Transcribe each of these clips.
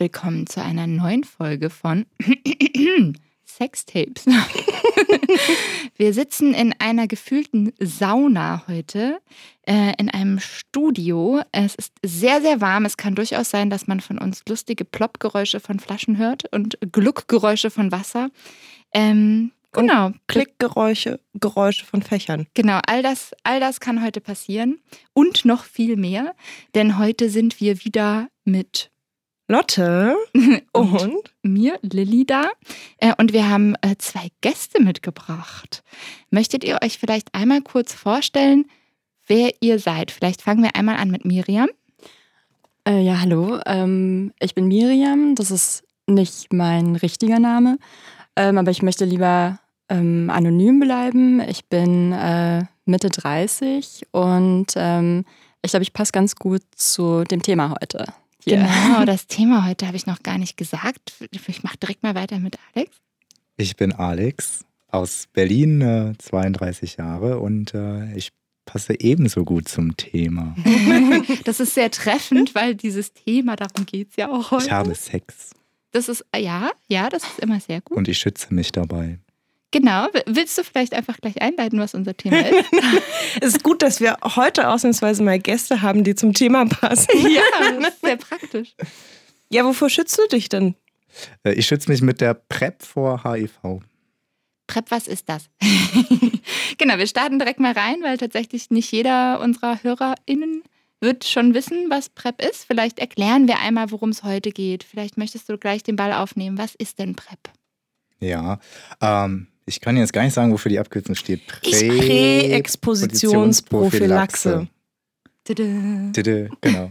Willkommen zu einer neuen Folge von Sextapes. Wir sitzen in einer gefühlten Sauna heute, äh, in einem Studio. Es ist sehr, sehr warm. Es kann durchaus sein, dass man von uns lustige Ploppgeräusche von Flaschen hört und Gluckgeräusche von Wasser. Ähm, genau. Und Klickgeräusche Geräusche von Fächern. Genau, all das, all das kann heute passieren. Und noch viel mehr, denn heute sind wir wieder mit Lotte und, und, mir, Lilly, da. Äh, und wir haben äh, zwei Gäste mitgebracht. Möchtet ihr euch vielleicht einmal kurz vorstellen, wer ihr seid? Vielleicht fangen wir einmal an mit Miriam. Äh, ja, hallo. Ähm, ich bin Miriam. Das ist nicht mein richtiger Name. Ähm, aber ich möchte lieber ähm, anonym bleiben. Ich bin äh, Mitte 30 und ähm, ich glaube, ich passe ganz gut zu dem Thema heute. Yeah. Genau, das Thema heute habe ich noch gar nicht gesagt. Ich mache direkt mal weiter mit Alex. Ich bin Alex aus Berlin, äh, 32 Jahre und äh, ich passe ebenso gut zum Thema. das ist sehr treffend, weil dieses Thema, darum geht es ja auch heute. Ich habe Sex. Das ist, ja, ja, das ist immer sehr gut. Und ich schütze mich dabei. Genau. Willst du vielleicht einfach gleich einleiten, was unser Thema ist? es ist gut, dass wir heute ausnahmsweise mal Gäste haben, die zum Thema passen. ja, das ist sehr praktisch. Ja, wovor schützt du dich denn? Äh, ich schütze mich mit der PrEP vor HIV. PrEP, was ist das? genau, wir starten direkt mal rein, weil tatsächlich nicht jeder unserer HörerInnen wird schon wissen, was PrEP ist. Vielleicht erklären wir einmal, worum es heute geht. Vielleicht möchtest du gleich den Ball aufnehmen. Was ist denn PrEP? Ja, ähm, ich kann jetzt gar nicht sagen, wofür die Abkürzung steht. Präexpositionsprophylaxe. Genau.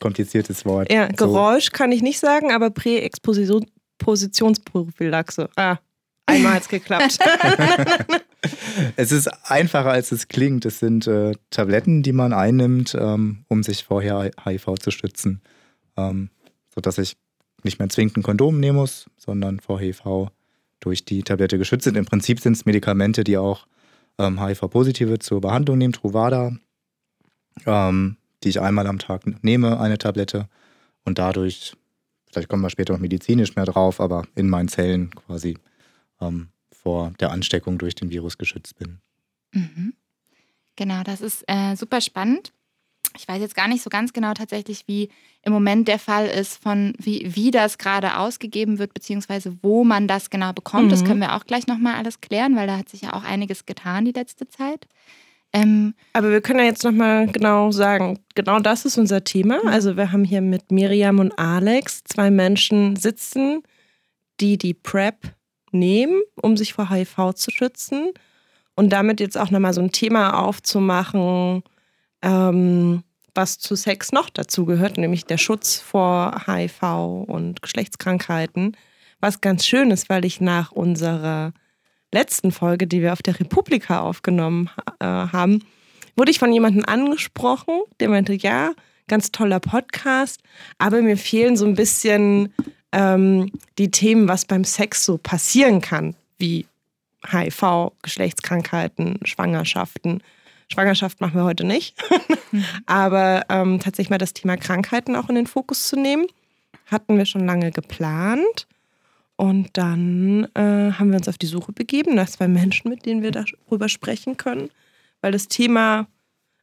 Kompliziertes Wort. Ja, Geräusch kann ich nicht sagen, aber Präexpositionsprophylaxe. Ah, einmal hat es geklappt. es ist einfacher, als es klingt. Es sind äh, Tabletten, die man einnimmt, ähm, um sich vorher HIV zu schützen. Ähm, sodass ich nicht mehr zwingend ein Kondom nehmen muss, sondern vor HIV durch die Tablette geschützt sind. Im Prinzip sind es Medikamente, die auch ähm, HIV-Positive zur Behandlung nehmen, Truvada, ähm, die ich einmal am Tag nehme, eine Tablette und dadurch, vielleicht kommen wir später noch medizinisch mehr drauf, aber in meinen Zellen quasi ähm, vor der Ansteckung durch den Virus geschützt bin. Mhm. Genau, das ist äh, super spannend ich weiß jetzt gar nicht so ganz genau tatsächlich, wie im Moment der Fall ist, von wie, wie das gerade ausgegeben wird, beziehungsweise wo man das genau bekommt. Mhm. Das können wir auch gleich nochmal alles klären, weil da hat sich ja auch einiges getan die letzte Zeit. Ähm, Aber wir können ja jetzt nochmal genau sagen, genau das ist unser Thema. Mhm. Also wir haben hier mit Miriam und Alex zwei Menschen sitzen, die die PrEP nehmen, um sich vor HIV zu schützen. Und damit jetzt auch nochmal so ein Thema aufzumachen, ähm, was zu Sex noch dazu gehört, nämlich der Schutz vor HIV und Geschlechtskrankheiten. Was ganz schön ist, weil ich nach unserer letzten Folge, die wir auf der Republika aufgenommen äh, haben, wurde ich von jemandem angesprochen, der meinte, ja, ganz toller Podcast, aber mir fehlen so ein bisschen ähm, die Themen, was beim Sex so passieren kann, wie HIV, Geschlechtskrankheiten, Schwangerschaften Schwangerschaft machen wir heute nicht. Mhm. Aber ähm, tatsächlich mal das Thema Krankheiten auch in den Fokus zu nehmen, hatten wir schon lange geplant. Und dann äh, haben wir uns auf die Suche begeben nach zwei Menschen, mit denen wir darüber sprechen können, weil das Thema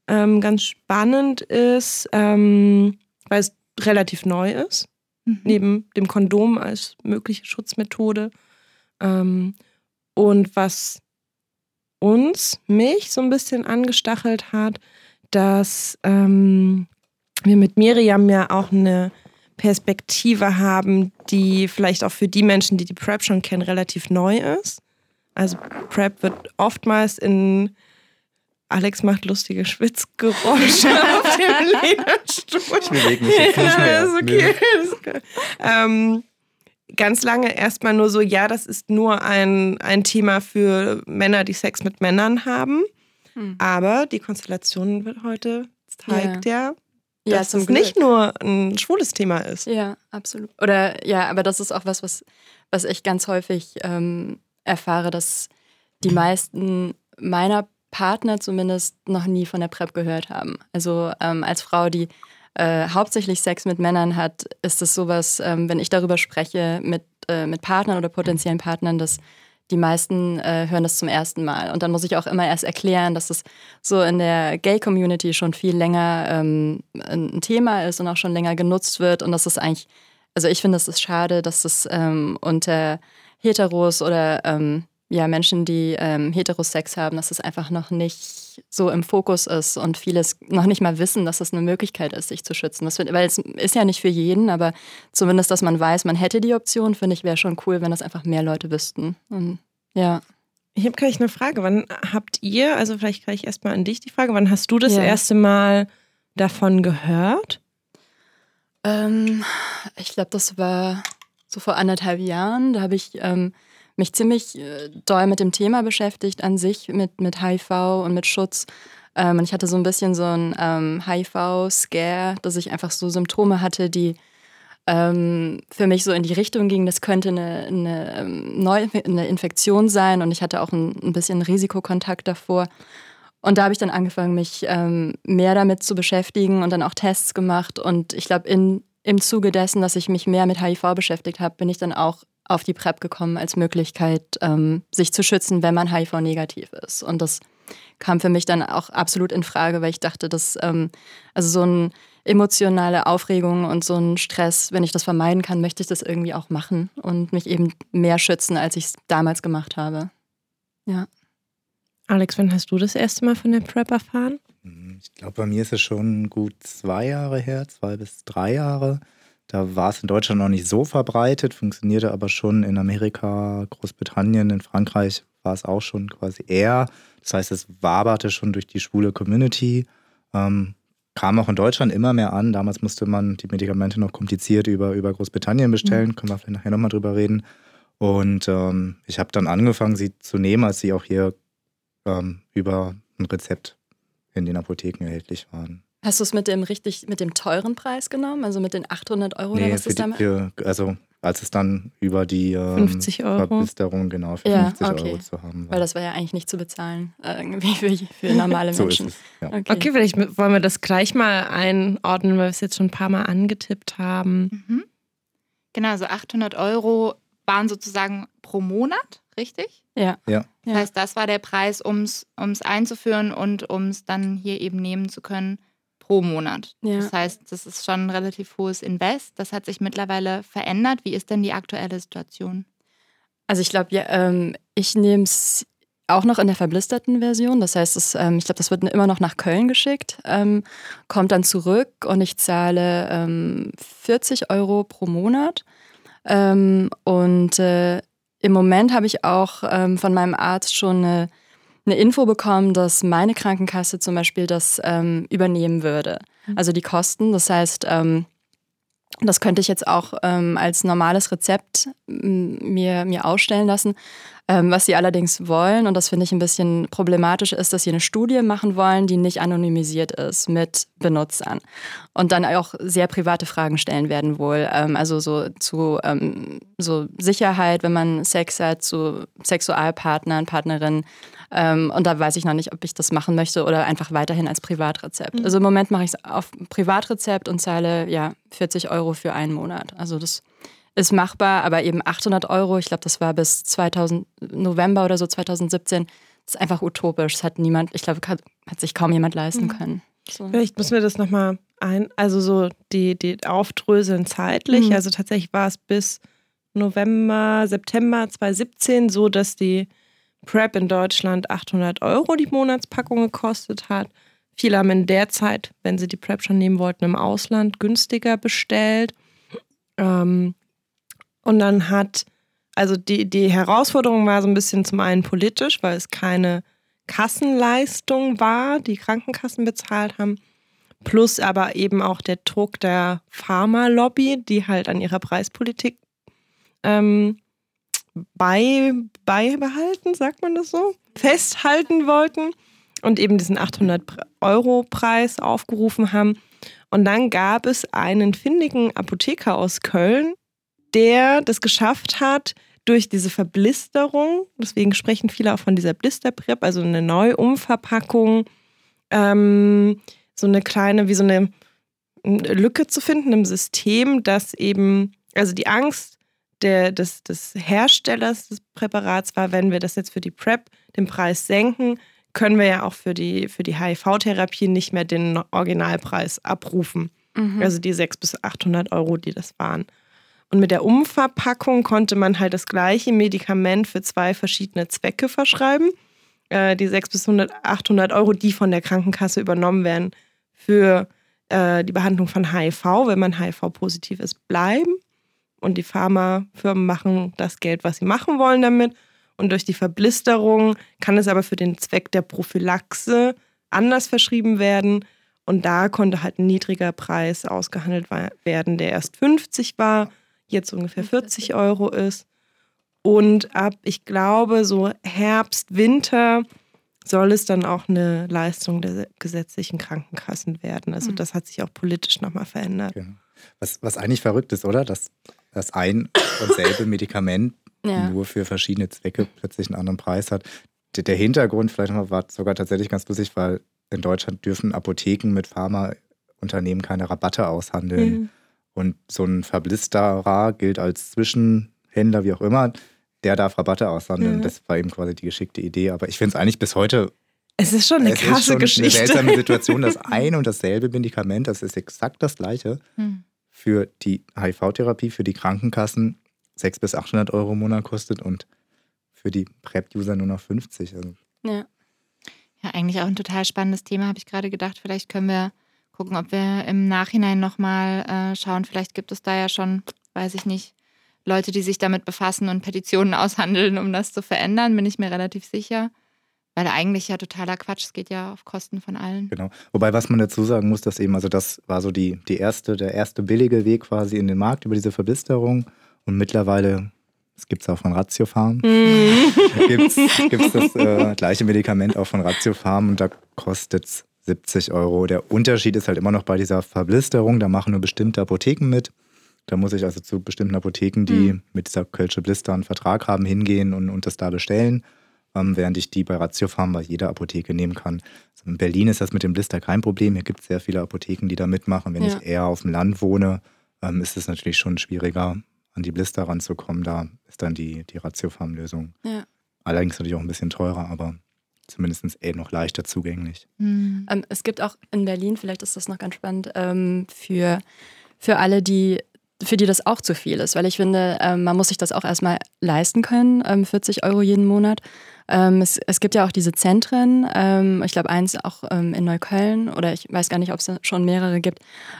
ähm, ganz spannend ist, ähm, weil es relativ neu ist, mhm. neben dem Kondom als mögliche Schutzmethode. Ähm, und was uns, mich so ein bisschen angestachelt hat, dass ähm, wir mit Miriam ja auch eine Perspektive haben, die vielleicht auch für die Menschen, die die PrEP schon kennen, relativ neu ist. Also PrEP wird oftmals in Alex macht lustige Schwitzgeräusche auf dem Lederstuhl. Ich bewege mich jetzt nicht mehr. Ja, ist okay. Nee. Ähm, ganz lange erstmal nur so, ja, das ist nur ein, ein Thema für Männer, die Sex mit Männern haben. Hm. Aber die Konstellation wird heute zeigt ja, ja dass es nicht nur ein schwules Thema ist. Ja, absolut. Oder ja, aber das ist auch was, was, was ich ganz häufig ähm, erfahre, dass die meisten meiner Partner zumindest noch nie von der PrEP gehört haben. Also ähm, als Frau, die äh, hauptsächlich Sex mit Männern hat, ist es sowas, ähm, wenn ich darüber spreche mit, äh, mit Partnern oder potenziellen Partnern, dass die meisten äh, hören das zum ersten Mal. Und dann muss ich auch immer erst erklären, dass es so in der Gay-Community schon viel länger ähm, ein Thema ist und auch schon länger genutzt wird. Und das ist eigentlich, also ich finde, es ist schade, dass es ähm, unter Heteros oder ähm, ja, Menschen, die ähm, Heterosex haben, dass es einfach noch nicht so im Fokus ist und vieles noch nicht mal wissen, dass es eine Möglichkeit ist, sich zu schützen. Das, weil es ist ja nicht für jeden, aber zumindest, dass man weiß, man hätte die Option, finde ich, wäre schon cool, wenn das einfach mehr Leute wüssten. Und, ja. Ich habe gleich eine Frage. Wann habt ihr, also vielleicht gleich erstmal an dich die Frage, wann hast du das ja. erste Mal davon gehört? Ähm, ich glaube, das war so vor anderthalb Jahren. Da habe ich ähm, mich ziemlich äh, doll mit dem Thema beschäftigt an sich, mit, mit HIV und mit Schutz. Ähm, und ich hatte so ein bisschen so ein ähm, HIV-Scare, dass ich einfach so Symptome hatte, die ähm, für mich so in die Richtung gingen, das könnte eine, eine, ähm, Neu eine Infektion sein und ich hatte auch ein, ein bisschen Risikokontakt davor. Und da habe ich dann angefangen, mich ähm, mehr damit zu beschäftigen und dann auch Tests gemacht. Und ich glaube, im Zuge dessen, dass ich mich mehr mit HIV beschäftigt habe, bin ich dann auch auf die PrEP gekommen als Möglichkeit, ähm, sich zu schützen, wenn man HIV-negativ ist. Und das kam für mich dann auch absolut in Frage, weil ich dachte, dass ähm, also so eine emotionale Aufregung und so ein Stress, wenn ich das vermeiden kann, möchte ich das irgendwie auch machen und mich eben mehr schützen, als ich es damals gemacht habe. Ja. Alex, wann hast du das erste Mal von der PrEP erfahren? Ich glaube, bei mir ist es schon gut zwei Jahre her, zwei bis drei Jahre. Da war es in Deutschland noch nicht so verbreitet, funktionierte aber schon in Amerika, Großbritannien, in Frankreich war es auch schon quasi eher. Das heißt, es waberte schon durch die schwule Community. Ähm, kam auch in Deutschland immer mehr an. Damals musste man die Medikamente noch kompliziert über, über Großbritannien bestellen. Mhm. Können wir vielleicht nachher nochmal drüber reden. Und ähm, ich habe dann angefangen, sie zu nehmen, als sie auch hier ähm, über ein Rezept in den Apotheken erhältlich waren. Hast du es mit dem richtig, mit dem teuren Preis genommen? Also mit den 800 Euro nee, oder was ist damals? Für, also als es dann über die ähm, 50 Euro. Verbisterung genau für ja, 50 okay. Euro zu haben war. Weil das war ja eigentlich nicht zu bezahlen, äh, irgendwie für, für normale Menschen. so ist es, ja. okay. okay. vielleicht wollen wir das gleich mal einordnen, weil wir es jetzt schon ein paar Mal angetippt haben. Mhm. Genau, so 800 Euro waren sozusagen pro Monat, richtig? Ja. ja. Das heißt, das war der Preis, um es einzuführen und um es dann hier eben nehmen zu können pro Monat. Ja. Das heißt, das ist schon ein relativ hohes Invest. Das hat sich mittlerweile verändert. Wie ist denn die aktuelle Situation? Also ich glaube, ja, ähm, ich nehme es auch noch in der verblisterten Version. Das heißt, es, ähm, ich glaube, das wird immer noch nach Köln geschickt, ähm, kommt dann zurück und ich zahle 40 ähm, Euro pro Monat. Ähm, und äh, im Moment habe ich auch ähm, von meinem Arzt schon eine eine Info bekommen, dass meine Krankenkasse zum Beispiel das ähm, übernehmen würde. Mhm. Also die Kosten. Das heißt, ähm, das könnte ich jetzt auch ähm, als normales Rezept mir, mir ausstellen lassen. Ähm, was sie allerdings wollen, und das finde ich ein bisschen problematisch, ist, dass sie eine Studie machen wollen, die nicht anonymisiert ist mit Benutzern. Und dann auch sehr private Fragen stellen werden wohl. Ähm, also so zu ähm, so Sicherheit, wenn man Sex hat, zu Sexualpartnern, Partnerinnen. Und da weiß ich noch nicht, ob ich das machen möchte oder einfach weiterhin als Privatrezept. Mhm. Also im Moment mache ich es auf Privatrezept und zahle ja 40 Euro für einen Monat. Also das ist machbar, aber eben 800 Euro, ich glaube, das war bis 2000, November oder so 2017, das ist einfach utopisch. Das hat niemand, ich glaube, hat, hat sich kaum jemand leisten mhm. können. So. Vielleicht müssen wir das nochmal ein, also so die, die aufdröseln zeitlich. Mhm. Also tatsächlich war es bis November, September 2017 so, dass die PrEP in Deutschland 800 Euro die Monatspackung gekostet hat. Viele haben in der Zeit, wenn sie die PrEP schon nehmen wollten, im Ausland günstiger bestellt. Ähm, und dann hat, also die, die Herausforderung war so ein bisschen zum einen politisch, weil es keine Kassenleistung war, die Krankenkassen bezahlt haben. Plus aber eben auch der Druck der Pharmalobby, die halt an ihrer Preispolitik ähm, bei, beibehalten, sagt man das so, festhalten wollten und eben diesen 800 Euro Preis aufgerufen haben. Und dann gab es einen findigen Apotheker aus Köln, der das geschafft hat, durch diese Verblisterung, deswegen sprechen viele auch von dieser Blisterprep, also eine Neuumverpackung, ähm, so eine kleine, wie so eine eine Lücke zu finden im System, dass eben, also die Angst der, des, des Herstellers des Präparats war, wenn wir das jetzt für die PrEP den Preis senken, können wir ja auch für die, für die HIV-Therapie nicht mehr den Originalpreis abrufen. Mhm. Also die 600 bis 800 Euro, die das waren. Und mit der Umverpackung konnte man halt das gleiche Medikament für zwei verschiedene Zwecke verschreiben. Äh, die 600 bis 100, 800 Euro, die von der Krankenkasse übernommen werden für äh, die Behandlung von HIV, wenn man HIV-positiv ist, bleiben. Und die Pharmafirmen machen das Geld, was sie machen wollen damit. Und durch die Verblisterung kann es aber für den Zweck der Prophylaxe anders verschrieben werden. Und da konnte halt ein niedriger Preis ausgehandelt werden, der erst 50 war, jetzt ungefähr 40 Euro ist. Und ab, ich glaube, so Herbst, Winter soll es dann auch eine Leistung der gesetzlichen Krankenkassen werden. Also hm. das hat sich auch politisch nochmal verändert. Genau. Was, was eigentlich verrückt ist, oder? Dass das ein und selbe Medikament ja. nur für verschiedene Zwecke plötzlich einen anderen Preis hat. Der Hintergrund vielleicht nochmal war sogar tatsächlich ganz lustig, weil in Deutschland dürfen Apotheken mit Pharmaunternehmen keine Rabatte aushandeln. Mhm. Und so ein Verblisterer gilt als Zwischenhändler, wie auch immer, der darf Rabatte aushandeln. Mhm. Das war eben quasi die geschickte Idee. Aber ich finde es eigentlich bis heute. Es ist schon eine krasse ist schon Geschichte. Eine seltsame Situation, dass ein und dasselbe Medikament, das ist exakt das gleiche, mhm. für die HIV-Therapie, für die Krankenkassen 600 bis 800 Euro im Monat kostet und für die PrEP-User nur noch 50. Also. Ja. Ja, eigentlich auch ein total spannendes Thema, habe ich gerade gedacht. Vielleicht können wir gucken, ob wir im Nachhinein nochmal äh, schauen. Vielleicht gibt es da ja schon, weiß ich nicht, Leute, die sich damit befassen und Petitionen aushandeln, um das zu verändern, bin ich mir relativ sicher. Weil eigentlich ja totaler Quatsch, es geht ja auf Kosten von allen. Genau. Wobei, was man dazu sagen muss, dass eben, also das war so die, die erste, der erste billige Weg quasi in den Markt über diese Verblisterung. Und mittlerweile, das gibt es auch von Ratiofarm, mm. gibt es das äh, gleiche Medikament auch von Ratiofarm und da kostet es 70 Euro. Der Unterschied ist halt immer noch bei dieser Verblisterung, da machen nur bestimmte Apotheken mit. Da muss ich also zu bestimmten Apotheken, die mhm. mit dieser Kölsche Blister einen Vertrag haben, hingehen und, und das da bestellen, ähm, während ich die bei Ratiofarm bei jeder Apotheke nehmen kann. Also in Berlin ist das mit dem Blister kein Problem. Hier gibt es sehr viele Apotheken, die da mitmachen. Wenn ja. ich eher auf dem Land wohne, ähm, ist es natürlich schon schwieriger, an die Blister ranzukommen. Da ist dann die, die Ratiofarm-Lösung. Ja. Allerdings natürlich auch ein bisschen teurer, aber zumindest eh noch leichter zugänglich. Mhm. Ähm, es gibt auch in Berlin, vielleicht ist das noch ganz spannend, ähm, für, für alle, die für die das auch zu viel ist, weil ich finde, ähm, man muss sich das auch erstmal leisten können, ähm, 40 Euro jeden Monat. Es, es, gibt ja auch diese Zentren, ich glaube eins auch in Neukölln oder ich weiß gar nicht, ob es schon mehrere gibt,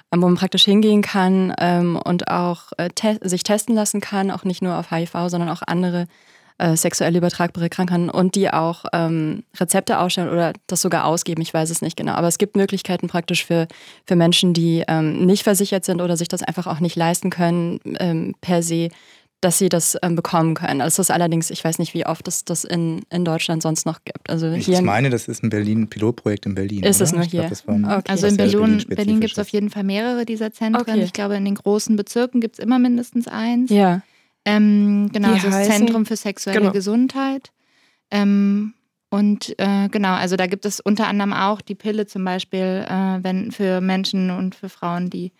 wo man praktisch hingehen kann und auch äh, te sich testen lassen kann, auch nicht nur auf HIV, sondern auch andere äh, sexuell übertragbare Krankheiten und die auch ähm, Rezepte ausstellen oder das sogar ausgeben. Ich weiß es nicht genau. Aber es gibt Möglichkeiten praktisch für, für Menschen, die ähm, nicht versichert sind oder sich das einfach auch nicht leisten können, ähm, per se, dass sie das ähm, bekommen können. Das ist allerdings, ich weiß nicht, wie oft es das in, in Deutschland sonst noch gibt. Also ich hier meine, das ist ein Berlin, Pilotprojekt in Berlin. Ist oder? es nur hier? Glaub, okay. Also in Berlin, Berlin gibt es auf jeden Fall mehrere dieser Zentren. Okay. Ich glaube, in den großen Bezirken gibt es immer mindestens eins. Ja. Ähm, genau, Die das Zentrum für sexuelle genau. Gesundheit. Ähm, und äh, genau, also da gibt es unter anderem auch die Pille zum Beispiel, äh, wenn für Menschen und für Frauen, die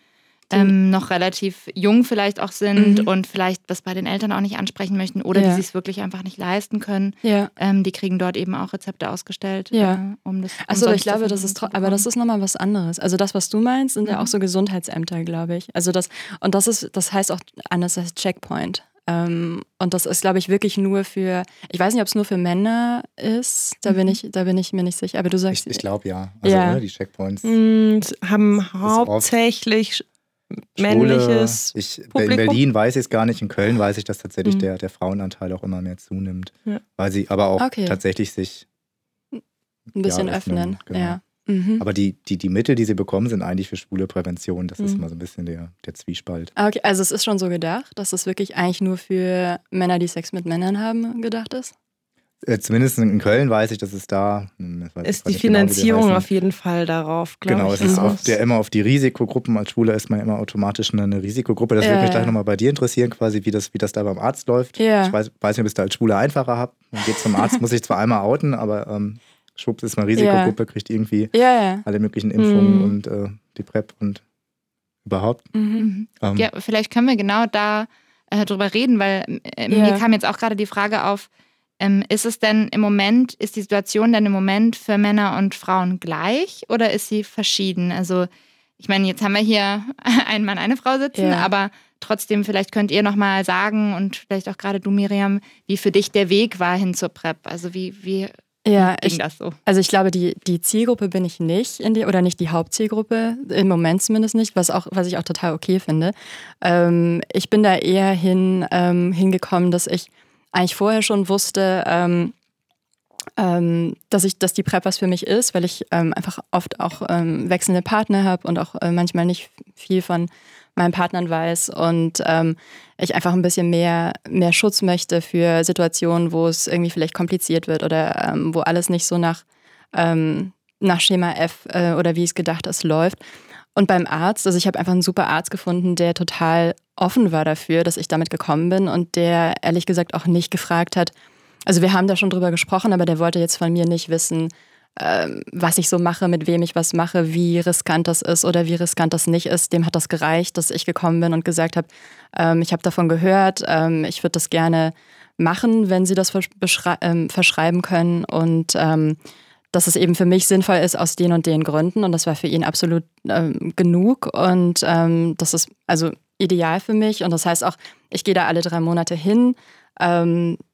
ähm, noch relativ jung vielleicht auch sind mhm. und vielleicht das bei den Eltern auch nicht ansprechen möchten oder ja. die sich es wirklich einfach nicht leisten können. Ja. Ähm, die kriegen dort eben auch Rezepte ausgestellt, ja. äh, um das. Achso, ich glaube, das ist aber das ist nochmal was anderes. Also das, was du meinst, sind mhm. ja auch so Gesundheitsämter, glaube ich. Also das und das ist, das heißt auch anders als Checkpoint. Ähm, und das ist, glaube ich, wirklich nur für, ich weiß nicht, ob es nur für Männer ist, da, mhm. bin ich, da bin ich mir nicht sicher, aber du sagst. Ich, ich glaube ja. Also ja. Ne, die Checkpoints. Mhm, haben hauptsächlich männliches. Ich, in Berlin weiß ich es gar nicht, in Köln weiß ich, dass tatsächlich mhm. der, der Frauenanteil auch immer mehr zunimmt. Ja. Weil sie aber auch okay. tatsächlich sich ein bisschen ja, öffnen. öffnen. Genau. Ja. Mhm. Aber die, die, die Mittel, die sie bekommen, sind eigentlich für schwule Prävention. Das mhm. ist immer so ein bisschen der, der Zwiespalt. Ah, okay, also es ist schon so gedacht, dass es wirklich eigentlich nur für Männer, die Sex mit Männern haben, gedacht ist? Äh, zumindest in Köln weiß ich, dass es da hm, ist die genau, Finanzierung genau, auf jeden Fall darauf. Genau, ich, es ist oft ja immer auf die Risikogruppen. Als Schwuler ist man immer automatisch eine Risikogruppe. Das ja, würde mich gleich nochmal bei dir interessieren, quasi, wie das, wie das da beim Arzt läuft. Ja. Ich weiß, weiß nicht, ob ich es da als Schwuler einfacher habe. Man geht zum Arzt, muss ich zwar einmal outen, aber ähm, schwupps ist man Risikogruppe, kriegt irgendwie alle möglichen Impfungen mhm. und äh, die PrEP und überhaupt. Mhm. Ähm, Ja, vielleicht können wir genau da äh, drüber reden, weil äh, mir kam jetzt auch gerade die Frage auf, ähm, ist es denn im Moment, ist die Situation denn im Moment für Männer und Frauen gleich oder ist sie verschieden? Also ich meine, jetzt haben wir hier einen Mann, eine Frau sitzen, aber trotzdem, vielleicht könnt ihr nochmal sagen und vielleicht auch gerade du, Miriam, wie für dich der Weg war hin zur PrEP. Also wie, wie Ja, ging ich, das so? also ich glaube, die, die Zielgruppe bin ich nicht in die, oder nicht die Hauptzielgruppe, im Moment zumindest nicht, was, auch, was ich auch total okay finde. Ähm, ich bin da eher hin, ähm, hingekommen, dass ich eigentlich vorher schon wusste, ähm, ähm, dass ich, dass die PrEP was für mich ist, weil ich ähm, einfach oft auch ähm, wechselnde Partner habe und auch äh, manchmal nicht viel von meinen Partnern weiß und ähm, ich einfach ein bisschen mehr, mehr Schutz möchte für Situationen, wo es irgendwie vielleicht kompliziert wird oder ähm, wo alles nicht so nach, ähm, nach Schema F äh, oder wie es gedacht ist läuft. Und beim Arzt, also ich habe einfach einen super Arzt gefunden, der total offen war dafür, dass ich damit gekommen bin und der ehrlich gesagt auch nicht gefragt hat. Also wir haben da schon drüber gesprochen, aber der wollte jetzt von mir nicht wissen, was ich so mache, mit wem ich was mache, wie riskant das ist oder wie riskant das nicht ist. Dem hat das gereicht, dass ich gekommen bin und gesagt habe, ähm, ich habe davon gehört, ähm, ich würde das gerne machen, wenn Sie das ähm, verschreiben können. Und ähm, dass es eben für mich sinnvoll ist aus den und den Gründen. Und das war für ihn absolut ähm, genug. Und ähm, das ist also ideal für mich. Und das heißt auch, ich gehe da alle drei Monate hin,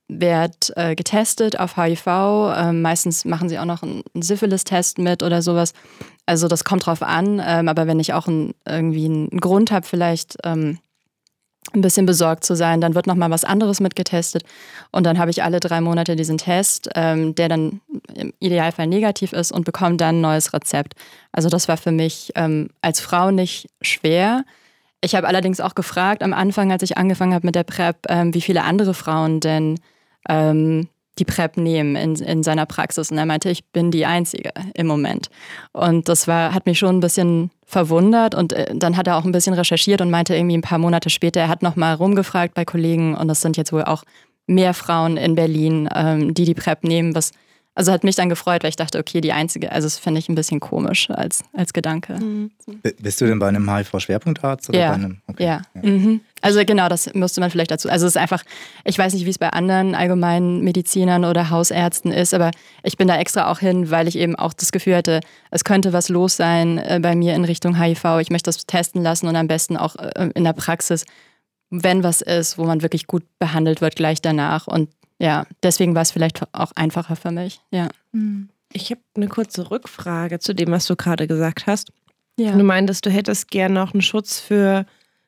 werde äh, getestet auf HIV, ähm, meistens machen sie auch noch einen Syphilis-Test mit oder sowas, also das kommt drauf an, ähm, aber wenn ich auch ein, irgendwie einen Grund habe, vielleicht ähm, ein bisschen besorgt zu sein, dann wird nochmal was anderes mitgetestet und dann habe ich alle drei Monate diesen Test, ähm, der dann im Idealfall negativ ist und bekomme dann ein neues Rezept. Also das war für mich ähm, als Frau nicht schwer. Ich habe allerdings auch gefragt am Anfang, als ich angefangen habe mit der PrEP, ähm, wie viele andere Frauen denn ähm, die PrEP nehmen in, in seiner Praxis. Und er meinte, ich bin die Einzige im Moment. Und das war, hat mich schon ein bisschen verwundert. Und äh, dann hat er auch ein bisschen recherchiert und meinte irgendwie ein paar Monate später, er hat nochmal rumgefragt bei Kollegen und das sind jetzt wohl auch mehr Frauen in Berlin, ähm, die die PrEP nehmen, was also hat mich dann gefreut, weil ich dachte, okay, die einzige, also das finde ich ein bisschen komisch als, als Gedanke. b- Bist du denn bei einem HIV-Schwerpunktarzt? oder Ja. Bei einem, okay. Ja. Mhm. Also genau, das müsste man vielleicht dazu. Also es ist einfach, ich weiß nicht, wie es bei anderen allgemeinen Medizinern oder Hausärzten ist, aber ich bin da extra auch hin, weil ich eben auch das Gefühl hatte, es könnte was los sein äh, bei mir in Richtung HIV. Ich möchte das testen lassen und am besten auch äh, in der Praxis, wenn was ist, wo man wirklich gut behandelt wird gleich danach. Und ja, deswegen war es vielleicht auch einfacher für mich. Ja. Hm. Ich habe eine kurze Rückfrage zu dem, was du gerade gesagt hast. Ja. Du meintest, du hättest gerne noch einen Schutz für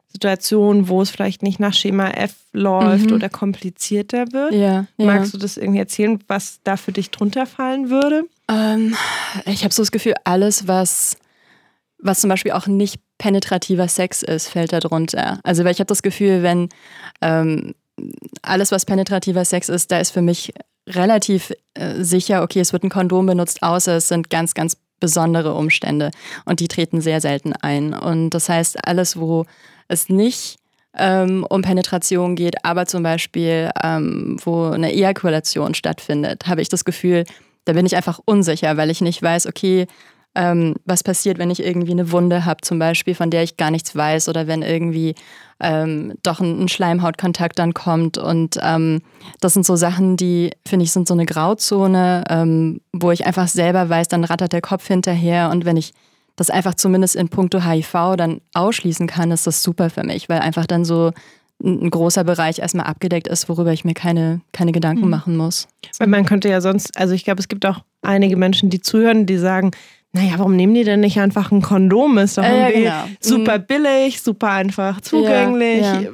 Situationen, wo es vielleicht nicht nach Schema F läuft Mhm. oder komplizierter wird. Ja, ja. Magst du das irgendwie erzählen, was da für dich drunter fallen würde? Ähm, ich habe so das Gefühl, alles, was, was zum Beispiel auch nicht penetrativer Sex ist, fällt da drunter. Also, weil ich habe das Gefühl, wenn ähm, alles, was penetrativer Sex ist, da ist für mich relativ äh, sicher, okay, es wird ein Kondom benutzt, außer es sind ganz, ganz besondere Umstände und die treten sehr selten ein. Und das heißt, alles, wo es nicht ähm, um Penetration geht, aber zum Beispiel, ähm, wo eine Ejakulation stattfindet, habe ich das Gefühl, da bin ich einfach unsicher, weil ich nicht weiß, okay, ähm, was passiert, wenn ich irgendwie eine Wunde habe, zum Beispiel, von der ich gar nichts weiß, oder wenn irgendwie ähm, doch ein, ein Schleimhautkontakt dann kommt. Und ähm, das sind so Sachen, die, finde ich, sind so eine Grauzone, ähm, wo ich einfach selber weiß, dann rattert der Kopf hinterher. Und wenn ich das einfach zumindest in puncto HIV dann ausschließen kann, ist das super für mich, weil einfach dann so ein, großer Bereich erstmal abgedeckt ist, worüber ich mir keine, keine Gedanken Mhm. machen muss. Weil man könnte ja sonst, also ich glaube, es gibt auch einige Menschen, die zuhören, die sagen, naja, warum nehmen die denn nicht einfach ein Kondom? Ist doch Äh, irgendwie genau. super billig, super einfach zugänglich. Ja, ja.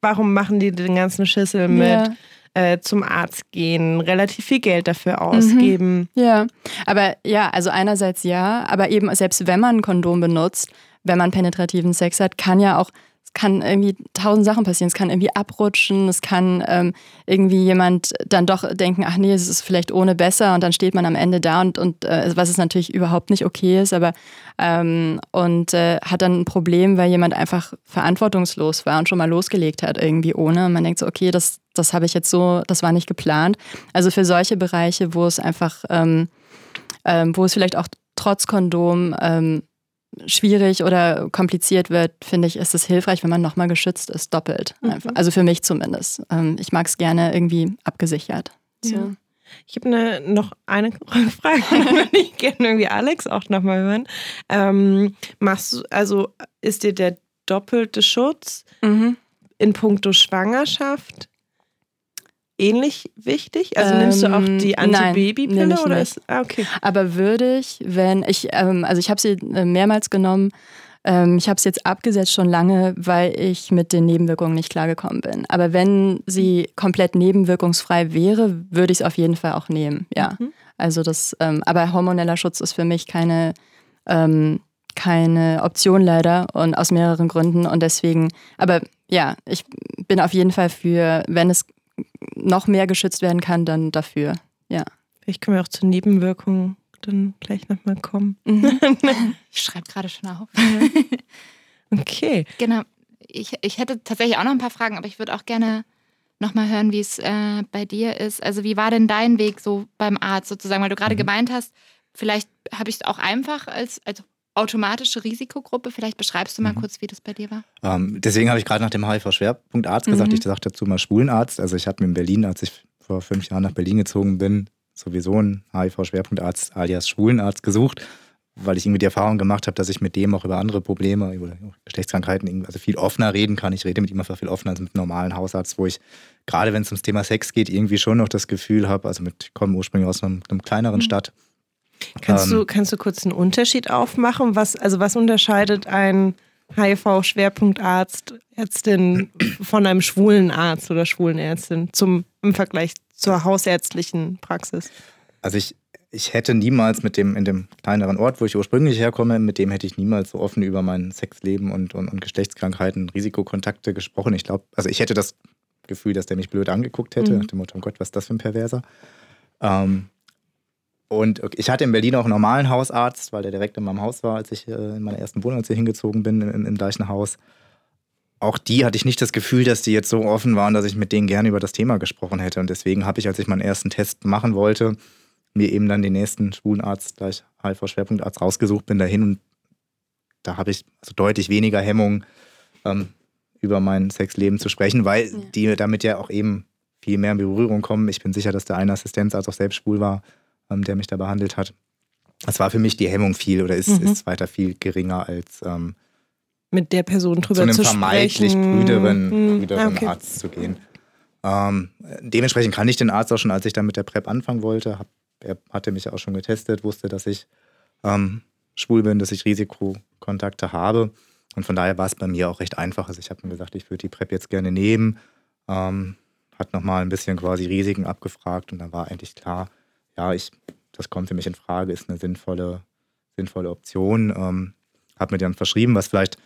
Warum machen die den ganzen Schüssel mit Ja. äh, zum Arzt gehen, relativ viel Geld Mhm. dafür ausgeben? Ja, aber ja, also einerseits ja, aber eben selbst wenn man ein Kondom benutzt, wenn man penetrativen Sex hat, kann ja auch, kann irgendwie tausend Sachen passieren. Es kann irgendwie abrutschen, es kann ähm, irgendwie jemand dann doch denken, ach nee, es ist vielleicht ohne besser und dann steht man am Ende da und, und äh, was es natürlich überhaupt nicht okay ist, aber ähm, und äh, hat dann ein Problem, weil jemand einfach verantwortungslos war und schon mal losgelegt hat irgendwie ohne. Und man denkt so, okay, das, das habe ich jetzt so, das war nicht geplant. Also für solche Bereiche, wo es einfach ähm, ähm, wo es vielleicht auch trotz Kondom ähm, schwierig oder kompliziert wird, finde ich, ist es hilfreich, wenn man nochmal geschützt ist, doppelt. Mhm. Also für mich zumindest. Ähm, ich mag es gerne irgendwie abgesichert. So. Ja. Ich habe ne, noch eine Frage, würde ich gerne irgendwie Alex auch nochmal hören. Ähm, machst du, also ist dir der doppelte Schutz mhm. in puncto Schwangerschaft ähnlich wichtig? Also nimmst du auch ähm, die Antibabypille oder ist ah, okay. Aber würde ich, wenn ich ähm, also ich habe sie äh, mehrmals genommen. Ähm, ich habe es jetzt abgesetzt schon lange, weil ich mit den Nebenwirkungen nicht klargekommen bin. Aber wenn sie komplett nebenwirkungsfrei wäre, würde ich es auf jeden Fall auch nehmen. Ja. Mhm. Also das, ähm, aber hormoneller Schutz ist für mich keine ähm, keine Option leider und aus mehreren Gründen und deswegen, aber ja, ich bin auf jeden Fall für, wenn es noch mehr geschützt werden kann, dann dafür. Ja. Vielleicht können wir auch zu Nebenwirkungen dann gleich nochmal kommen. Mhm. ich schreibe gerade schon auf. okay. Genau. Ich, ich hätte tatsächlich auch noch ein paar Fragen, aber ich würde auch gerne nochmal hören, wie es äh, bei dir ist. Also wie war denn dein Weg so beim Arzt sozusagen? Weil du gerade mhm. gemeint hast, vielleicht habe ich es auch einfach als, als automatische Risikogruppe. Vielleicht beschreibst du mal mhm. kurz, wie das bei dir war. Ähm, deswegen habe ich gerade nach dem HIV-Schwerpunkt Arzt gesagt. Mhm. Ich sagte dazu mal Schwulenarzt. Also ich habe mir in Berlin, als ich vor fünf Jahren nach Berlin gezogen bin, sowieso einen HIV-Schwerpunktarzt alias Schwulenarzt gesucht, weil ich irgendwie die Erfahrung gemacht habe, dass ich mit dem auch über andere Probleme, über Geschlechtskrankheiten, also viel offener reden kann. Ich rede mit ihm einfach viel offener als mit einem normalen Hausarzt, wo ich gerade wenn es ums Thema Sex geht, irgendwie schon noch das Gefühl habe, also mit, ich komme ursprünglich aus einem, einem kleineren mhm. Stadt, Kannst, ähm, du, kannst du kurz einen Unterschied aufmachen? Was, also was unterscheidet ein HIV-Schwerpunktarzt, Ärztin von einem schwulen Arzt oder schwulen Ärztin zum, im Vergleich zur hausärztlichen Praxis? Also ich, ich hätte niemals mit dem, in dem kleineren Ort, wo ich ursprünglich herkomme, mit dem hätte ich niemals so offen über mein Sexleben und, und, und Geschlechtskrankheiten, Risikokontakte gesprochen. Ich glaube, also ich hätte das Gefühl, dass der mich blöd angeguckt hätte, mhm. nach dem Motto, oh Gott, was ist das für ein Perverser? Ähm, und ich hatte in Berlin auch einen normalen Hausarzt, weil der direkt in meinem Haus war, als ich äh, in meiner ersten Wohnung, als ich hingezogen bin, im, im gleichen Haus. Auch die hatte ich nicht das Gefühl, dass die jetzt so offen waren, dass ich mit denen gerne über das Thema gesprochen hätte. Und deswegen habe ich, als ich meinen ersten Test machen wollte, mir eben dann den nächsten Schwulenarzt, gleich HIV-Schwerpunktarzt rausgesucht, bin dahin und da habe ich also deutlich weniger Hemmung, ähm, über mein Sexleben zu sprechen, weil ja. die damit ja auch eben viel mehr in Berührung kommen. Ich bin sicher, dass der eine Assistenzarzt auch selbst schwul war ähm, der mich da behandelt hat. Das war für mich die Hemmung viel oder ist, mhm. ist weiter viel geringer als ähm, mit der Person drüber zu einem zu vermeintlich brüderen, mhm. brüderen okay. Arzt zu gehen. Ähm, dementsprechend kann ich den Arzt auch schon, als ich dann mit der PrEP anfangen wollte, hab, er hatte mich auch schon getestet, wusste, dass ich ähm, schwul bin, dass ich Risikokontakte habe. Und von daher war es bei mir auch recht einfach. Also ich habe mir gesagt, ich würde die PrEP jetzt gerne nehmen. Ähm, hat nochmal ein bisschen quasi Risiken abgefragt und dann war eigentlich klar, ja, ich, das kommt für mich in Frage, ist eine sinnvolle, sinnvolle Option. Ähm, habe mir dann verschrieben, was vielleicht,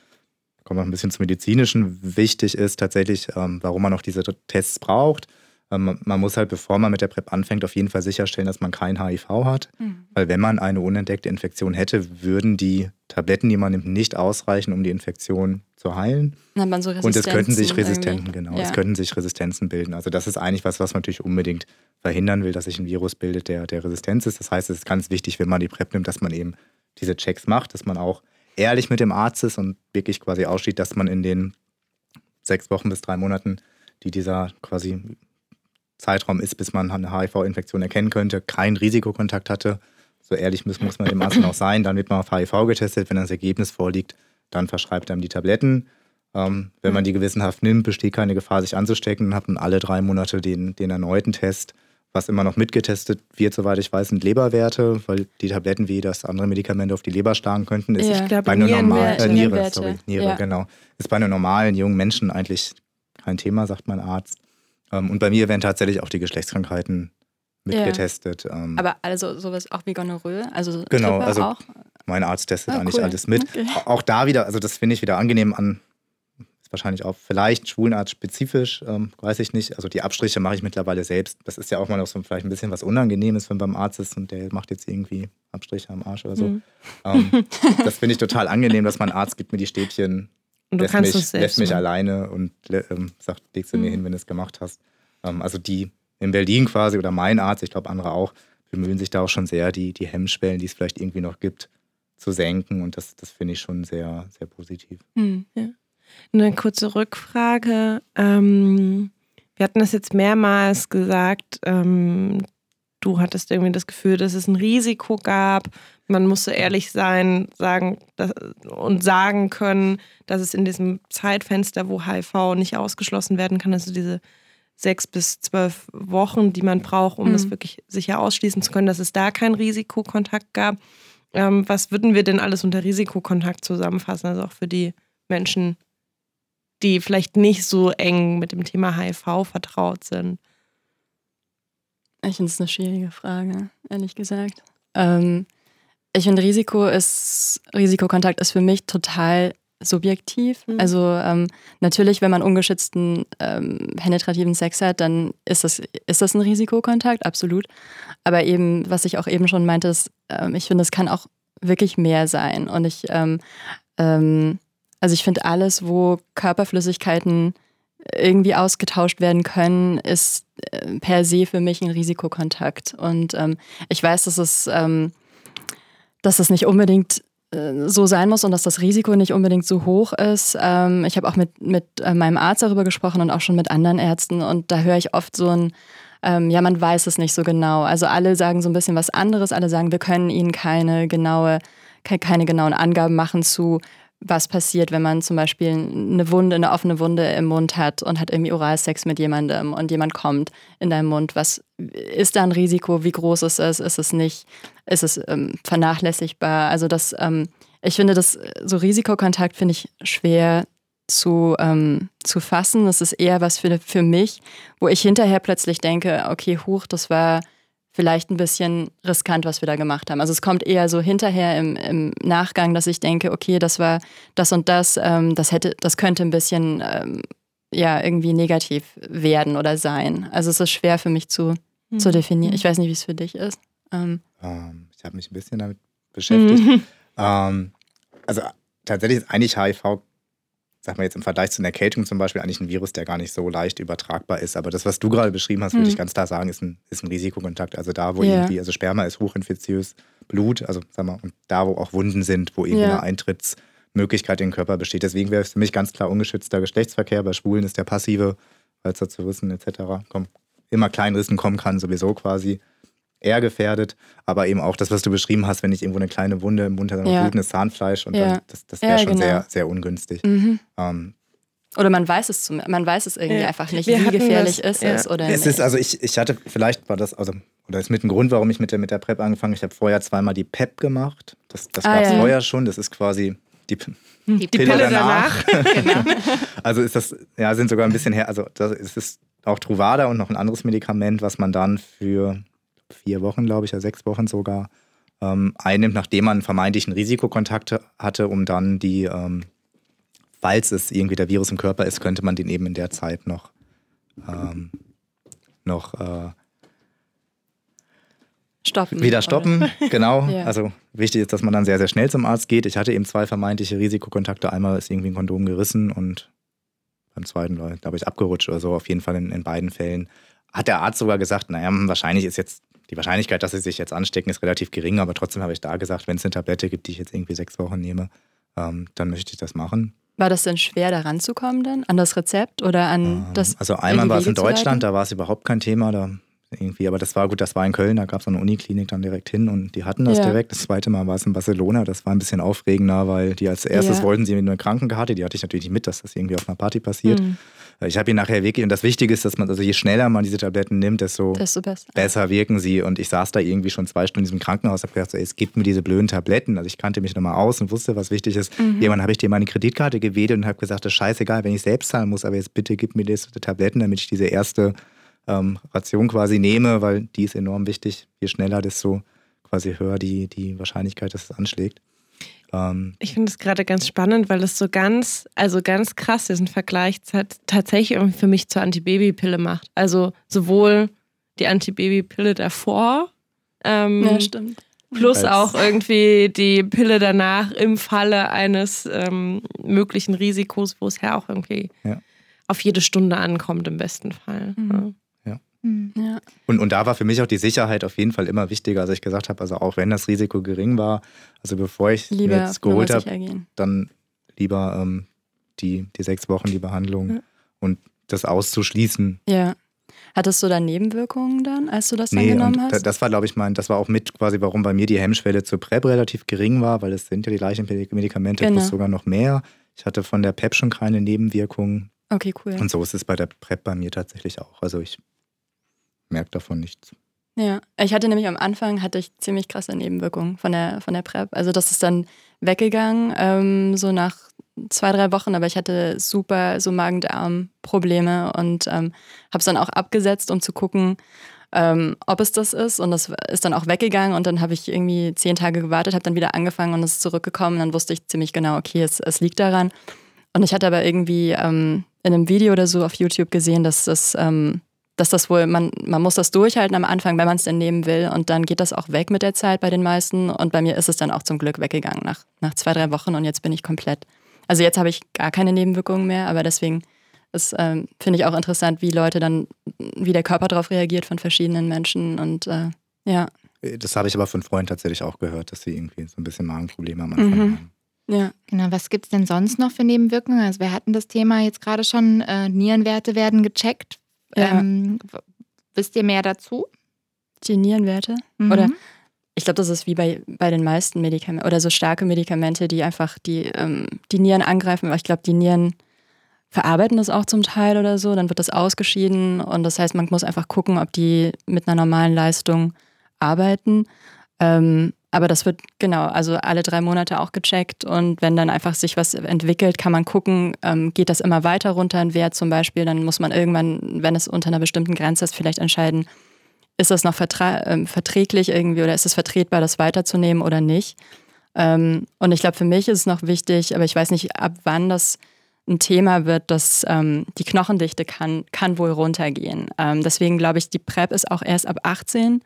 kommen wir ein bisschen zum Medizinischen, wichtig ist tatsächlich, ähm, warum man auch diese Tests braucht. Ähm, man muss halt, bevor man mit der PrEP anfängt, auf jeden Fall sicherstellen, dass man kein HIV hat. Mhm. Weil wenn man eine unentdeckte Infektion hätte, würden die Tabletten, die man nimmt, nicht ausreichen, um die Infektion zu heilen. So und es könnten sich Resistenzen, genau, ja. es könnten sich Resistenzen bilden. Also das ist eigentlich was, was man natürlich unbedingt verhindern will, dass sich ein Virus bildet, der, der Resistenz ist. Das heißt, es ist ganz wichtig, wenn man die PrEP nimmt, dass man eben diese Checks macht, dass man auch ehrlich mit dem Arzt ist und wirklich quasi aussteht, dass man in den sechs Wochen bis drei Monaten, die dieser quasi Zeitraum ist, bis man eine HIV-Infektion erkennen könnte, keinen Risikokontakt hatte. So ehrlich muss, muss man dem Arzt auch sein. Dann wird man auf HIV getestet. Wenn das Ergebnis vorliegt, dann verschreibt er ihm die Tabletten. Ähm, wenn man die gewissenhaft nimmt, besteht keine Gefahr, sich anzustecken. Dann hat man alle drei Monate den, den erneuten Test. Was immer noch mitgetestet wird, soweit ich weiß, sind Leberwerte, weil die Tabletten wie das andere Medikamente auf die Leber schlagen könnten. Ist ja, ich glaube, bei einer normalen äh, Niere, sorry, Niere, ja. genau. Ist bei einem normalen jungen Menschen eigentlich kein Thema, sagt mein Arzt. Ähm, und bei mir werden tatsächlich auch die Geschlechtskrankheiten mitgetestet. Ja. Ähm. Aber also sowas auch wie Gonorrhoe? Also genau, also auch? mein Arzt testet ah, eigentlich cool. alles mit. Okay. Auch da wieder, also das finde ich wieder angenehm an, ist wahrscheinlich auch vielleicht Schwulenarzt spezifisch, ähm, weiß ich nicht. Also die Abstriche mache ich mittlerweile selbst. Das ist ja auch mal noch so vielleicht ein bisschen was Unangenehmes, wenn beim Arzt ist und der macht jetzt irgendwie Abstriche am Arsch oder so. Mhm. Ähm, das finde ich total angenehm, dass mein Arzt gibt mir die Stäbchen und du lässt kannst mich, es selbst lässt mich alleine und ähm, sagt, legst du mhm. mir hin, wenn du es gemacht hast. Ähm, also die in Berlin quasi oder mein Arzt, ich glaube andere auch, bemühen sich da auch schon sehr, die, die Hemmschwellen, die es vielleicht irgendwie noch gibt, zu senken. Und das, das finde ich schon sehr, sehr positiv. Hm. Eine kurze Rückfrage. Ähm, wir hatten das jetzt mehrmals gesagt. Ähm, du hattest irgendwie das Gefühl, dass es ein Risiko gab. Man musste ehrlich sein sagen dass, und sagen können, dass es in diesem Zeitfenster, wo HIV nicht ausgeschlossen werden kann, also diese sechs bis zwölf Wochen, die man braucht, um Mhm. das wirklich sicher ausschließen zu können, dass es da keinen Risikokontakt gab. Ähm, was würden wir denn alles unter Risikokontakt zusammenfassen? Also auch für die Menschen, die vielleicht nicht so eng mit dem Thema HIV vertraut sind. Ich finde es eine schwierige Frage, ehrlich gesagt. Ähm, ich finde, Risiko ist, Risikokontakt ist für mich total subjektiv. Mhm. Also ähm, natürlich, wenn man ungeschützten ähm, penetrativen Sex hat, dann ist das, ist das ein Risikokontakt, absolut. Aber eben, was ich auch eben schon meinte, ist, ähm, ich finde, es kann auch wirklich mehr sein. Und ich, ähm, ähm, also ich finde alles, wo Körperflüssigkeiten irgendwie ausgetauscht werden können, ist äh, per se für mich ein Risikokontakt. Und ähm, ich weiß, dass es, ähm, dass es nicht unbedingt äh, so sein muss und dass das Risiko nicht unbedingt so hoch ist. Ähm, ich habe auch mit, mit äh, meinem Arzt darüber gesprochen und auch schon mit anderen Ärzten und da höre ich oft so ein, ähm, ja, man weiß es nicht so genau. Also alle sagen so ein bisschen was anderes, alle sagen, wir können ihnen keine genaue, ke- keine genauen Angaben machen zu, was passiert, wenn man zum Beispiel eine Wunde, eine offene Wunde im Mund hat und hat irgendwie Oralsex mit jemandem und jemand kommt in deinem Mund. Was ist da ein Risiko? Wie groß ist es? Ist es nicht? Ist es ähm, vernachlässigbar? Also das, ähm, ich finde das so Risikokontakt finde ich schwer zu, ähm, zu fassen. Das ist eher was für, für mich, wo ich hinterher plötzlich denke, okay, huch, das war vielleicht ein bisschen riskant, was wir da gemacht haben. Also es kommt eher so hinterher im, im Nachgang, dass ich denke, okay, das war das und das, ähm, das hätte, das könnte ein bisschen ähm, ja irgendwie negativ werden oder sein. Also es ist schwer für mich zu, zu definieren. Ich weiß nicht, wie es für dich ist. Ähm, Ähm, ich habe mich ein bisschen damit beschäftigt. Mhm. Ähm, also tatsächlich ist eigentlich HIV, sag mal jetzt im Vergleich zu einer Erkältung zum Beispiel, eigentlich ein Virus, der gar nicht so leicht übertragbar ist. Aber das, was du gerade beschrieben hast, würde Mhm. ich ganz klar sagen, ist ein, ist ein Risikokontakt. Also da, wo Ja. irgendwie, also Sperma ist hochinfiziös, Blut, also sag mal, und da, wo auch Wunden sind, wo irgendwie Ja. eine Eintrittsmöglichkeit in den Körper besteht. Deswegen wäre es für mich ganz klar ungeschützter Geschlechtsverkehr. Bei Schwulen ist der passive, weil es da zu Rissen etc. kommt, immer kleinen Rissen kommen kann, sowieso quasi eher gefährdet, aber eben auch das, was du beschrieben hast, wenn ich irgendwo eine kleine Wunde im Mund habe, Ja. blutendes Zahnfleisch und Ja. dann, das, das wäre Ja, schon genau. sehr, sehr ungünstig. mhm. Ähm, Oder man weiß es zum, man weiß es irgendwie Ja. einfach nicht, Wir wie gefährlich das, ist ja. es oder es nicht. ist, also ich, ich hatte, vielleicht war das, also, oder ist mit ein Grund, warum ich mit der, mit der PrEP angefangen Ich habe vorher zweimal die PEP gemacht. Das, das Ah, gab es ja. vorher schon. Das ist quasi die, Die, Die Pille danach. genau. Also ist das, ja, sind sogar ein bisschen her. Also das es ist auch Truvada und noch ein anderes Medikament, was man dann für vier Wochen, glaube ich, oder sechs Wochen sogar ähm, einnimmt, nachdem man vermeintlich einen Risikokontakt hatte, um dann die, ähm, falls es irgendwie der Virus im Körper ist, könnte man den eben in der Zeit noch, ähm, noch äh, stoppen. wieder stoppen. Genau. Ja. Also wichtig ist, dass man dann sehr, sehr schnell zum Arzt geht. Ich hatte eben zwei vermeintliche Risikokontakte. Einmal ist irgendwie ein Kondom gerissen und beim zweiten war, glaube ich, abgerutscht oder so. Auf jeden Fall in, in beiden Fällen. Hat der Arzt sogar gesagt, naja, wahrscheinlich ist jetzt die Wahrscheinlichkeit, dass sie sich jetzt anstecken, ist relativ gering, aber trotzdem habe ich da gesagt, wenn es eine Tablette gibt, die ich jetzt irgendwie sechs Wochen nehme, ähm, dann möchte ich das machen. War das denn schwer, da ranzukommen dann? An das Rezept oder an Ähm, das? also einmal war es in? Deutschland, da war es überhaupt kein Thema. Da irgendwie, aber das war gut, das war in Köln, da gab es eine Uniklinik dann direkt hin und die hatten das Ja. direkt. Das zweite Mal war es in Barcelona, das war ein bisschen aufregender, weil die als erstes Ja. wollten sie eine Krankenkarte, die hatte ich natürlich nicht mit, dass das irgendwie auf einer Party passiert. Hm, Ich habe ihn nachher wirklich, und das Wichtige ist, dass man, also je schneller man diese Tabletten nimmt, desto desto besser. besser wirken sie. Und ich saß da irgendwie schon zwei Stunden in diesem Krankenhaus, habe gedacht, so, ey, es gibt mir diese blöden Tabletten. Also ich kannte mich nochmal aus und wusste, was wichtig ist. Mhm. Irgendwann habe ich dir meine Kreditkarte gewählt und habe gesagt, das ist scheißegal, wenn ich selbst zahlen muss, aber jetzt bitte gib mir diese Tabletten, damit ich diese erste ähm, Ration quasi nehme, weil die ist enorm wichtig. Je schneller, desto quasi höher die, die Wahrscheinlichkeit, dass es anschlägt. Ähm, Ich finde es gerade ganz spannend, weil es so ganz, also ganz krass diesen Vergleich tat- tatsächlich irgendwie für mich zur Antibabypille macht. Also sowohl die Antibabypille davor, ähm, Ja, stimmt. plus Als- auch irgendwie die Pille danach im Falle eines ähm, möglichen Risikos, wo es ja auch irgendwie Ja. auf jede Stunde ankommt im besten Fall. Mhm. Ja. Hm. Ja. Und, und da war für mich auch die Sicherheit auf jeden Fall immer wichtiger, als ich gesagt habe, also auch wenn das Risiko gering war, also bevor ich Lieber jetzt geholt habe, dann lieber ähm, die, die sechs Wochen die Behandlung Ja. und das auszuschließen. Ja. Hattest du da Nebenwirkungen dann, als du das dann Nee, genommen und da- hast? das war, glaube ich, mein, das war auch mit quasi, warum bei mir die Hemmschwelle zur PrEP relativ gering war, weil es sind ja die gleichen Medikamente Genau. plus sogar noch mehr. Ich hatte von der PEP schon keine Nebenwirkungen okay, cool. und so ist es bei der PrEP bei mir tatsächlich auch. Also ich merke davon nichts. Ja, ich hatte nämlich am Anfang hatte ich ziemlich krasse Nebenwirkungen von der, von der PrEP. Also das ist dann weggegangen, ähm, so nach zwei, drei Wochen, aber ich hatte super so Magen-Darm-Probleme und ähm, habe es dann auch abgesetzt, um zu gucken, ähm, ob es das ist. Und das ist dann auch weggegangen und dann habe ich irgendwie zehn Tage gewartet, habe dann wieder angefangen und es ist zurückgekommen. Dann wusste ich ziemlich genau, okay, es, es liegt daran. Und ich hatte aber irgendwie ähm, in einem Video oder so auf YouTube gesehen, dass das, ähm, dass das wohl, man, man muss das durchhalten am Anfang, wenn man es denn nehmen will. Und dann geht das auch weg mit der Zeit bei den meisten. Und bei mir ist es dann auch zum Glück weggegangen nach, nach zwei, drei Wochen und jetzt bin ich komplett. Also jetzt habe ich gar keine Nebenwirkungen mehr, aber deswegen ist, ähm, finde ich auch interessant, wie Leute dann, wie der Körper darauf reagiert von verschiedenen Menschen. Und äh, ja, Das habe ich aber von Freunden tatsächlich auch gehört, dass sie irgendwie so ein bisschen Magenprobleme am Anfang Mhm. haben. ja. Genau, was gibt es denn sonst noch für Nebenwirkungen? Also wir hatten das Thema jetzt gerade schon, äh, Nierenwerte werden gecheckt. Ja. Ähm, wisst ihr mehr dazu? Die Nierenwerte. Mhm. Oder ich glaube, das ist wie bei, bei den meisten Medikamenten oder so starke Medikamente, die einfach die, ähm, die Nieren angreifen. Aber ich glaube, die Nieren verarbeiten das auch zum Teil oder so. Dann wird das ausgeschieden und das heißt, man muss einfach gucken, ob die mit einer normalen Leistung arbeiten. Ähm, aber das wird genau, also alle drei Monate auch gecheckt und wenn dann einfach sich was entwickelt, kann man gucken, ähm, geht das immer weiter runter ein Wert zum Beispiel, dann muss man irgendwann, wenn es unter einer bestimmten Grenze ist, vielleicht entscheiden, ist das noch ähm, verträglich irgendwie oder ist es vertretbar, das weiterzunehmen oder nicht. Ähm, und ich glaube, für mich ist es noch wichtig, aber ich weiß nicht, ab wann das ein Thema wird, dass ähm, die Knochendichte kann, kann wohl runtergehen. Ähm, deswegen glaube ich, die PrEP ist auch erst ab 18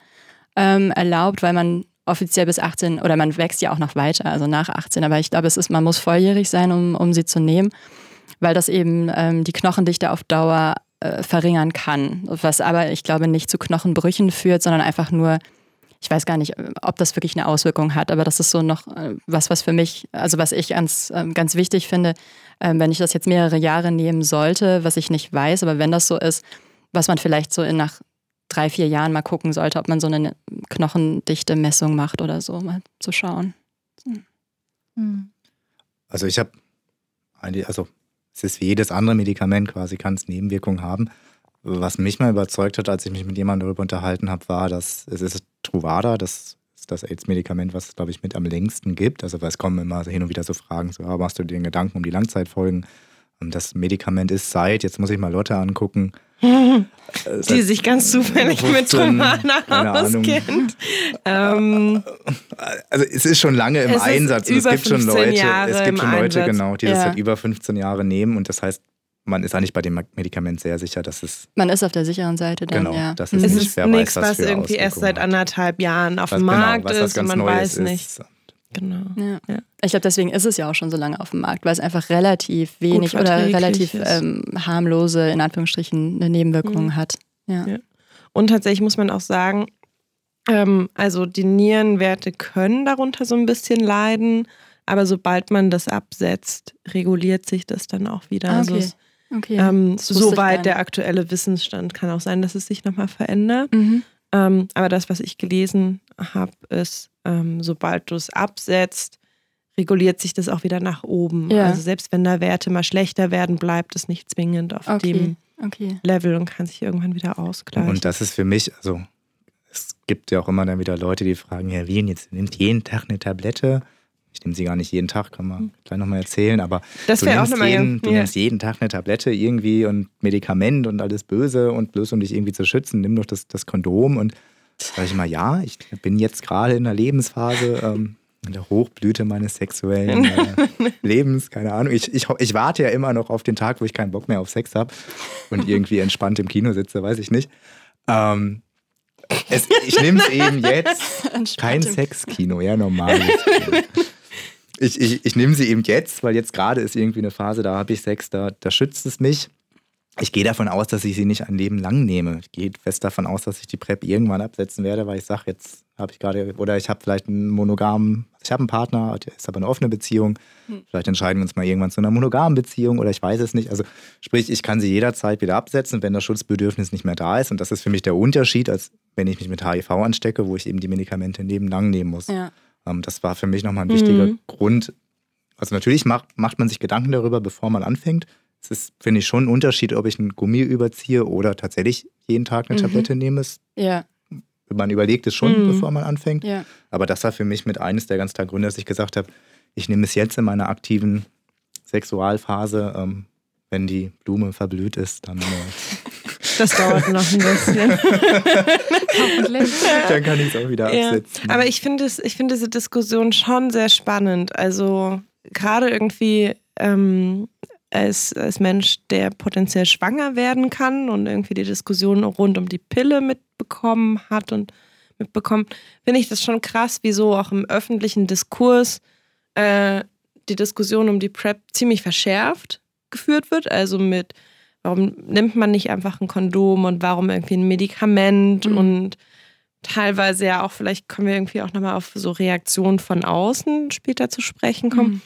ähm, erlaubt, weil man offiziell bis 18 oder man wächst ja auch noch weiter, also nach 18. Aber ich glaube, es ist, man muss volljährig sein, um, um sie zu nehmen, weil das eben ähm, die Knochendichte auf Dauer äh, verringern kann. Was aber, ich glaube, nicht zu Knochenbrüchen führt, sondern einfach nur, ich weiß gar nicht, äh, ob das wirklich eine Auswirkung hat, aber das ist so noch äh, was, was für mich, also was ich ganz, ähm, ganz wichtig finde, ähm, wenn ich das jetzt mehrere Jahre nehmen sollte, was ich nicht weiß, aber wenn das so ist, was man vielleicht so in nach drei, vier Jahren mal gucken sollte, ob man so eine Knochendichte-Messung macht oder so, mal zu schauen. Mhm. Also ich habe, also es ist wie jedes andere Medikament quasi, kann es Nebenwirkungen haben. Was mich mal überzeugt hat, als ich mich mit jemandem darüber unterhalten habe, war, dass es ist Truvada, das ist das AIDS-Medikament, was es, glaube ich, mit am längsten gibt. Also weil es kommen immer hin und wieder so Fragen, so, ah, machst du dir den Gedanken um die Langzeitfolgen? Und das Medikament ist seit, jetzt muss ich mal Lotte angucken. Die seit- sich ganz zufällig mit 15, Romana keine Ahnung. auskennt. Ähm, Also es ist schon lange im Einsatz. Und es gibt schon 15 Leute, Jahre es gibt schon Leute, Einsatz. genau, die das Ja. seit über 15 Jahren nehmen. Und das heißt, man ist eigentlich bei dem Medikament sehr sicher, dass es Man ist auf der sicheren Seite dann, Genau, ja. das ist es nicht, ist nichts, was was irgendwie erst seit anderthalb Jahren auf dem Markt genau, was was ist und man Neues weiß nicht. ist. Genau. Ja. Ja. Ich glaube, deswegen ist es ja auch schon so lange auf dem Markt, weil es einfach relativ wenig oder relativ ähm, harmlose, in Anführungsstrichen, eine Nebenwirkung Mhm. hat. Ja. Und tatsächlich muss man auch sagen, ähm, also die Nierenwerte können darunter so ein bisschen leiden, aber sobald man das absetzt, reguliert sich das dann auch wieder. Ah, Also okay. es, Okay. ähm, soweit der aktuelle Wissensstand kann auch sein, dass es sich nochmal verändert. Mhm. Ähm, aber das, was ich gelesen habe, ist, ähm, sobald du es absetzt, reguliert sich das auch wieder nach oben. Ja. Also selbst wenn da Werte mal schlechter werden, bleibt es nicht zwingend auf Okay. dem Okay. Level und kann sich irgendwann wieder ausgleichen. Und das ist für mich, also es gibt ja auch immer dann wieder Leute, die fragen, Herr Wien, jetzt nimmt jeden Tag eine Tablette. Ich nehme sie gar nicht jeden Tag, kann man gleich nochmal erzählen, aber Hm. das du, auch nimmst nochmal jeden, du ja. nimmst jeden Tag eine Tablette irgendwie und Medikament und alles böse und bloß um dich irgendwie zu schützen, nimm doch das, das Kondom und sage ich mal, ja, ich bin jetzt gerade in der Lebensphase, ähm, in der Hochblüte meines sexuellen äh, Lebens, keine Ahnung. Ich, ich, ich warte ja immer noch auf den Tag, wo ich keinen Bock mehr auf Sex habe und irgendwie entspannt im Kino sitze, weiß ich nicht. Ähm, es, ich nehme es eben jetzt kein Sexkino, normales Kino. Ich, ich, ich nehme sie eben jetzt, weil jetzt gerade ist irgendwie eine Phase, da habe ich Sex, da, da schützt es mich. Ich gehe davon aus, dass ich sie nicht ein Leben lang nehme. Ich gehe fest davon aus, dass ich die PrEP irgendwann absetzen werde, weil ich sage, jetzt habe ich gerade, oder ich habe vielleicht einen monogamen, ich habe einen Partner, ist aber eine offene Beziehung. Hm. Vielleicht entscheiden wir uns mal irgendwann zu einer monogamen Beziehung oder ich weiß es nicht. Also sprich, ich kann sie jederzeit wieder absetzen, wenn das Schutzbedürfnis nicht mehr da ist. Und das ist für mich der Unterschied, als wenn ich mich mit HIV anstecke, wo ich eben die Medikamente ein Leben lang nehmen muss. Ja. Ähm, das war für mich nochmal ein wichtiger mhm. Grund. Also natürlich macht, macht man sich Gedanken darüber, bevor man anfängt. Es ist, finde ich, schon ein Unterschied, ob ich ein Gummi überziehe oder tatsächlich jeden Tag eine mhm. Tablette nehme. Ja. Man überlegt es schon, mhm. bevor man anfängt. Ja. Aber das war für mich mit eines der ganz Gründe, dass ich gesagt habe, ich nehme es jetzt in meiner aktiven Sexualphase. Ähm, wenn die Blume verblüht ist, dann. Äh, das dauert noch ein bisschen. Hoffentlich. Dann kann ich es auch wieder absetzen. Ja. Aber ich finde find diese Diskussion schon sehr spannend. Also gerade irgendwie ähm, als, als Mensch, der potenziell schwanger werden kann und irgendwie die Diskussion rund um die Pille mitbekommen hat und mitbekommen, finde ich das schon krass, wieso auch im öffentlichen Diskurs äh, die Diskussion um die PrEP ziemlich verschärft geführt wird. Also mit, warum nimmt man nicht einfach ein Kondom und warum irgendwie ein Medikament mhm. und teilweise ja auch, vielleicht können wir irgendwie auch nochmal auf so Reaktionen von außen später zu sprechen kommen. Mhm.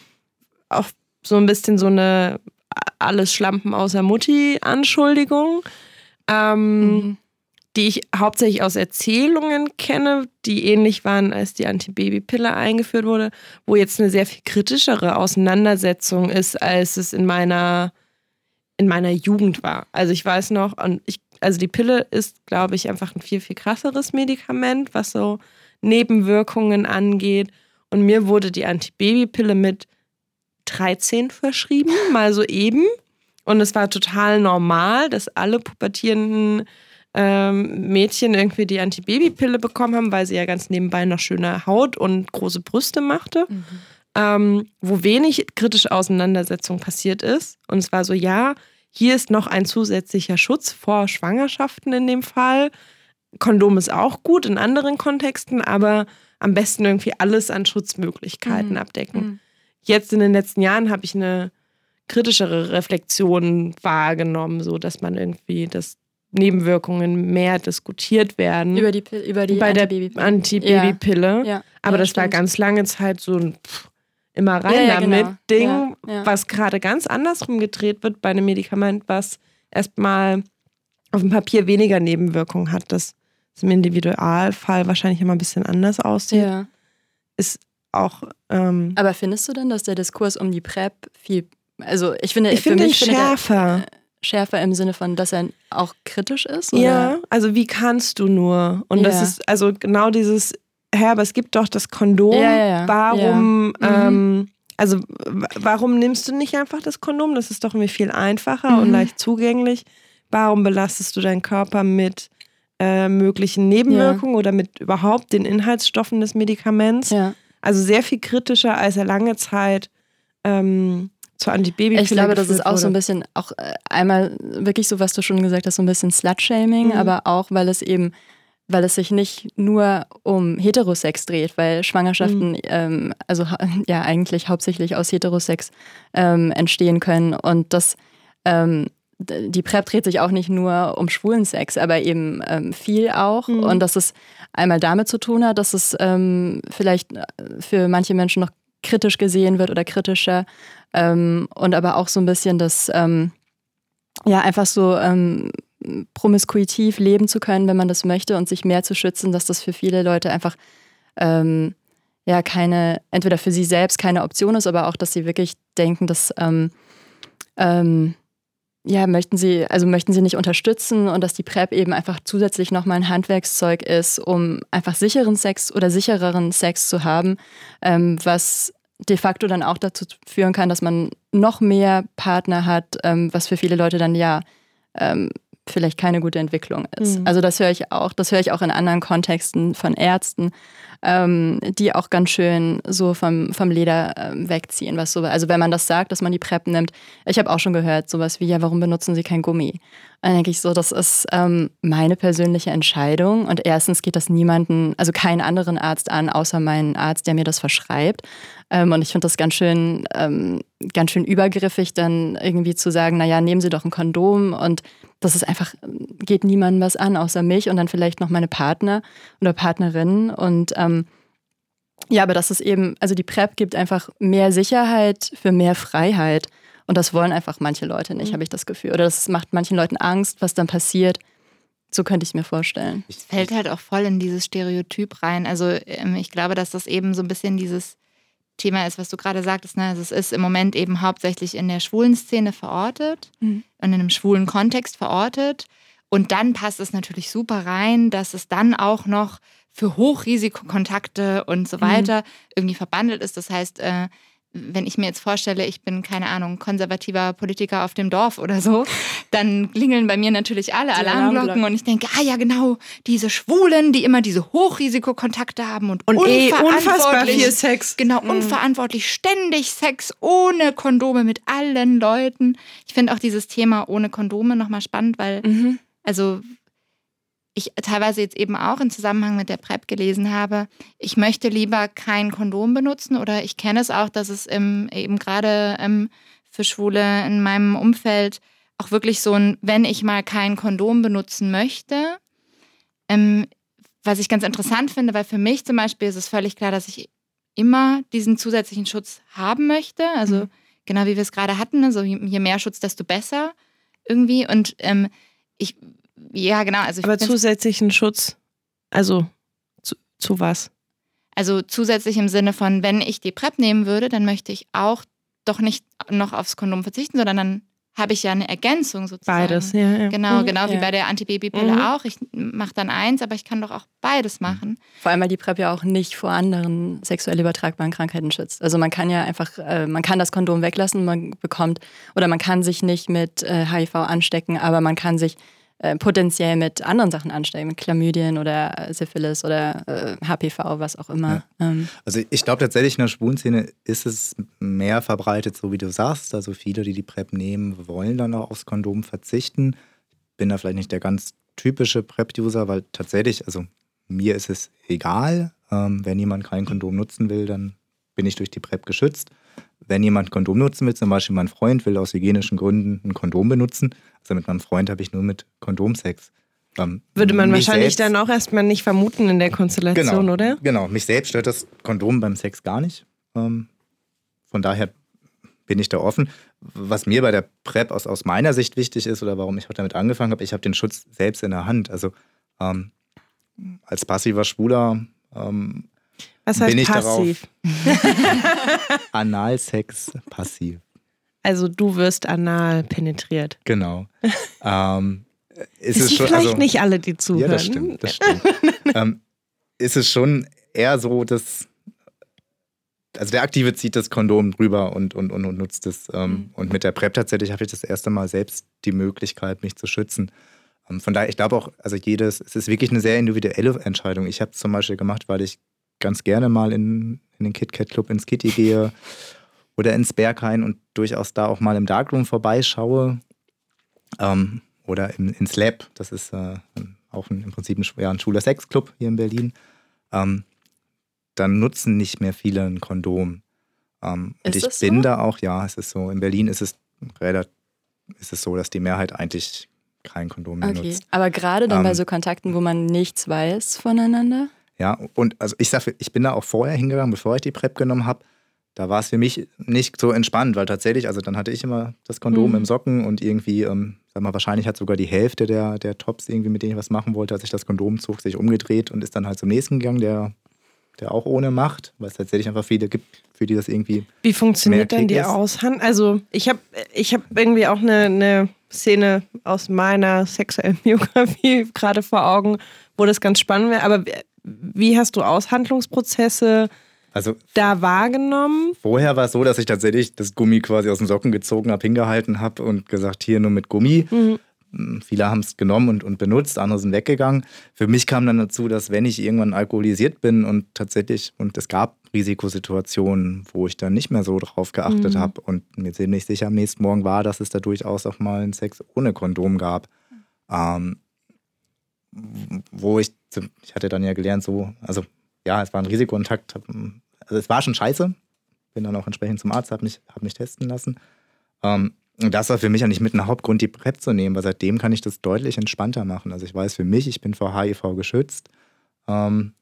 Auch so ein bisschen so eine alles Schlampen außer Mutti-Anschuldigung, ähm, mhm. die ich hauptsächlich aus Erzählungen kenne, die ähnlich waren, als die Antibabypille eingeführt wurde, wo jetzt eine sehr viel kritischere Auseinandersetzung ist, als es in meiner, in meiner Jugend war. Also ich weiß noch, und ich, also die Pille ist, glaube ich, einfach ein viel, viel krasseres Medikament, was so Nebenwirkungen angeht. Und mir wurde die Antibabypille mit 13 verschrieben, mal so eben. Und es war total normal, dass alle pubertierenden ähm, Mädchen irgendwie die Antibabypille bekommen haben, weil sie ja ganz nebenbei noch schöne Haut und große Brüste machte. Mhm. Ähm, wo wenig kritische Auseinandersetzung passiert ist. Und es war so, ja, hier ist noch ein zusätzlicher Schutz vor Schwangerschaften in dem Fall. Kondom ist auch gut in anderen Kontexten, aber am besten irgendwie alles an Schutzmöglichkeiten mhm. abdecken. Mhm jetzt in den letzten Jahren habe ich eine kritischere Reflexion wahrgenommen, so dass man irgendwie das Nebenwirkungen mehr diskutiert werden. Über die, über die bei Antibabypille. der Antibabypille. Ja. Ja. Aber ja, das stimmt. war ganz lange Zeit so ein pff, immer rein damit genau. Ding, was gerade ganz andersrum gedreht wird bei einem Medikament, was erstmal auf dem Papier weniger Nebenwirkungen hat, das im Individualfall wahrscheinlich immer ein bisschen anders aussieht. Ist auch. Ähm, Aber findest du denn, dass der Diskurs um die PrEP viel, also ich finde, ich finde mich schärfer. Finde schärfer im Sinne von, dass er auch kritisch ist? Oder? Ja, also wie kannst du nur? Und ja. das ist also genau dieses, Herr, aber es gibt doch das Kondom. Ja, ja, warum, mhm. ähm, also warum nimmst du nicht einfach das Kondom? Das ist doch irgendwie viel einfacher mhm. und leicht zugänglich. Warum belastest du deinen Körper mit äh, möglichen Nebenwirkungen oder mit überhaupt den Inhaltsstoffen des Medikaments? Ja. Also sehr viel kritischer, als er lange Zeit ähm, zur Antibabypille Ich glaube, das ist auch wurde. so ein bisschen, auch äh, einmal wirklich so, was du schon gesagt hast, so ein bisschen Slut-Shaming, mhm. aber auch, weil es eben weil es sich nicht nur um Heterosex dreht, weil Schwangerschaften mhm. ähm, also ja eigentlich hauptsächlich aus Heterosex ähm, entstehen können und das ähm, die PrEP dreht sich auch nicht nur um schwulen Sex, aber eben ähm, viel auch. Mhm. Und dass es einmal damit zu tun hat, dass es ähm, vielleicht äh, für manche Menschen noch kritisch gesehen wird oder kritischer. Ähm, und aber auch so ein bisschen das, ähm, ja, einfach so ähm, promiskuitiv leben zu können, wenn man das möchte und sich mehr zu schützen, dass das für viele Leute einfach ähm, ja keine, entweder für sie selbst keine Option ist, aber auch, dass sie wirklich denken, dass ähm, ja, möchten Sie, also möchten Sie nicht unterstützen und dass die PrEP eben einfach zusätzlich nochmal ein Handwerkszeug ist, um einfach sicheren Sex oder sichereren Sex zu haben, ähm, was de facto dann auch dazu führen kann, dass man noch mehr Partner hat, ähm, was für viele Leute dann ja ähm, vielleicht keine gute Entwicklung ist. Mhm. Also das höre ich auch, das höre ich auch in anderen Kontexten von Ärzten, ähm, die auch ganz schön so vom, vom Leder ähm, wegziehen. Was so, also wenn man das sagt, dass man die PrEP nimmt, ich habe auch schon gehört, sowas wie, ja, warum benutzen Sie kein Gummi? Dann denke ich so, das ist ähm, meine persönliche Entscheidung. Und erstens geht das niemanden, also keinen anderen Arzt an, außer meinen Arzt, der mir das verschreibt. Ähm, und ich finde das ganz schön, ähm, ganz schön übergriffig, dann irgendwie zu sagen, naja, nehmen Sie doch ein Kondom und das ist einfach, geht niemandem was an, außer mich und dann vielleicht noch meine Partner oder Partnerin. Und ähm, ja, aber das ist eben, also die PrEP gibt einfach mehr Sicherheit für mehr Freiheit. Und das wollen einfach manche Leute nicht, mhm. habe ich das Gefühl. Oder das macht manchen Leuten Angst, was dann passiert. So könnte ich es mir vorstellen. Es fällt halt auch voll in dieses Stereotyp rein. Also ähm, ich glaube, dass das eben so ein bisschen dieses Thema ist, was du gerade sagtest. Ne? Also es ist im Moment eben hauptsächlich in der schwulen Szene verortet mhm. und in einem schwulen Kontext verortet. Und dann passt es natürlich super rein, dass es dann auch noch für Hochrisikokontakte und so mhm. weiter mhm. irgendwie verbandelt ist. Das heißt, äh, wenn ich mir jetzt vorstelle, ich bin, keine Ahnung, konservativer Politiker auf dem Dorf oder so, dann klingeln bei mir natürlich alle Alarmglocken und ich denke, ah ja, genau, diese Schwulen, die immer diese Hochrisikokontakte haben und, und unfassbar viel Sex. Genau, mhm. unverantwortlich, ständig Sex ohne Kondome mit allen Leuten. Ich finde auch dieses Thema ohne Kondome nochmal spannend, weil, mhm. also ich teilweise jetzt eben auch im Zusammenhang mit der PrEP gelesen habe, ich möchte lieber kein Kondom benutzen oder ich kenne es auch, dass es im, eben gerade ähm, für Schwule in meinem Umfeld auch wirklich so ein, wenn ich mal kein Kondom benutzen möchte, ähm, was ich ganz interessant finde, weil für mich zum Beispiel ist es völlig klar, dass ich immer diesen zusätzlichen Schutz haben möchte. Also mhm. genau wie wir es gerade hatten, also je mehr Schutz, desto besser irgendwie. Und ähm, ich ja, genau. Also Aber zusätzlichen Schutz, also zu, zu was? Also zusätzlich im Sinne von, wenn ich die PrEP nehmen würde, dann möchte ich auch doch nicht noch aufs Kondom verzichten, sondern dann habe ich ja eine Ergänzung sozusagen. Beides, ja. ja. Genau, mhm, genau wie ja. bei der Antibabypille mhm. auch. Ich mache dann eins, aber ich kann doch auch beides machen. Vor allem, weil die PrEP ja auch nicht vor anderen sexuell übertragbaren Krankheiten schützt. Also man kann ja einfach, äh, man kann das Kondom weglassen, man bekommt, oder man kann sich nicht mit äh, HIV anstecken, aber man kann sich äh, potenziell mit anderen Sachen anstecken, mit Chlamydien oder Syphilis oder äh, HPV, was auch immer. Ja. Ähm. Also ich glaube tatsächlich in der Schwulenszene ist es mehr verbreitet, so wie du sagst. Also viele, die die PrEP nehmen, wollen dann auch aufs Kondom verzichten. Ich bin da vielleicht nicht der ganz typische PrEP-User, weil tatsächlich, also mir ist es egal. Ähm, wenn jemand kein Kondom nutzen will, dann bin ich durch die PrEP geschützt wenn jemand Kondom nutzen will, zum Beispiel mein Freund will aus hygienischen Gründen ein Kondom benutzen, also mit meinem Freund habe ich nur mit Kondomsex. Ähm, Würde man wahrscheinlich selbst, dann auch erstmal nicht vermuten in der Konstellation, genau, oder? Genau, mich selbst stört das Kondom beim Sex gar nicht. Ähm, von daher bin ich da offen. Was mir bei der PrEP aus, aus meiner Sicht wichtig ist oder warum ich auch damit angefangen habe, ich habe den Schutz selbst in der Hand. Also ähm, als passiver Schwuler ähm, was heißt bin ich passiv? Analsex passiv. Also du wirst anal penetriert. Genau. ähm, ist es schon, vielleicht also, nicht alle, die zuhören. Ja, das stimmt. Das stimmt. ähm, ist es schon eher so, dass also der Aktive zieht das Kondom drüber und, und, und, und nutzt es. Ähm, mhm. Und mit der PrEP tatsächlich habe ich das erste Mal selbst die Möglichkeit, mich zu schützen. Ähm, von daher, ich glaube auch, also jedes, es ist wirklich eine sehr individuelle Entscheidung. Ich habe es zum Beispiel gemacht, weil ich ganz gerne mal in, in den KitKat Club ins Kitty gehe oder ins Berghain und durchaus da auch mal im Darkroom vorbeischaue. Ähm, oder im, ins Lab, das ist äh, auch ein, im Prinzip ein, ja, ein schwuler Sexclub hier in Berlin. Ähm, dann nutzen nicht mehr viele ein Kondom. Ähm, und ich bin so? da auch, ja, es ist so. In Berlin ist es relativ ist es so, dass die Mehrheit eigentlich kein Kondom mehr okay. nutzt. Aber gerade dann ähm, bei so Kontakten, wo man nichts weiß voneinander? Ja, und also ich sage, ich bin da auch vorher hingegangen, bevor ich die PrEP genommen habe. Da war es für mich nicht so entspannt, weil tatsächlich, also dann hatte ich immer das Kondom mhm. im Socken und irgendwie, ähm, sag mal, wahrscheinlich hat sogar die Hälfte der, der Tops irgendwie, mit denen ich was machen wollte, als ich das Kondom zog, sich umgedreht und ist dann halt zum nächsten gegangen, der, der auch ohne macht, weil es tatsächlich einfach viele gibt, für die das irgendwie. Wie funktioniert denn die Aushand? Also ich habe ich hab irgendwie auch eine, eine Szene aus meiner sexuellen Biografie gerade vor Augen, wo das ganz spannend wäre. Aber wie hast du Aushandlungsprozesse also, da wahrgenommen? Vorher war es so, dass ich tatsächlich das Gummi quasi aus den Socken gezogen habe, hingehalten habe und gesagt, hier nur mit Gummi. Mhm. Hm, viele haben es genommen und, und benutzt, andere sind weggegangen. Für mich kam dann dazu, dass wenn ich irgendwann alkoholisiert bin und tatsächlich, und es gab Risikosituationen, wo ich dann nicht mehr so drauf geachtet mhm. habe und mir ziemlich sicher am nächsten Morgen war, dass es da durchaus auch mal einen Sex ohne Kondom gab. Ähm, wo ich, ich hatte dann ja gelernt, so, also ja, es war ein Risikokontakt, also es war schon scheiße, bin dann auch entsprechend zum Arzt, habe mich, hab mich testen lassen. Ähm, und das war für mich eigentlich mit ein Hauptgrund, die PrEP zu nehmen, weil seitdem kann ich das deutlich entspannter machen. Also ich weiß für mich, ich bin vor HIV geschützt. Ähm,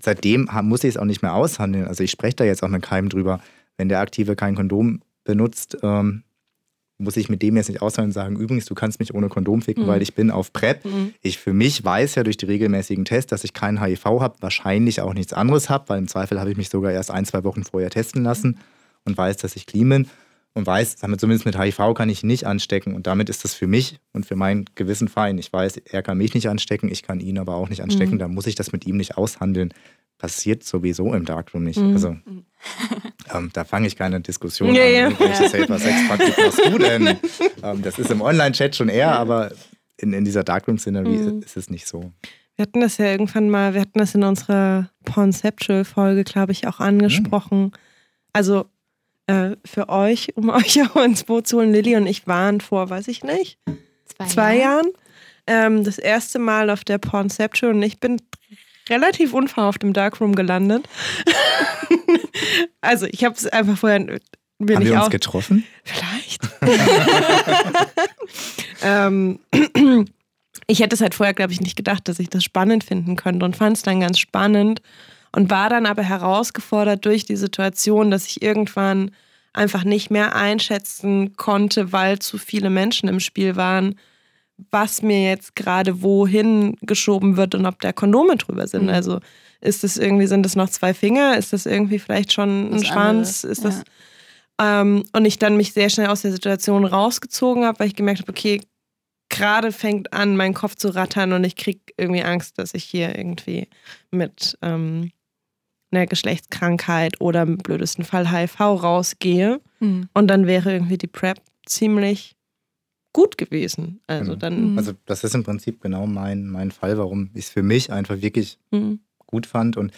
seitdem muss ich es auch nicht mehr aushandeln. Also ich spreche da jetzt auch mit keinem drüber. Wenn der Aktive kein Kondom benutzt, ähm, muss ich mit dem jetzt nicht aushandeln und sagen, übrigens, du kannst mich ohne Kondom ficken, mhm. weil ich bin auf PrEP. Mhm. Ich für mich weiß ja durch die regelmäßigen Tests, dass ich keinen HIV habe, wahrscheinlich auch nichts anderes habe, weil im Zweifel habe ich mich sogar erst ein, zwei Wochen vorher testen lassen und weiß, dass ich clean bin und weiß, damit zumindest mit HIV kann ich nicht anstecken. Und damit ist das für mich und für mein Gewissen fein. Ich weiß, er kann mich nicht anstecken, ich kann ihn aber auch nicht anstecken. Mhm. Da muss ich das mit ihm nicht aushandeln. Passiert sowieso im Darkroom nicht. Mhm. Also ähm, da fange ich keine Diskussion ja, an. Ja. Welche Safer Sex Praktik machst du denn? ähm, das ist im Online-Chat schon eher, aber in, in dieser Darkroom-Szenerie mhm. ist es nicht so. Wir hatten das ja irgendwann mal, wir hatten das in unserer Pornceptual-Folge, glaube ich, auch angesprochen. Mhm. Also äh, für euch, um euch auch ins Boot zu holen. Lilly und ich waren vor, weiß ich nicht, zwei, zwei Jahren. Ähm, das erste Mal auf der Pornception und ich bin relativ unverhofft im Darkroom gelandet. also ich habe es einfach vorher. Bin Haben wir uns getroffen? Vielleicht. ähm, ich hätte es halt vorher, glaube ich, nicht gedacht, dass ich das spannend finden könnte und fand es dann ganz spannend und war dann aber herausgefordert durch die Situation, dass ich irgendwann einfach nicht mehr einschätzen konnte, weil zu viele Menschen im Spiel waren, was mir jetzt gerade wohin geschoben wird und ob da Kondome drüber sind. Mhm. Also ist das irgendwie, sind das noch zwei Finger? Ist das irgendwie vielleicht schon ein Schwanz? Ist das. Ja. Ähm, und ich dann mich sehr schnell aus der Situation rausgezogen habe, weil ich gemerkt habe, okay, gerade fängt an, mein Kopf zu rattern und ich kriege irgendwie Angst, dass ich hier irgendwie mit ähm, einer Geschlechtskrankheit oder im blödesten Fall HIV rausgehe. Mhm. Und dann wäre irgendwie die PrEP ziemlich gut gewesen. Also genau. dann. Mhm. Also das ist im Prinzip genau mein, mein Fall, warum ich es für mich einfach wirklich mhm. gut fand. Und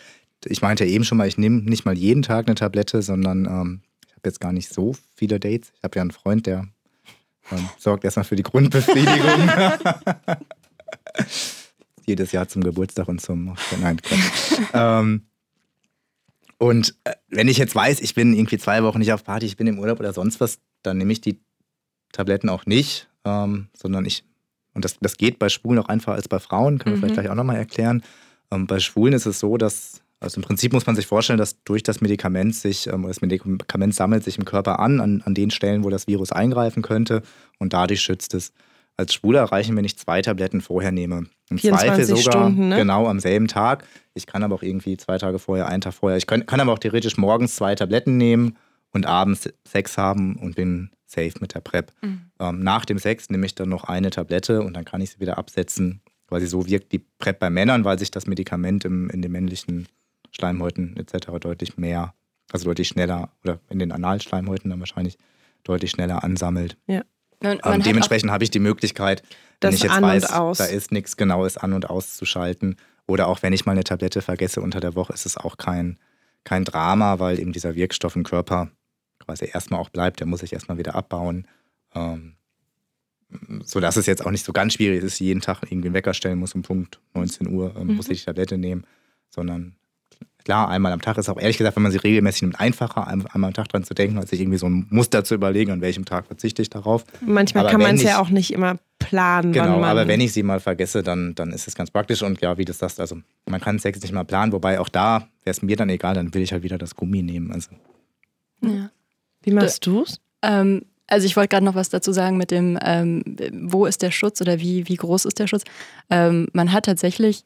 ich meinte eben schon mal, ich nehme nicht mal jeden Tag eine Tablette, sondern ähm, ich habe jetzt gar nicht so viele Dates. Ich habe ja einen Freund, der ähm, sorgt erstmal für die Grundbefriedigung. Jedes Jahr zum Geburtstag und zum. Nein, ähm, und äh, wenn ich jetzt weiß, ich bin irgendwie zwei Wochen nicht auf Party, ich bin im Urlaub oder sonst was, dann nehme ich die Tabletten auch nicht, ähm, sondern ich, und das, das geht bei Schwulen auch einfacher als bei Frauen, können wir mhm. vielleicht gleich auch nochmal erklären. Ähm, bei Schwulen ist es so, dass, also im Prinzip muss man sich vorstellen, dass durch das Medikament sich, ähm, das Medikament sammelt sich im Körper an, an, an den Stellen, wo das Virus eingreifen könnte und dadurch schützt es. Als Schwuler reichen, wenn ich zwei Tabletten vorher nehme. Im Zweifel sogar Stunden, ne? genau am selben Tag. Ich kann aber auch irgendwie zwei Tage vorher, einen Tag vorher. Ich kann, kann aber auch theoretisch morgens zwei Tabletten nehmen und abends Sex haben und bin safe mit der PrEP. Mhm. Ähm, nach dem Sex nehme ich dann noch eine Tablette und dann kann ich sie wieder absetzen. Quasi so wirkt die PrEP bei Männern, weil sich das Medikament im, in den männlichen Schleimhäuten etc. deutlich mehr, also deutlich schneller oder in den Analschleimhäuten dann wahrscheinlich deutlich schneller ansammelt. Ja. Man, man dementsprechend habe ich die Möglichkeit, wenn ich jetzt weiß, da ist nichts Genaues an- und auszuschalten. Oder auch wenn ich mal eine Tablette vergesse unter der Woche, ist es auch kein, kein Drama, weil eben dieser Wirkstoff im Körper quasi erstmal auch bleibt. Der muss sich erstmal wieder abbauen. Ähm, sodass es jetzt auch nicht so ganz schwierig ist, dass jeden Tag irgendwie einen Wecker stellen muss um Punkt 19 Uhr, ähm, mhm. muss ich die Tablette nehmen, sondern Klar, einmal am Tag ist auch ehrlich gesagt, wenn man sie regelmäßig nimmt, einfacher, einmal am Tag dran zu denken, als sich irgendwie so ein Muster zu überlegen, an welchem Tag verzichte ich darauf. Manchmal aber kann man es ja auch nicht immer planen. Genau, aber wenn ich sie mal vergesse, dann, dann ist es ganz praktisch. Und ja, wie du sagst, also man kann Sex nicht mal planen, wobei auch da wäre es mir dann egal, dann will ich halt wieder das Gummi nehmen. Also. Ja. Wie machst du es? Ähm, also ich wollte gerade noch was dazu sagen mit dem, ähm, wo ist der Schutz oder wie, wie groß ist der Schutz. Ähm, man hat tatsächlich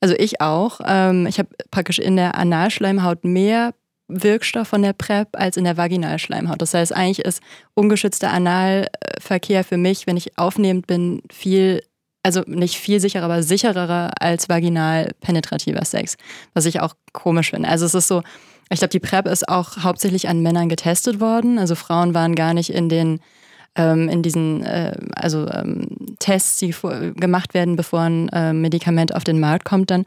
also ich auch. Ähm, ich habe praktisch in der Analschleimhaut mehr Wirkstoff von der PrEP als in der Vaginalschleimhaut. Das heißt, eigentlich ist ungeschützter Analverkehr für mich, wenn ich aufnehmend bin, viel, also nicht viel sicherer, aber sicherer als vaginal penetrativer Sex, was ich auch komisch finde. Also es ist so, ich glaube, die PrEP ist auch hauptsächlich an Männern getestet worden. Also Frauen waren gar nicht in den ähm, in diesen äh, also ähm, Tests, die gemacht werden, bevor ein äh, Medikament auf den Markt kommt dann.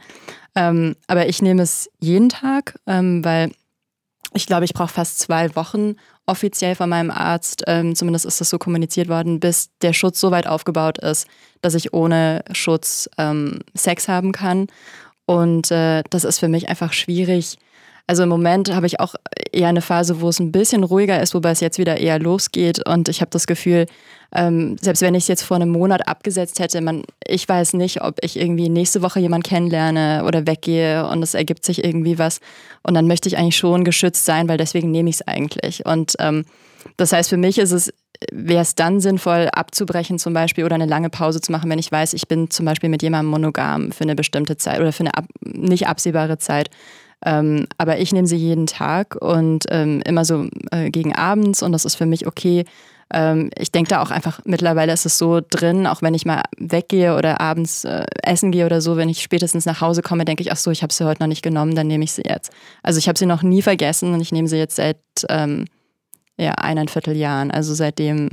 Ähm, aber ich nehme es jeden Tag, ähm, weil ich glaube, ich brauche fast zwei Wochen offiziell von meinem Arzt, ähm, zumindest ist das so kommuniziert worden, bis der Schutz so weit aufgebaut ist, dass ich ohne Schutz Sex haben kann. Und äh, das ist für mich einfach schwierig, Also im Moment habe ich auch eher eine Phase, wo es ein bisschen ruhiger ist, wobei es jetzt wieder eher losgeht. Und ich habe das Gefühl, ähm, selbst wenn ich es jetzt vor einem Monat abgesetzt hätte, man, ich weiß nicht, ob ich irgendwie nächste Woche jemanden kennenlerne oder weggehe und es ergibt sich irgendwie was. Und dann möchte ich eigentlich schon geschützt sein, weil deswegen nehme ich es eigentlich. Und ähm, das heißt, für mich ist es wäre es dann sinnvoll, abzubrechen zum Beispiel oder eine lange Pause zu machen, wenn ich weiß, ich bin zum Beispiel mit jemandem monogam für eine bestimmte Zeit oder für eine ab nicht absehbare Zeit. Ähm, aber ich nehme sie jeden Tag und ähm, immer so äh, gegen abends und das ist für mich okay. Ähm, ich denke da auch einfach, mittlerweile ist es so drin, auch wenn ich mal weggehe oder abends äh, essen gehe oder so, wenn ich spätestens nach Hause komme, denke ich, ach so, ich habe sie heute noch nicht genommen, dann nehme ich sie jetzt. Also ich habe sie noch nie vergessen und ich nehme sie jetzt seit ähm, ja, eineinviertel Jahren, also seitdem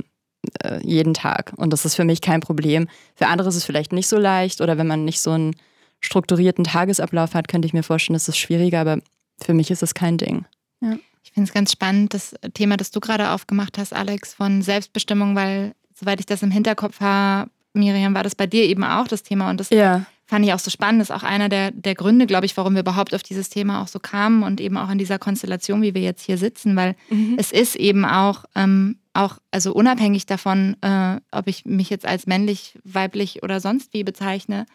äh, jeden Tag. Und das ist für mich kein Problem. Für andere ist es vielleicht nicht so leicht oder wenn man nicht so einen strukturierten Tagesablauf hat, könnte ich mir vorstellen, das ist schwieriger, aber für mich ist es kein Ding. Ja. Ich finde es ganz spannend, das Thema, das du gerade aufgemacht hast, Alex, von Selbstbestimmung, weil, soweit ich das im Hinterkopf habe, Miriam, war das bei dir eben auch das Thema und das ja. fand ich auch so spannend. Das ist auch einer der, der Gründe, glaube ich, warum wir überhaupt auf dieses Thema auch so kamen und eben auch in dieser Konstellation, wie wir jetzt hier sitzen, weil mhm. es ist eben auch, ähm, auch, also unabhängig davon, äh, ob ich mich jetzt als männlich, weiblich oder sonst wie bezeichne,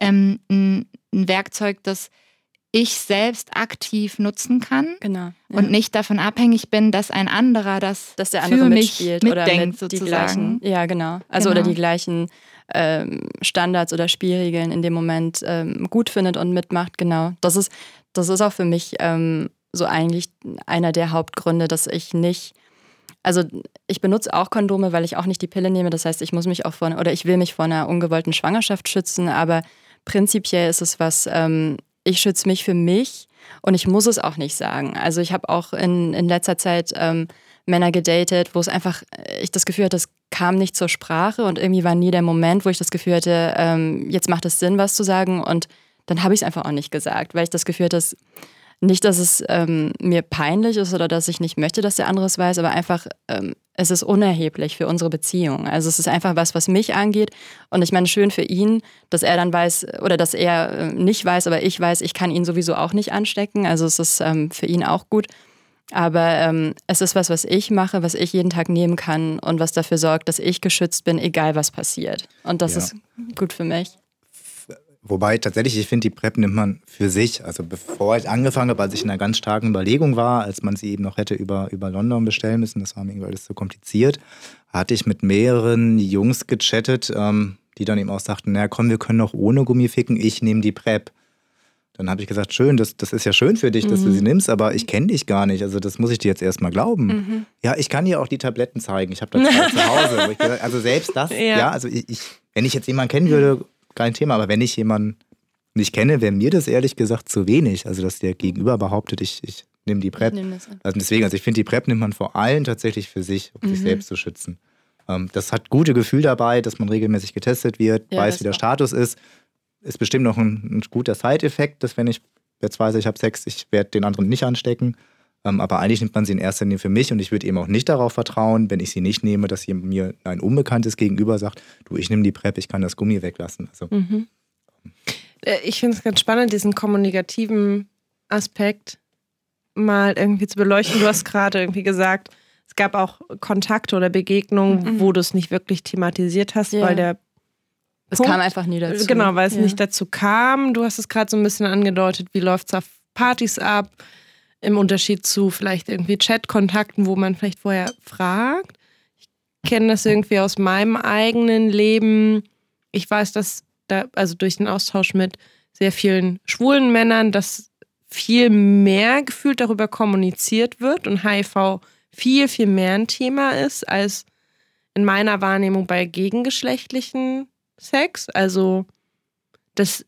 ähm, ein, ein, Werkzeug, das ich selbst aktiv nutzen kann genau, ja. und nicht davon abhängig bin, dass ein anderer das dass der andere für mitspielt mich oder mitdenkt, mit sozusagen. Gleichen, ja, genau. Also genau. oder die gleichen ähm, Standards oder Spielregeln in dem Moment ähm, gut findet und mitmacht. Genau. Das ist, das ist auch für mich ähm, so eigentlich einer der Hauptgründe, dass ich nicht also ich benutze auch Kondome, weil ich auch nicht die Pille nehme. Das heißt, ich muss mich auch vor oder ich will mich vor einer ungewollten Schwangerschaft schützen, aber prinzipiell ist es was, ähm, ich schütze mich für mich und ich muss es auch nicht sagen. Also ich habe auch in, in letzter Zeit ähm, Männer gedatet, wo es einfach, äh, ich das Gefühl hatte, es kam nicht zur Sprache und irgendwie war nie der Moment, wo ich das Gefühl hatte, ähm, jetzt macht es Sinn, was zu sagen und dann habe ich es einfach auch nicht gesagt, weil ich das Gefühl hatte, nicht, dass es ähm, mir peinlich ist oder dass ich nicht möchte, dass der andere es weiß, aber einfach, ähm, es ist unerheblich für unsere Beziehung. Also es ist einfach was, was mich angeht. Und ich meine, schön für ihn, dass er dann weiß oder dass er äh, nicht weiß, aber ich weiß, ich kann ihn sowieso auch nicht anstecken. Also es ist ähm, für ihn auch gut. Aber ähm, es ist was, was ich mache, was ich jeden Tag nehmen kann und was dafür sorgt, dass ich geschützt bin, egal was passiert. Und das ja. ist gut für mich. Wobei tatsächlich, ich finde, die PrEP nimmt man für sich. Also bevor ich angefangen habe, als ich in einer ganz starken Überlegung war, als man sie eben noch hätte über, über London bestellen müssen, das war mir irgendwie alles so kompliziert, hatte ich mit mehreren Jungs gechattet, ähm, die dann eben auch sagten, naja komm, wir können doch ohne Gummi ficken, ich nehme die PrEP. Dann habe ich gesagt, schön, das, das ist ja schön für dich, dass mhm. du sie nimmst, aber ich kenne dich gar nicht. Also das muss ich dir jetzt erstmal glauben. Mhm. Ja, ich kann dir auch die Tabletten zeigen. Ich habe da zwei zu Hause. Gesagt, also selbst das, ja, ja also ich, ich, wenn ich jetzt jemanden kennen würde, kein Thema. Aber wenn ich jemanden nicht kenne, wäre mir das ehrlich gesagt zu wenig. Also, dass der Gegenüber behauptet, ich, ich nehme die PrEP. Nehm also deswegen, also ich finde, die PrEP nimmt man vor allem tatsächlich für sich, um mhm. sich selbst zu schützen. Ähm, das hat gute Gefühl dabei, dass man regelmäßig getestet wird, ja, weiß, wie der Status ist. Ist bestimmt noch ein, ein guter Side-Effekt, dass wenn ich jetzt weiß, ich habe Sex, ich werde den anderen nicht anstecken. Ähm, aber eigentlich nimmt man sie in erster Linie für mich und ich würde eben auch nicht darauf vertrauen, wenn ich sie nicht nehme, dass mir ein unbekanntes Gegenüber sagt, du, ich nehme die PrEP, ich kann das Gummi weglassen. Also, mhm. Äh, ich finde es ganz spannend, diesen kommunikativen Aspekt mal irgendwie zu beleuchten. Du hast gerade irgendwie gesagt, es gab auch Kontakte oder Begegnungen, mhm. wo du es nicht wirklich thematisiert hast, ja. weil der es Punkt, kam einfach nie dazu. Genau, weil es ja. nicht dazu kam. Du hast es gerade so ein bisschen angedeutet, wie läuft es auf Partys ab? Im Unterschied zu vielleicht irgendwie Chatkontakten, wo man vielleicht vorher fragt. Ich kenne das irgendwie aus meinem eigenen Leben. Ich weiß, dass da, also durch den Austausch mit sehr vielen schwulen Männern, dass viel mehr gefühlt darüber kommuniziert wird und HIV viel, viel mehr ein Thema ist als in meiner Wahrnehmung bei gegengeschlechtlichen Sex. Also, das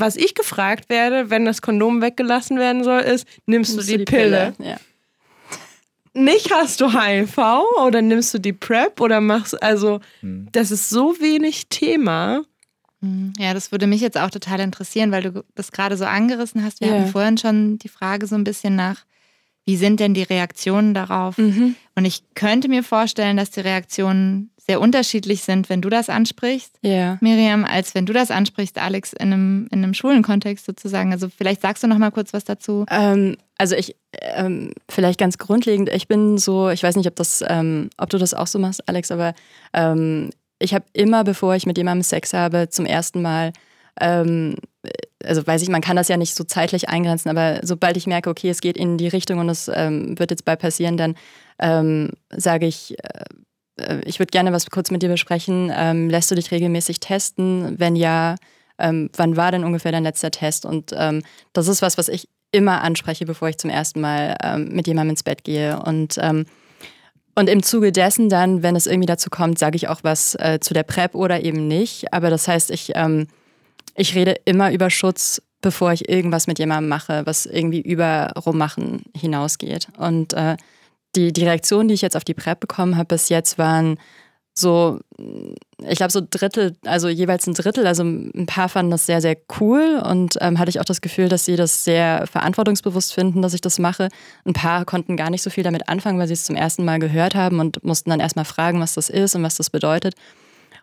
was ich gefragt werde, wenn das Kondom weggelassen werden soll, ist, nimmst, nimmst du die, die Pille? Pille? Ja. Nicht hast du HIV oder nimmst du die PrEP oder machst, also hm. das ist so wenig Thema. Hm. Ja, das würde mich jetzt auch total interessieren, weil du das gerade so angerissen hast. Wir ja. hatten vorhin schon die Frage so ein bisschen nach, wie sind denn die Reaktionen darauf? Mhm. Und ich könnte mir vorstellen, dass die Reaktionen sehr unterschiedlich sind, wenn du das ansprichst, yeah. Miriam, als wenn du das ansprichst, Alex, in einem, in einem Schulenkontext sozusagen. Also vielleicht sagst du noch mal kurz was dazu. Ähm, also ich, ähm, vielleicht ganz grundlegend, ich bin so, ich weiß nicht, ob das, ähm, ob du das auch so machst, Alex, aber ähm, ich habe immer, bevor ich mit jemandem Sex habe, zum ersten Mal, ähm, also weiß ich, man kann das ja nicht so zeitlich eingrenzen, aber sobald ich merke, okay, es geht in die Richtung und es ähm, wird jetzt bald passieren, dann ähm, sage ich, äh, äh ich würde gerne was kurz mit dir besprechen. lässt du dich regelmäßig testen? Wenn ja, wann war denn ungefähr dein letzter Test? Und das ist was, was ich immer anspreche, bevor ich zum ersten Mal ähm, mit jemandem ins Bett gehe. Und, ähm, und im Zuge dessen dann, wenn es irgendwie dazu kommt, sage ich auch was äh, zu der PrEP oder eben nicht. Aber das heißt, ich, ähm, ich rede immer über Schutz, bevor ich irgendwas mit jemandem mache, was irgendwie über Rummachen hinausgeht. Und äh, die, die Reaktionen, die ich jetzt auf die PrEP bekommen habe bis jetzt, waren so, ich glaube, so Drittel, also jeweils ein Drittel. Also ein paar fanden das sehr, sehr cool und ähm, hatte ich auch das Gefühl, dass sie das sehr verantwortungsbewusst finden, dass ich das mache. Ein paar konnten gar nicht so viel damit anfangen, weil sie es zum ersten Mal gehört haben und mussten dann erstmal fragen, was das ist und was das bedeutet.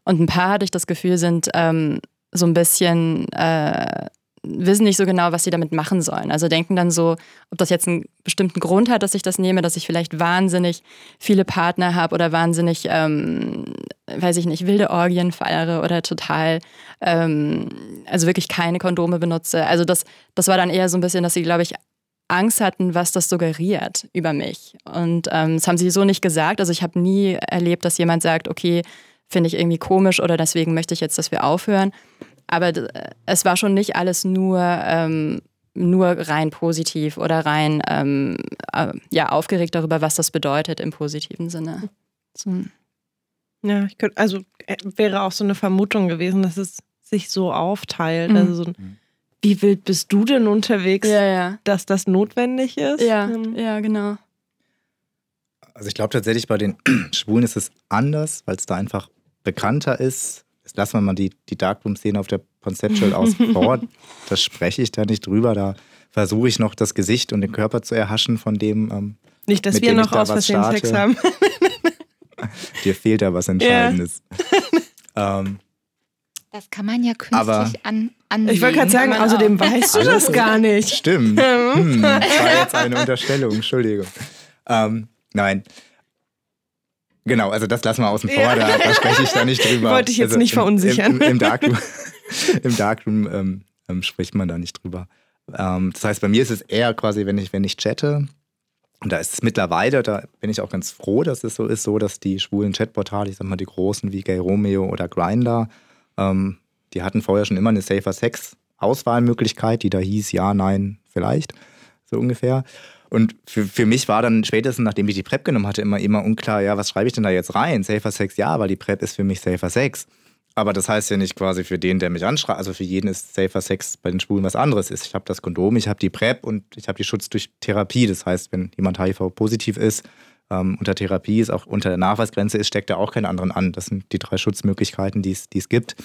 Und ein paar hatte ich das Gefühl, sind ähm, so ein bisschen äh, wissen nicht so genau, was sie damit machen sollen. Also denken dann so, ob das jetzt einen bestimmten Grund hat, dass ich das nehme, dass ich vielleicht wahnsinnig viele Partner habe oder wahnsinnig, ähm, weiß ich nicht, wilde Orgien feiere oder total, ähm, also wirklich keine Kondome benutze. Also das, das war dann eher so ein bisschen, dass sie, glaube ich, Angst hatten, was das suggeriert über mich. Und ähm, das haben sie so nicht gesagt. Also ich habe nie erlebt, dass jemand sagt, okay, finde ich irgendwie komisch oder deswegen möchte ich jetzt, dass wir aufhören. Aber es war schon nicht alles nur, ähm, nur rein positiv oder rein ähm, äh, ja, aufgeregt darüber, was das bedeutet im positiven Sinne. So. Ja, ich könnte, also äh, wäre auch so eine Vermutung gewesen, dass es sich so aufteilt. Mhm. Also so mhm. wie wild bist du denn unterwegs, ja, ja. dass das notwendig ist? Ja, ähm. ja, genau. Also ich glaube tatsächlich bei den Schwulen ist es anders, weil es da einfach bekannter ist. Jetzt lassen wir mal die, die Darkroom-Szene auf der Conceptual aus vor. Da spreche ich da nicht drüber. Da versuche ich noch das Gesicht und den Körper zu erhaschen von dem. Ähm, nicht, dass wir noch da aus Versehen Sex haben. Dir fehlt da was Entscheidendes. Ja. ähm, das kann man ja künstlich aber, an, anlegen. Ich wollte gerade sagen, außerdem weißt du das gar nicht. Stimmt. Hm, das war jetzt eine Unterstellung, Entschuldigung. Ähm, nein, Genau, also das lassen wir außen vor, ja. da, da, spreche ich da nicht drüber. Wollte ich jetzt also nicht verunsichern. Im, im, im Darkroom, im Darkroom ähm, ähm, spricht man da nicht drüber. Ähm, das heißt, bei mir ist es eher quasi, wenn ich, wenn ich chatte, und da ist es mittlerweile, da bin ich auch ganz froh, dass es so ist, so dass die schwulen Chatportale, ich sag mal die großen wie Gay Romeo oder Grindr, ähm, die hatten vorher schon immer eine Safer Sex Auswahlmöglichkeit, die da hieß ja, nein, vielleicht, so ungefähr. Und für, für mich war dann spätestens, nachdem ich die PrEP genommen hatte, immer, immer unklar, ja, was schreibe ich denn da jetzt rein? Safer Sex, ja, weil die PrEP ist für mich Safer Sex. Aber das heißt ja nicht quasi für den, der mich anschreibt, also für jeden ist Safer Sex bei den Schwulen was anderes. Ich habe das Kondom, ich habe die PrEP und ich habe die Schutz durch Therapie. Das heißt, wenn jemand HIV-positiv ist, ähm, unter Therapie ist, auch unter der Nachweisgrenze ist, steckt er auch keinen anderen an. Das sind die drei Schutzmöglichkeiten, die es gibt.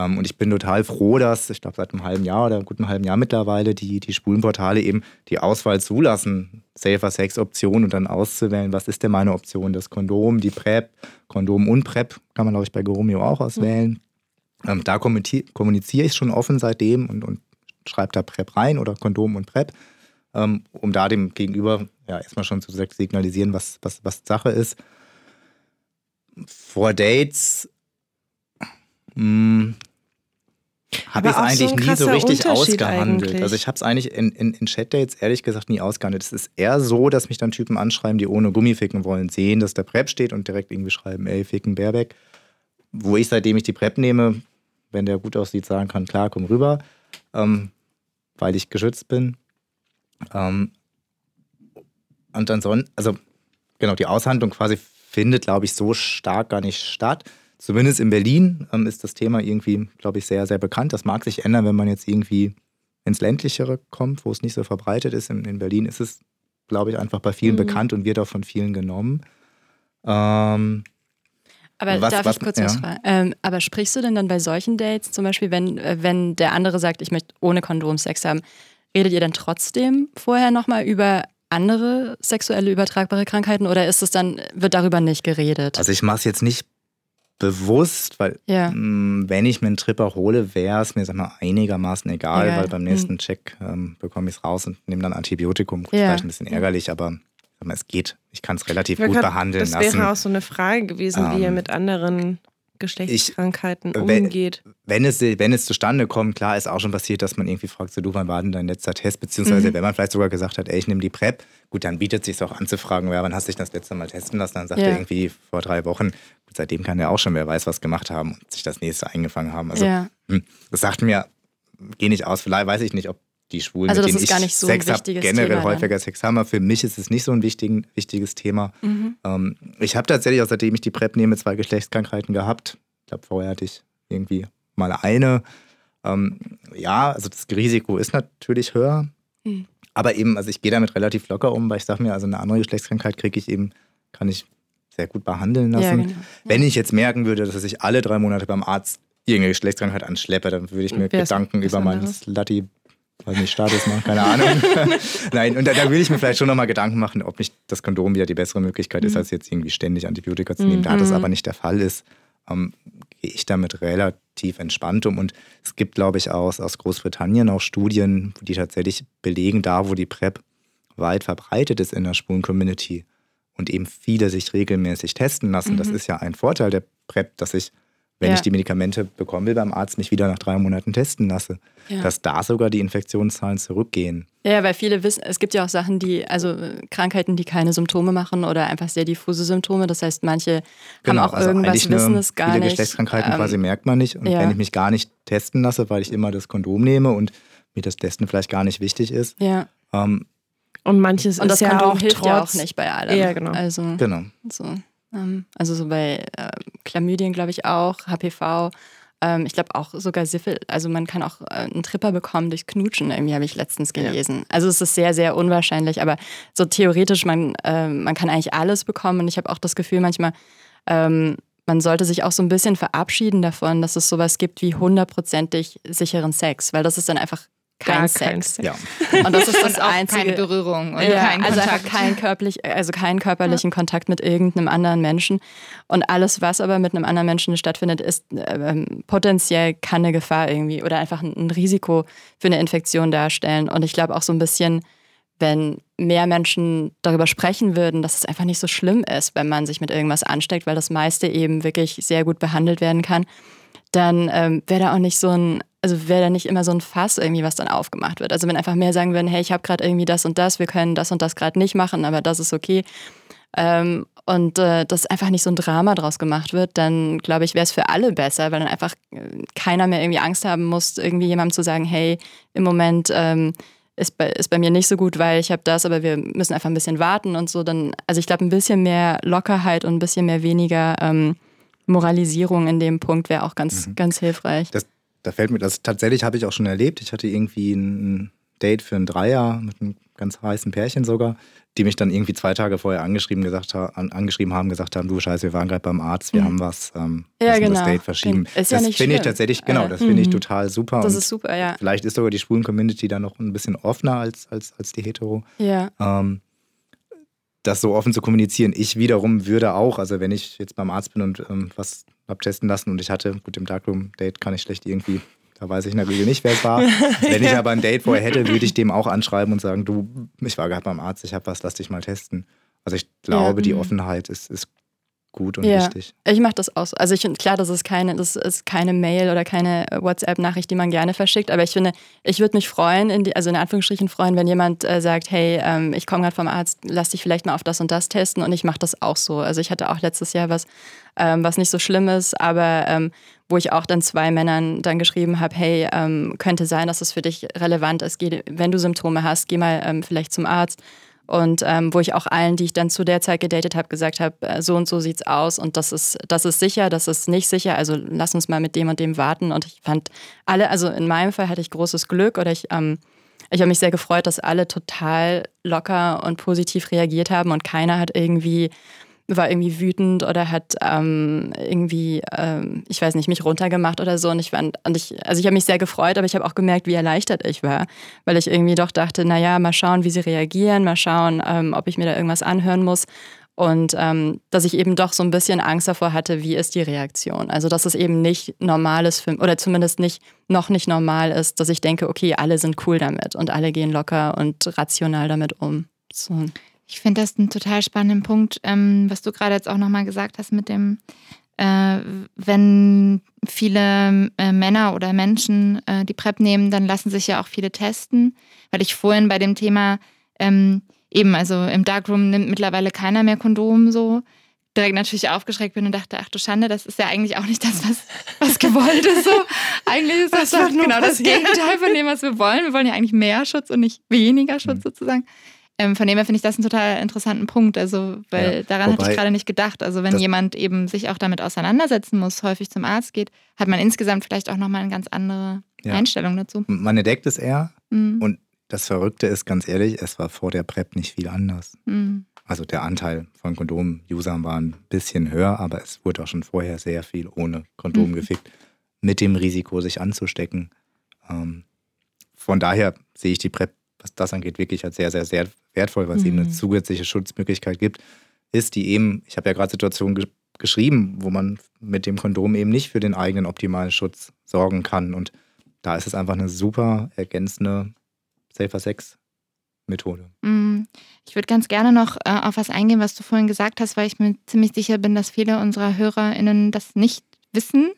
Ähm, und ich bin total froh, dass, ich glaube, seit einem halben Jahr oder einem guten halben Jahr mittlerweile die, die Spulenportale eben die Auswahl zulassen, Safer Sex Option und dann auszuwählen, was ist denn meine Option, das Kondom, die PrEP, Kondom und PrEP, kann man, glaube ich, bei Goromio auch auswählen. Mhm. da kommuniziere ich schon offen seitdem und, und schreibe da PrEP rein oder Kondom und PrEP, ähm, um da dem Gegenüber ja erstmal schon zu signalisieren, was, was, was Sache ist. Vor Dates hm, habe ich es eigentlich so nie so richtig ausgehandelt. Eigentlich. Also ich habe es eigentlich in, in, in Chat-Dates ehrlich gesagt nie ausgehandelt. Es ist eher so, dass mich dann Typen anschreiben, die ohne Gummi ficken wollen, sehen, dass der Prep steht und direkt irgendwie schreiben, ey, ficken Baerbeck. Wo ich, seitdem ich die Prep nehme, wenn der gut aussieht, sagen kann, klar, komm rüber, ähm, weil ich geschützt bin. Ähm, und ansonsten, also genau, die Aushandlung quasi findet, glaube ich, so stark gar nicht statt. Zumindest in Berlin ähm, ist das Thema irgendwie, glaube ich, sehr, sehr bekannt. Das mag sich ändern, wenn man jetzt irgendwie ins Ländlichere kommt, wo es nicht so verbreitet ist. In, in Berlin ist es, glaube ich, einfach bei vielen mhm. bekannt und wird auch von vielen genommen. Ähm, aber was, darf was, ich kurz ja. was fragen? Ähm, aber sprichst du denn dann bei solchen Dates, zum Beispiel, wenn, äh, wenn der andere sagt, ich möchte ohne Kondom Sex haben, redet ihr dann trotzdem vorher nochmal über andere sexuelle übertragbare Krankheiten oder ist es dann, wird darüber nicht geredet? Also ich mache es jetzt nicht bewusst, weil Ja. mh, wenn ich mir einen Tripper hole, wäre es mir sag mal, einigermaßen egal, Egal. weil beim nächsten Check ähm, bekomme ich es raus und nehme dann Antibiotikum. Gut, Ja. Vielleicht ein bisschen ärgerlich, aber sag mal, es geht. Ich kann es relativ gut grad- behandeln das lassen. wäre auch so eine Frage gewesen, wie ihr Ähm, mit anderen Geschlechtskrankheiten wenn- umgeht. wenn es, wenn es zustande kommt, klar ist auch schon passiert, dass man irgendwie fragt, so du, wann war denn dein letzter Test? Beziehungsweise Mhm. wenn man vielleicht sogar gesagt hat, ey, ich nehme die PrEP, gut, dann bietet es sich auch anzufragen, ja, wann hast du dich das letzte Mal testen lassen? Dann sagt Ja. er irgendwie vor drei Wochen. Gut, seitdem kann er auch schon, wer weiß, was gemacht haben und sich das nächste eingefangen haben. Also ja. hm, das sagt mir, geh nicht aus, vielleicht weiß ich nicht, ob die Schwulen, Also mit das denen ist gar ich nicht so ein Sex habe, wichtiges generell Thema dann. häufiger Sex haben. Aber für mich ist es nicht so ein wichtigen, wichtiges Thema. Mhm. Ähm, ich habe tatsächlich, auch seitdem ich die PrEP nehme, zwei Geschlechtskrankheiten gehabt. Ich glaube, vorher hatte ich irgendwie mal eine. Ähm, ja, also das Risiko ist natürlich höher. Mhm. Aber eben, also ich gehe damit relativ locker um, weil ich sage mir, also eine andere Geschlechtskrankheit kriege ich eben, kann ich sehr gut behandeln lassen. Ja, genau. Wenn ich jetzt merken würde, dass ich alle drei Monate beim Arzt irgendeine Geschlechtskrankheit anschleppe, dann würde ich mir Wär's Gedanken über meinen anderes? Slutty, weiß nicht, Status machen, keine Ahnung. Nein, und da, da würde ich mir vielleicht schon nochmal Gedanken machen, ob nicht das Kondom wieder die bessere Möglichkeit ist, als jetzt irgendwie ständig Antibiotika zu nehmen. Da das Mhm. aber nicht der Fall ist, ähm, gehe ich damit relativ entspannt um. Und es gibt, glaube ich, aus, aus Großbritannien auch Studien, die tatsächlich belegen, da wo die PrEP weit verbreitet ist in der schwulen Community und eben viele sich regelmäßig testen lassen. Das ist ja ein Vorteil der PrEP, dass ich, wenn Ja. ich die Medikamente bekommen will, beim Arzt mich wieder nach drei Monaten testen lasse. Ja. Dass da sogar die Infektionszahlen zurückgehen. Ja, weil viele wissen, es gibt ja auch Sachen, die, also äh, Krankheiten, die keine Symptome machen oder einfach sehr diffuse Symptome. Das heißt, manche haben auch irgendwas, Genau, also eigentlich wissen eine- es gar viele nicht. Geschlechtskrankheiten Ähm, quasi merkt man nicht. Und ja. wenn ich mich gar nicht testen lasse, weil ich immer das Kondom nehme und mir das Testen vielleicht gar nicht wichtig ist, Ja, ähm, Und manches und das ist ja Kondom auch hilft trotz, ja auch nicht bei allem. Ja, genau. Also, genau. so, also so bei äh, Chlamydien, glaube ich, auch, HPV. Ähm, ich glaube auch sogar Siffel. Also man kann auch äh, einen Tripper bekommen durch Knutschen, irgendwie habe ich letztens gelesen. Also es ist sehr, sehr unwahrscheinlich, aber so theoretisch, man, äh, man kann eigentlich alles bekommen. Und ich habe auch das Gefühl manchmal, ähm, man sollte sich auch so ein bisschen verabschieden davon, dass es sowas gibt wie hundertprozentig sicheren Sex, weil das ist dann einfach kein Sex. kein Sex. Ja. Und das ist das Und auch einzige. keine Berührung und ja, kein also Kontakt. einfach kein körperlich, also keinen körperlichen Kontakt mit irgendeinem anderen Menschen. Und alles, was aber mit einem anderen Menschen stattfindet, ist ähm, potenziell kann eine Gefahr irgendwie oder einfach ein, ein Risiko für eine Infektion darstellen. Und ich glaube auch so ein bisschen, wenn mehr Menschen darüber sprechen würden, dass es einfach nicht so schlimm ist, wenn man sich mit irgendwas ansteckt, weil das meiste eben wirklich sehr gut behandelt werden kann, dann ähm, wäre da auch nicht so ein, also wäre da nicht immer so ein Fass irgendwie, was dann aufgemacht wird. Also wenn einfach mehr sagen würden, hey, ich habe gerade irgendwie das und das, wir können das und das gerade nicht machen, aber das ist okay. Ähm, und äh, dass einfach nicht so ein Drama draus gemacht wird, dann glaube ich, wäre es für alle besser, weil dann einfach äh, keiner mehr irgendwie Angst haben muss, irgendwie jemandem zu sagen, hey, im Moment ähm, ist, bei, ist bei mir nicht so gut, weil ich habe das, aber wir müssen einfach ein bisschen warten und so. Dann, also ich glaube, ein bisschen mehr Lockerheit und ein bisschen mehr weniger ähm, Moralisierung in dem Punkt wäre auch ganz, Mhm. ganz hilfreich. Das, da fällt mir das tatsächlich habe ich auch schon erlebt. Ich hatte irgendwie ein Date für ein Dreier mit einem ganz heißen Pärchen sogar, die mich dann irgendwie zwei Tage vorher angeschrieben, gesagt an, angeschrieben haben, gesagt haben, du Scheiße, wir waren gerade beim Arzt, wir Mhm. haben was, ähm, Ja, müssen das genau. Date verschieben. Ist ja das finde ich tatsächlich, genau, das finde ich mhm. total super. Das ist super, ja. Vielleicht ist sogar die schwulen Community da noch ein bisschen offener als, als, als die hetero. Ja, ähm, das so offen zu kommunizieren. Ich wiederum würde auch, also wenn ich jetzt beim Arzt bin und ähm, was hab testen lassen und ich hatte, gut, im Darkroom-Date kann ich schlecht irgendwie, da weiß ich in der Regel nicht, wer es war. wenn ich aber ein Date vorher hätte, würde ich dem auch anschreiben und sagen, du, ich war gerade beim Arzt, ich habe was, lass dich mal testen. Also ich glaube, die mhm. Offenheit ist, ist gut und Ja. wichtig. Ich mache das auch so. Also ich finde, klar, das ist keine, das ist keine Mail oder keine WhatsApp-Nachricht, die man gerne verschickt, aber ich finde, ich würde mich freuen, in die, also in Anführungsstrichen freuen, wenn jemand äh, sagt, hey, ähm, ich komme gerade vom Arzt, lass dich vielleicht mal auf das und das testen und ich mache das auch so. Also ich hatte auch letztes Jahr was, ähm, was nicht so schlimm ist, aber ähm, wo ich auch dann zwei Männern dann geschrieben habe, hey, ähm, könnte sein, dass es für dich relevant ist, geh, wenn du Symptome hast, geh mal ähm, vielleicht zum Arzt. Und ähm, wo ich auch allen, die ich dann zu der Zeit gedatet habe, gesagt habe, äh, so und so sieht's aus und das ist, das ist sicher, das ist nicht sicher, also lass uns mal mit dem und dem warten. Und ich fand alle, also in meinem Fall hatte ich großes Glück oder ich, ähm, ich habe mich sehr gefreut, dass alle total locker und positiv reagiert haben und keiner hat irgendwie war irgendwie wütend oder hat ähm, irgendwie, ähm, ich weiß nicht, mich runtergemacht oder so. Und ich fand, und ich, also ich habe mich sehr gefreut, aber ich habe auch gemerkt, wie erleichtert ich war, weil ich irgendwie doch dachte, naja, mal schauen, wie sie reagieren, mal schauen, ähm, ob ich mir da irgendwas anhören muss. Und ähm, dass ich eben doch so ein bisschen Angst davor hatte, wie ist die Reaktion. Also dass es eben nicht normal ist für, oder zumindest nicht, noch nicht normal ist, dass ich denke, okay, alle sind cool damit und alle gehen locker und rational damit um. So. Ich finde das einen total spannenden Punkt, ähm, was du gerade jetzt auch nochmal gesagt hast mit dem, äh, wenn viele äh, Männer oder Menschen äh, die PrEP nehmen, dann lassen sich ja auch viele testen. Weil ich vorhin bei dem Thema ähm, eben, also im Darkroom nimmt mittlerweile keiner mehr Kondom so. Direkt natürlich aufgeschreckt bin und dachte, ach du Schande, das ist ja eigentlich auch nicht das, was, was gewollt ist. So. Eigentlich ist das doch genau das Gegenteil von dem, was wir wollen. Wir wollen ja eigentlich mehr Schutz und nicht weniger Schutz mhm. sozusagen. Ähm, von dem her finde ich das einen total interessanten Punkt. Also, weil ja, daran hatte ich gerade nicht gedacht. Also, wenn jemand eben sich auch damit auseinandersetzen muss, häufig zum Arzt geht, hat man insgesamt vielleicht auch nochmal eine ganz andere ja. Einstellung dazu. Man entdeckt es eher mhm. und das Verrückte ist, ganz ehrlich, es war vor der PrEP nicht viel anders. Mhm. Also der Anteil von Kondom-Usern war ein bisschen höher, aber es wurde auch schon vorher sehr viel ohne Kondom mhm. gefickt, mit dem Risiko, sich anzustecken. Ähm, von daher sehe ich die PrEP, was das angeht, wirklich als sehr, sehr, sehr wertvoll, weil es mhm. eben eine mhm. zusätzliche Schutzmöglichkeit gibt, ist, die eben, ich habe ja gerade Situationen ge geschrieben, wo man mit dem Kondom eben nicht für den eigenen optimalen Schutz sorgen kann. Und da ist es einfach eine super ergänzende Safer Sex Methode. Mm, ich würde ganz gerne noch äh, auf was eingehen, was du vorhin gesagt hast, weil ich mir ziemlich sicher bin, dass viele unserer HörerInnen das nicht wissen,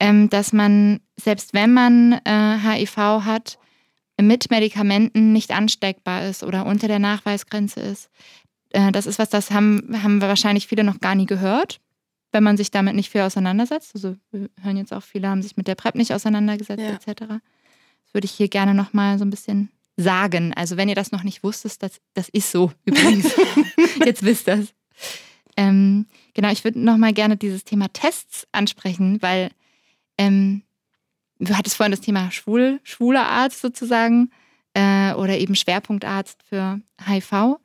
ähm, dass man, selbst wenn man äh, HIV hat, mit Medikamenten nicht ansteckbar ist oder unter der Nachweisgrenze ist. Äh, das ist was, das haben, haben wir wahrscheinlich viele noch gar nie gehört, wenn man sich damit nicht viel auseinandersetzt. Also wir hören jetzt auch, viele haben sich mit der PrEP nicht auseinandergesetzt, ja. etc würde ich hier gerne nochmal so ein bisschen sagen. Also wenn ihr das noch nicht wusstet, das, das ist so übrigens. Jetzt wisst ihr es. Ähm, genau, ich würde nochmal gerne dieses Thema Tests ansprechen, weil ähm, du hattest vorhin das Thema Schwul, schwuler Arzt sozusagen äh, oder eben Schwerpunktarzt für HIV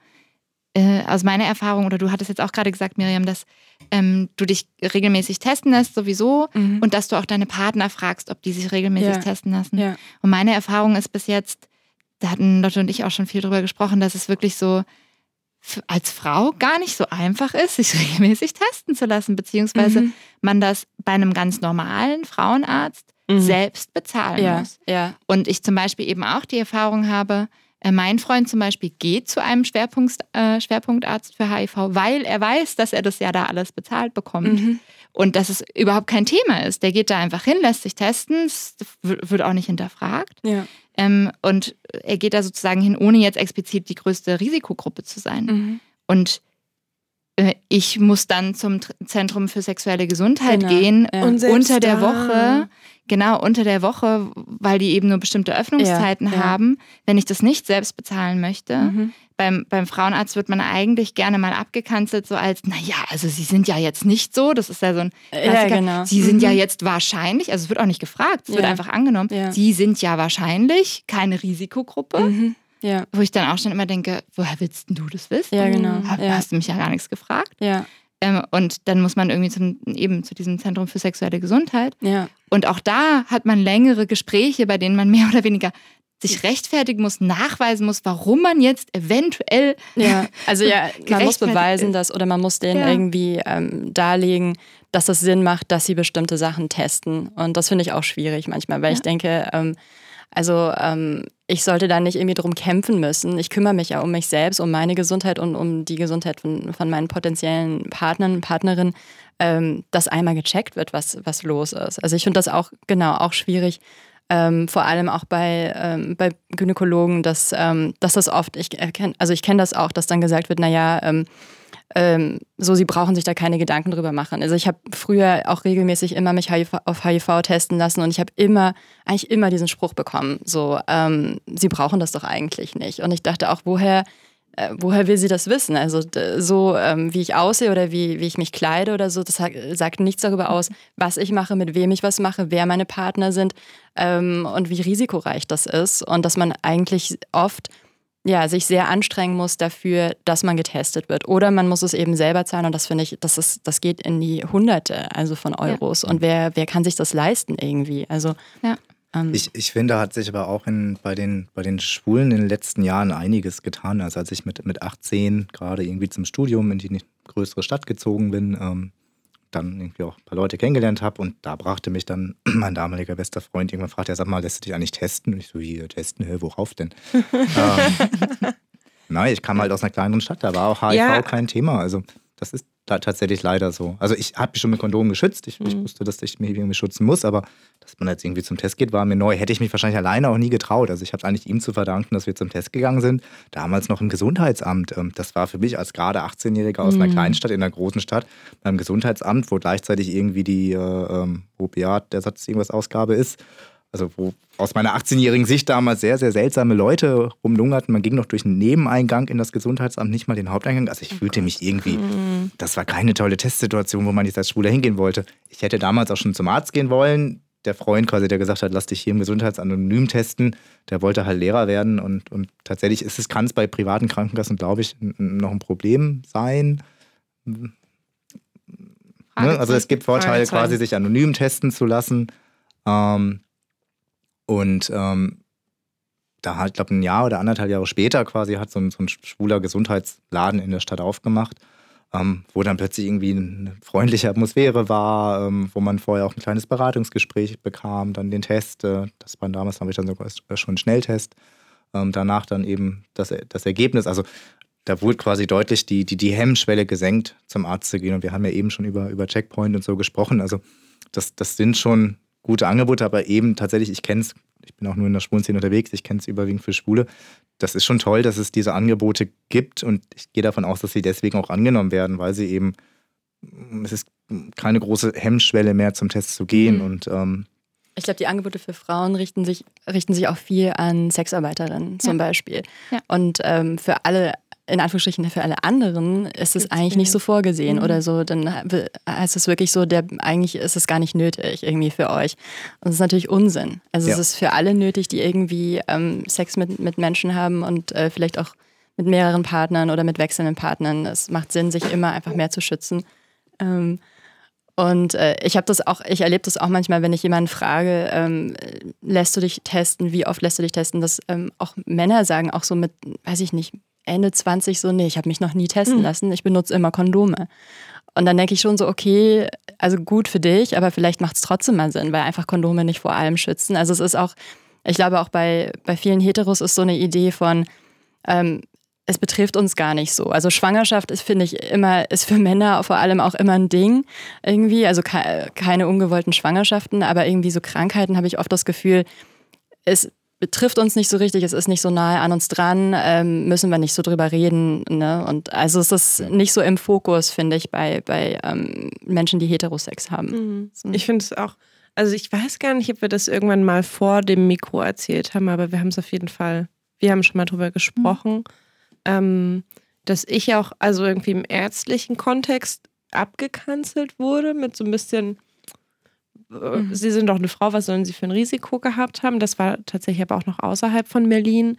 äh, aus meiner Erfahrung, oder du hattest jetzt auch gerade gesagt, Miriam, dass ähm, du dich regelmäßig testen lässt sowieso mhm. und dass du auch deine Partner fragst, ob die sich regelmäßig ja. testen lassen. Ja. Und meine Erfahrung ist bis jetzt, da hatten Lotte und ich auch schon viel drüber gesprochen, dass es wirklich so als Frau gar nicht so einfach ist, sich regelmäßig testen zu lassen, beziehungsweise mhm. man das bei einem ganz normalen Frauenarzt mhm. selbst bezahlen ja. muss. Und ich zum Beispiel eben auch die Erfahrung habe, äh, mein Freund zum Beispiel geht zu einem Schwerpunkt, äh, Schwerpunktarzt für HIV, weil er weiß, dass er das ja da alles bezahlt bekommt. Mhm. Und dass es überhaupt kein Thema ist. Der geht da einfach hin, lässt sich testen, es wird auch nicht hinterfragt. Ja. Ähm, und er geht da sozusagen hin, ohne jetzt explizit die größte Risikogruppe zu sein. Mhm. Und äh, ich muss dann zum Zentrum für sexuelle Gesundheit genau. gehen ja. unter der Woche Genau, unter der Woche, weil die eben nur bestimmte Öffnungszeiten ja, ja. haben, wenn ich das nicht selbst bezahlen möchte. Mhm. Beim, beim Frauenarzt wird man eigentlich gerne mal abgekanzelt, so als, naja, also sie sind ja jetzt nicht so, das ist ja so ein Klassiker. Ja, genau. Sie sind mhm. ja jetzt wahrscheinlich, also es wird auch nicht gefragt, es wird einfach angenommen, sie sind ja wahrscheinlich keine Risikogruppe. Mhm. Wo ich dann auch schon immer denke, woher willst du das wissen? Ja, genau. Hast du mich ja gar nichts gefragt? Ja. Ähm, und dann muss man irgendwie zum, eben zu diesem Zentrum für sexuelle Gesundheit. Ja. Und auch da hat man längere Gespräche, bei denen man mehr oder weniger sich rechtfertigen muss, nachweisen muss, warum man jetzt eventuell. Ja, also ja, man muss beweisen, dass oder man muss denen ja. irgendwie ähm, darlegen, dass es Sinn macht, dass sie bestimmte Sachen testen. Und das finde ich auch schwierig manchmal, weil ja. ich denke, ähm, also ähm, ich sollte da nicht irgendwie drum kämpfen müssen. Ich kümmere mich ja um mich selbst, um meine Gesundheit und um die Gesundheit von, von meinen potenziellen Partnern Partnerinnen, ähm, dass einmal gecheckt wird, was, was los ist. Also ich finde das auch, genau, auch schwierig. Ähm, vor allem auch bei, ähm, bei Gynäkologen, dass, ähm, dass das oft, ich erkenne, also ich kenne das auch, dass dann gesagt wird, naja, ähm, ähm, so, sie brauchen sich da keine Gedanken drüber machen. Also ich habe früher auch regelmäßig immer mich HIV, auf HIV testen lassen und ich habe immer, eigentlich immer diesen Spruch bekommen, so, ähm, sie brauchen das doch eigentlich nicht. Und ich dachte auch, woher, äh, woher will sie das wissen? Also so, ähm, wie ich aussehe oder wie, wie ich mich kleide oder so, das sagt nichts darüber aus, was ich mache, mit wem ich was mache, wer meine Partner sind ähm, und wie risikoreich das ist. Und dass man eigentlich oft ja, sich sehr anstrengen muss dafür, dass man getestet wird. Oder man muss es eben selber zahlen und das finde ich, das, ist, das geht in die Hunderte also von Euros. Ja. Und wer, wer kann sich das leisten irgendwie? Also ja. Ähm, Ich, ich finde, hat sich aber auch in, bei, den, bei den Schwulen in den letzten Jahren einiges getan. Also als ich mit, mit 18 gerade irgendwie zum Studium in die größere Stadt gezogen bin, ähm, dann irgendwie auch ein paar Leute kennengelernt habe und da brachte mich dann mein damaliger bester Freund irgendwann fragt, er sag mal, lässt du dich eigentlich testen? Und ich so, wie testen? Hä, worauf denn? ähm, nein, ich kam halt aus einer kleineren Stadt, da war auch HIV Ja. kein Thema. Also das ist tatsächlich leider so. Also ich habe mich schon mit Kondomen geschützt. Ich, ich Mhm. wusste, dass ich mich irgendwie schützen muss, aber dass man jetzt irgendwie zum Test geht, war mir neu. Hätte ich mich wahrscheinlich alleine auch nie getraut. Also ich habe es eigentlich ihm zu verdanken, dass wir zum Test gegangen sind. Damals noch im Gesundheitsamt. Ähm, Das war für mich als gerade 18-Jähriger aus einer Mhm. Kleinstadt in einer großen Stadt beim Gesundheitsamt, wo gleichzeitig irgendwie die äh, ähm, Opiat, der Satz irgendwas Ausgabe ist. Also wo aus meiner 18-jährigen Sicht damals sehr, sehr seltsame Leute rumlungerten. Man ging noch durch einen Nebeneingang in das Gesundheitsamt, nicht mal den Haupteingang. Also ich fühlte mich irgendwie, das war keine tolle Testsituation, wo man jetzt als Schwuler hingehen wollte. Ich hätte damals auch schon zum Arzt gehen wollen. Der Freund quasi, der gesagt hat, lass dich hier im Gesundheitsamt anonym testen, der wollte halt Lehrer werden. Und, und tatsächlich ist es, kann es bei privaten Krankenkassen, glaube ich, noch ein Problem sein. Ne? Also es gibt Vorteile, quasi sich anonym testen zu lassen. Ähm, und ähm, da hat, ich glaube, ein Jahr oder anderthalb Jahre später quasi hat so ein, so ein schwuler Gesundheitsladen in der Stadt aufgemacht, ähm, wo dann plötzlich irgendwie eine freundliche Atmosphäre war, ähm, wo man vorher auch ein kleines Beratungsgespräch bekam, dann den Test, äh, das war damals, habe ich dann sogar schon einen Schnelltest, ähm, danach dann eben das, das Ergebnis, also da wurde quasi deutlich die, die, die Hemmschwelle gesenkt, zum Arzt zu gehen. Und wir haben ja eben schon über, über Checkpoint und so gesprochen. Also das, das sind schon gute Angebote, aber eben tatsächlich, ich kenne es, ich bin auch nur in der Schwulenszene unterwegs, ich kenne es überwiegend für Schwule. Das ist schon toll, dass es diese Angebote gibt und ich gehe davon aus, dass sie deswegen auch angenommen werden, weil sie eben, es ist keine große Hemmschwelle mehr zum Test zu gehen Mhm. und ähm, Ich glaube, die Angebote für Frauen richten sich, richten sich auch viel an Sexarbeiterinnen zum Beispiel. Ja. Und ähm, für alle, in Anführungsstrichen für alle anderen, ist es eigentlich nicht so vorgesehen Mhm. oder so. Dann heißt es wirklich so, der, eigentlich ist es gar nicht nötig irgendwie für euch. Und das ist natürlich Unsinn. Also es Ja. ist für alle nötig, die irgendwie ähm, Sex mit, mit Menschen haben und äh, vielleicht auch mit mehreren Partnern oder mit wechselnden Partnern. Es macht Sinn, sich immer einfach mehr zu schützen. Ähm, und äh, ich habe das auch, ich erlebe das auch manchmal, wenn ich jemanden frage, ähm, lässt du dich testen, wie oft lässt du dich testen, dass ähm, auch Männer sagen, auch so mit, weiß ich nicht, Ende 20 so, nee, ich habe mich noch nie testen Mhm. lassen, ich benutze immer Kondome. Und dann denke ich schon so, okay, also gut für dich, aber vielleicht macht es trotzdem mal Sinn, weil einfach Kondome nicht vor allem schützen. Also es ist auch, ich glaube auch bei, bei vielen Heteros ist so eine Idee von, ähm, es betrifft uns gar nicht so. Also Schwangerschaft ist, finde ich, immer, ist für Männer vor allem auch immer ein Ding irgendwie. Also ke keine ungewollten Schwangerschaften, aber irgendwie so Krankheiten habe ich oft das Gefühl, es betrifft uns nicht so richtig, es ist nicht so nahe an uns dran, ähm, müssen wir nicht so drüber reden. Ne? Und also es ist nicht so im Fokus, finde ich, bei, bei ähm, Menschen, die Heterosex haben. Mhm. Ich finde es auch, also ich weiß gar nicht, ob wir das irgendwann mal vor dem Mikro erzählt haben, aber wir haben es auf jeden Fall, wir haben schon mal drüber gesprochen, ähm, dass ich auch, also irgendwie im ärztlichen Kontext abgekanzelt wurde mit so ein bisschen, Mhm. Sie sind doch eine Frau, was sollen Sie für ein Risiko gehabt haben? Das war tatsächlich aber auch noch außerhalb von Berlin.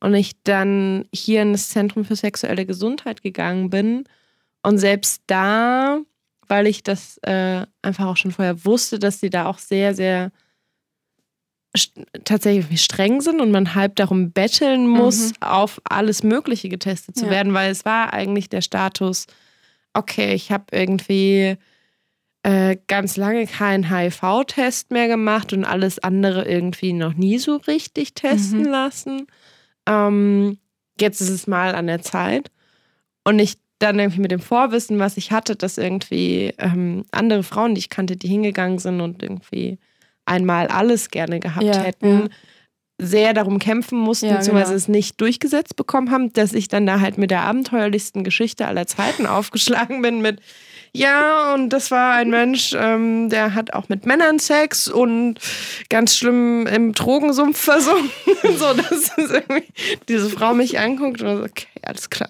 Und ich dann hier in das Zentrum für sexuelle Gesundheit gegangen bin. Und selbst da, weil ich das äh, einfach auch schon vorher wusste, dass sie da auch sehr, sehr tatsächlich streng sind und man halb darum betteln muss, Mhm. auf alles Mögliche getestet zu Ja. werden, weil es war eigentlich der Status, okay, ich habe irgendwie äh, ganz lange keinen HIV-Test mehr gemacht und alles andere irgendwie noch nie so richtig testen Mhm. lassen. Ähm, jetzt ist es mal an der Zeit. Und ich dann irgendwie mit dem Vorwissen, was ich hatte, dass irgendwie ähm, andere Frauen, die ich kannte, die hingegangen sind und irgendwie einmal alles gerne gehabt Ja, hätten, ja. sehr darum kämpfen mussten, Ja, beziehungsweise genau. es nicht durchgesetzt bekommen haben, dass ich dann da halt mit der abenteuerlichsten Geschichte aller Zeiten aufgeschlagen bin mit ja, und das war ein Mensch, ähm, der hat auch mit Männern Sex und ganz schlimm im Drogensumpf versunken. so, das ist irgendwie, diese Frau mich anguckt und so, okay, alles klar.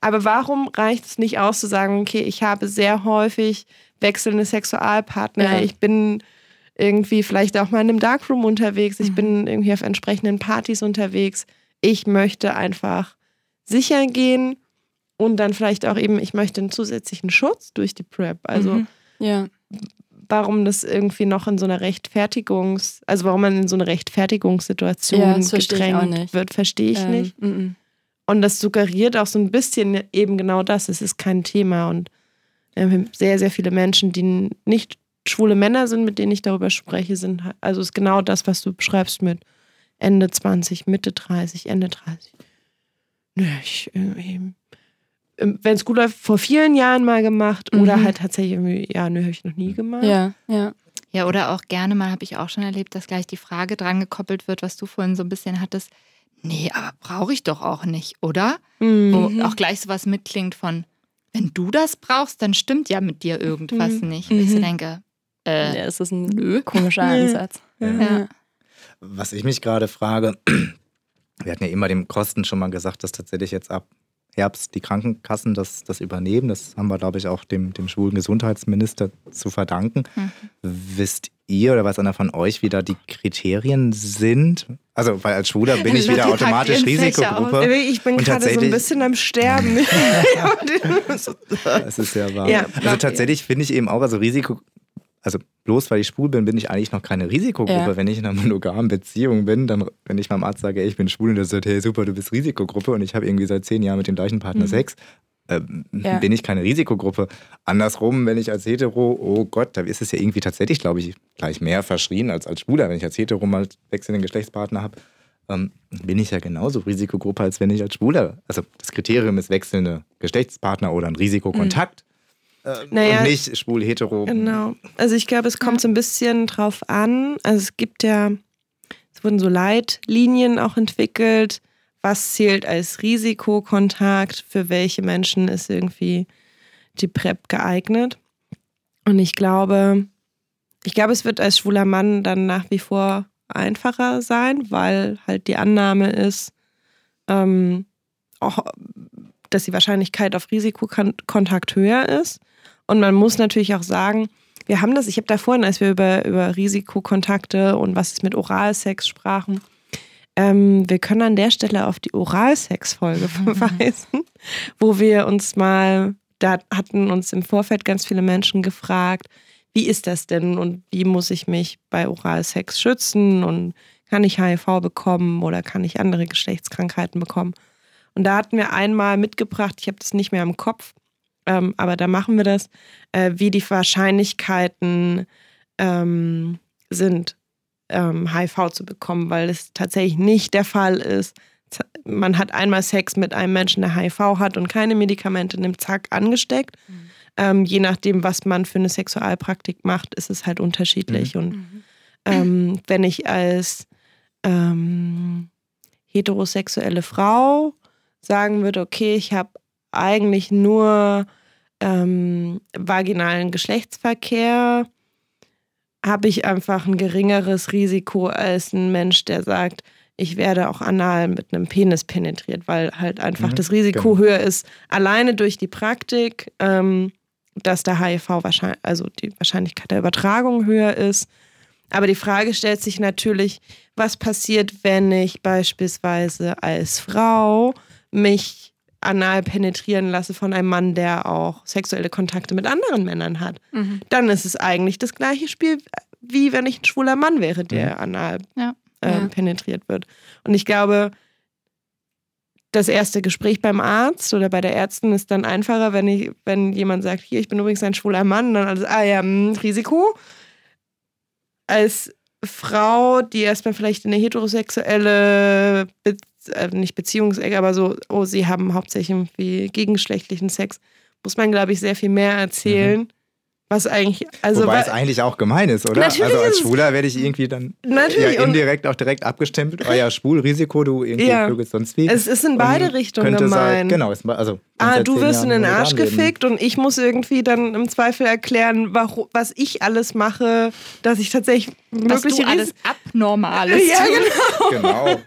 Aber warum reicht es nicht aus zu sagen, okay, ich habe sehr häufig wechselnde Sexualpartner, Ja. ich bin irgendwie vielleicht auch mal in einem Darkroom unterwegs, ich Mhm. bin irgendwie auf entsprechenden Partys unterwegs. Ich möchte einfach sicher gehen und dann vielleicht auch eben, ich möchte einen zusätzlichen Schutz durch die PrEP. Also Mhm. ja. warum das irgendwie noch in so einer Rechtfertigungs-, also warum man in so eine Rechtfertigungssituation Ja, gedrängt wird, verstehe ich Ähm, nicht. mm, mm. Und das suggeriert auch so ein bisschen eben genau das. Es ist kein Thema. Und sehr, sehr viele Menschen, die nicht schwule Männer sind, mit denen ich darüber spreche, sind also ist genau das, was du beschreibst mit Ende 20, Mitte 30, Ende 30. Nö, ich irgendwie. Wenn es gut läuft, vor vielen Jahren mal gemacht oder Mhm. halt tatsächlich irgendwie, ja, nö, habe ich noch nie gemacht. Ja, ja. Ja, oder auch gerne mal, habe ich auch schon erlebt, dass gleich die Frage dran gekoppelt wird, was du vorhin so ein bisschen hattest. Nee, aber brauche ich doch auch nicht, oder? Mhm. Wo auch gleich sowas mitklingt von, wenn du das brauchst, dann stimmt ja mit dir irgendwas Mhm. nicht. Wo ich so Mhm. denke, äh, ja, es ist ein nö. komischer. Ansatz. Ja. Was ich mich gerade frage, wir hatten ja immer dem Kosten schon mal gesagt, dass tatsächlich jetzt ab Herbst die Krankenkassen das, das übernehmen. Das haben wir, glaube ich, auch dem, dem schwulen Gesundheitsminister zu verdanken. Mhm. Wisst ihr oder weiß einer von euch, wie da die Kriterien sind? Also, weil als Schwuler bin ich wieder automatisch Risikogruppe. Ich bin gerade so ein bisschen am Sterben. Das ist ja wahr. Ja. also tatsächlich finde ich eben auch, also Risiko, also bloß weil ich schwul bin, bin ich eigentlich noch keine Risikogruppe. Ja. Wenn ich in einer monogamen Beziehung bin, dann, wenn ich meinem Arzt sage, ey, ich bin schwul und der sagt, hey super, du bist Risikogruppe und ich habe irgendwie seit zehn Jahren mit dem gleichen Partner Sex, ähm, Ja. bin ich keine Risikogruppe. Andersrum, wenn ich als Hetero, oh Gott, da ist es ja irgendwie tatsächlich, glaube ich, gleich mehr verschrien als als Schwuler. Wenn ich als Hetero mal wechselnden Geschlechtspartner habe, ähm, bin ich ja genauso Risikogruppe, als wenn ich als Schwuler. Also das Kriterium ist wechselnde Geschlechtspartner oder ein Risikokontakt. Äh, Naja, und nicht schwul, hetero. Genau. Also ich glaube, es kommt so ein bisschen drauf an. Also es gibt ja, es wurden so Leitlinien auch entwickelt. Was zählt als Risikokontakt? Für welche Menschen ist irgendwie die PrEP geeignet? Und ich glaube, ich glaube, es wird als schwuler Mann dann nach wie vor einfacher sein, weil halt die Annahme ist, ähm, auch, dass die Wahrscheinlichkeit auf Risikokontakt höher ist. Und man muss natürlich auch sagen, wir haben das, ich habe da vorhin, als wir über, über Risikokontakte und was ist mit Oralsex sprachen, ähm, wir können an der Stelle auf die Oralsex-Folge verweisen, wo wir uns mal, da hatten uns im Vorfeld ganz viele Menschen gefragt, wie ist das denn und wie muss ich mich bei Oralsex schützen und kann ich HIV bekommen oder kann ich andere Geschlechtskrankheiten bekommen? Und da hatten wir einmal mitgebracht, ich habe das nicht mehr im Kopf, ähm, aber da machen wir das, äh, wie die Wahrscheinlichkeiten ähm, sind, ähm, HIV zu bekommen, weil es tatsächlich nicht der Fall ist. Man hat einmal Sex mit einem Menschen, der HIV hat und keine Medikamente nimmt, zack, angesteckt. Ähm, je nachdem, was man für eine Sexualpraktik macht, ist es halt unterschiedlich. Und ähm, wenn ich als ähm, heterosexuelle Frau sagen würde, okay, ich habe eigentlich nur ähm, vaginalen Geschlechtsverkehr, habe ich einfach ein geringeres Risiko als ein Mensch, der sagt, ich werde auch anal mit einem Penis penetriert, weil halt einfach Mhm, das Risiko genau. höher ist, alleine durch die Praktik, ähm, dass der HIV wahrscheinlich, also die Wahrscheinlichkeit der Übertragung höher ist. Aber die Frage stellt sich natürlich, was passiert, wenn ich beispielsweise als Frau mich anal penetrieren lasse von einem Mann, der auch sexuelle Kontakte mit anderen Männern hat. Mhm. Dann ist es eigentlich das gleiche Spiel, wie wenn ich ein schwuler Mann wäre, der anal Ja. ähm, Ja. penetriert wird. Und ich glaube, das erste Gespräch beim Arzt oder bei der Ärztin ist dann einfacher, wenn, ich, wenn jemand sagt, hier, ich bin übrigens ein schwuler Mann, dann alles, ah ja, hm, Risiko. Als Frau, die erstmal vielleicht in eine heterosexuelle, Be äh, nicht Beziehungsecke, aber so, oh, sie haben hauptsächlich irgendwie gegengeschlechtlichen Sex, muss man, glaube ich, sehr viel mehr erzählen. Was eigentlich, also Wobei wa- es eigentlich auch gemein ist, oder? Natürlich also als Schwuler werde ich irgendwie dann Natürlich, ja, indirekt auch direkt abgestempelt. Oh ja, schwul, Risiko, du irgendwie Ja. flügelst sonst wie. es ist in beide Richtungen könnte gemein. sein- Genau, es, also Ah, du wirst in Jahren den Arsch gefickt und ich muss irgendwie dann im Zweifel erklären, warum, was ich alles mache, dass ich tatsächlich Was mögliche du alles Abnormales Ja, genau. Genau.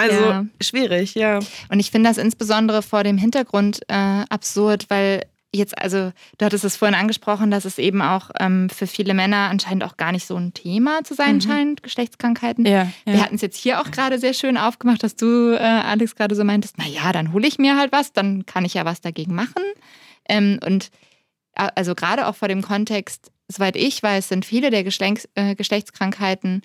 Also Ja. schwierig, ja. Und ich finde das insbesondere vor dem Hintergrund äh, absurd, weil jetzt, also du hattest es vorhin angesprochen, dass es eben auch ähm, für viele Männer anscheinend auch gar nicht so ein Thema zu sein Mhm. scheint, Geschlechtskrankheiten. Ja, Wir ja. hatten es jetzt hier auch gerade sehr schön aufgemacht, dass du, äh, Alex, gerade so meintest, naja, dann hole ich mir halt was, dann kann ich ja was dagegen machen. Ähm, und äh, also gerade auch vor dem Kontext soweit ich weiß, sind viele der Geschlechts, äh, Geschlechtskrankheiten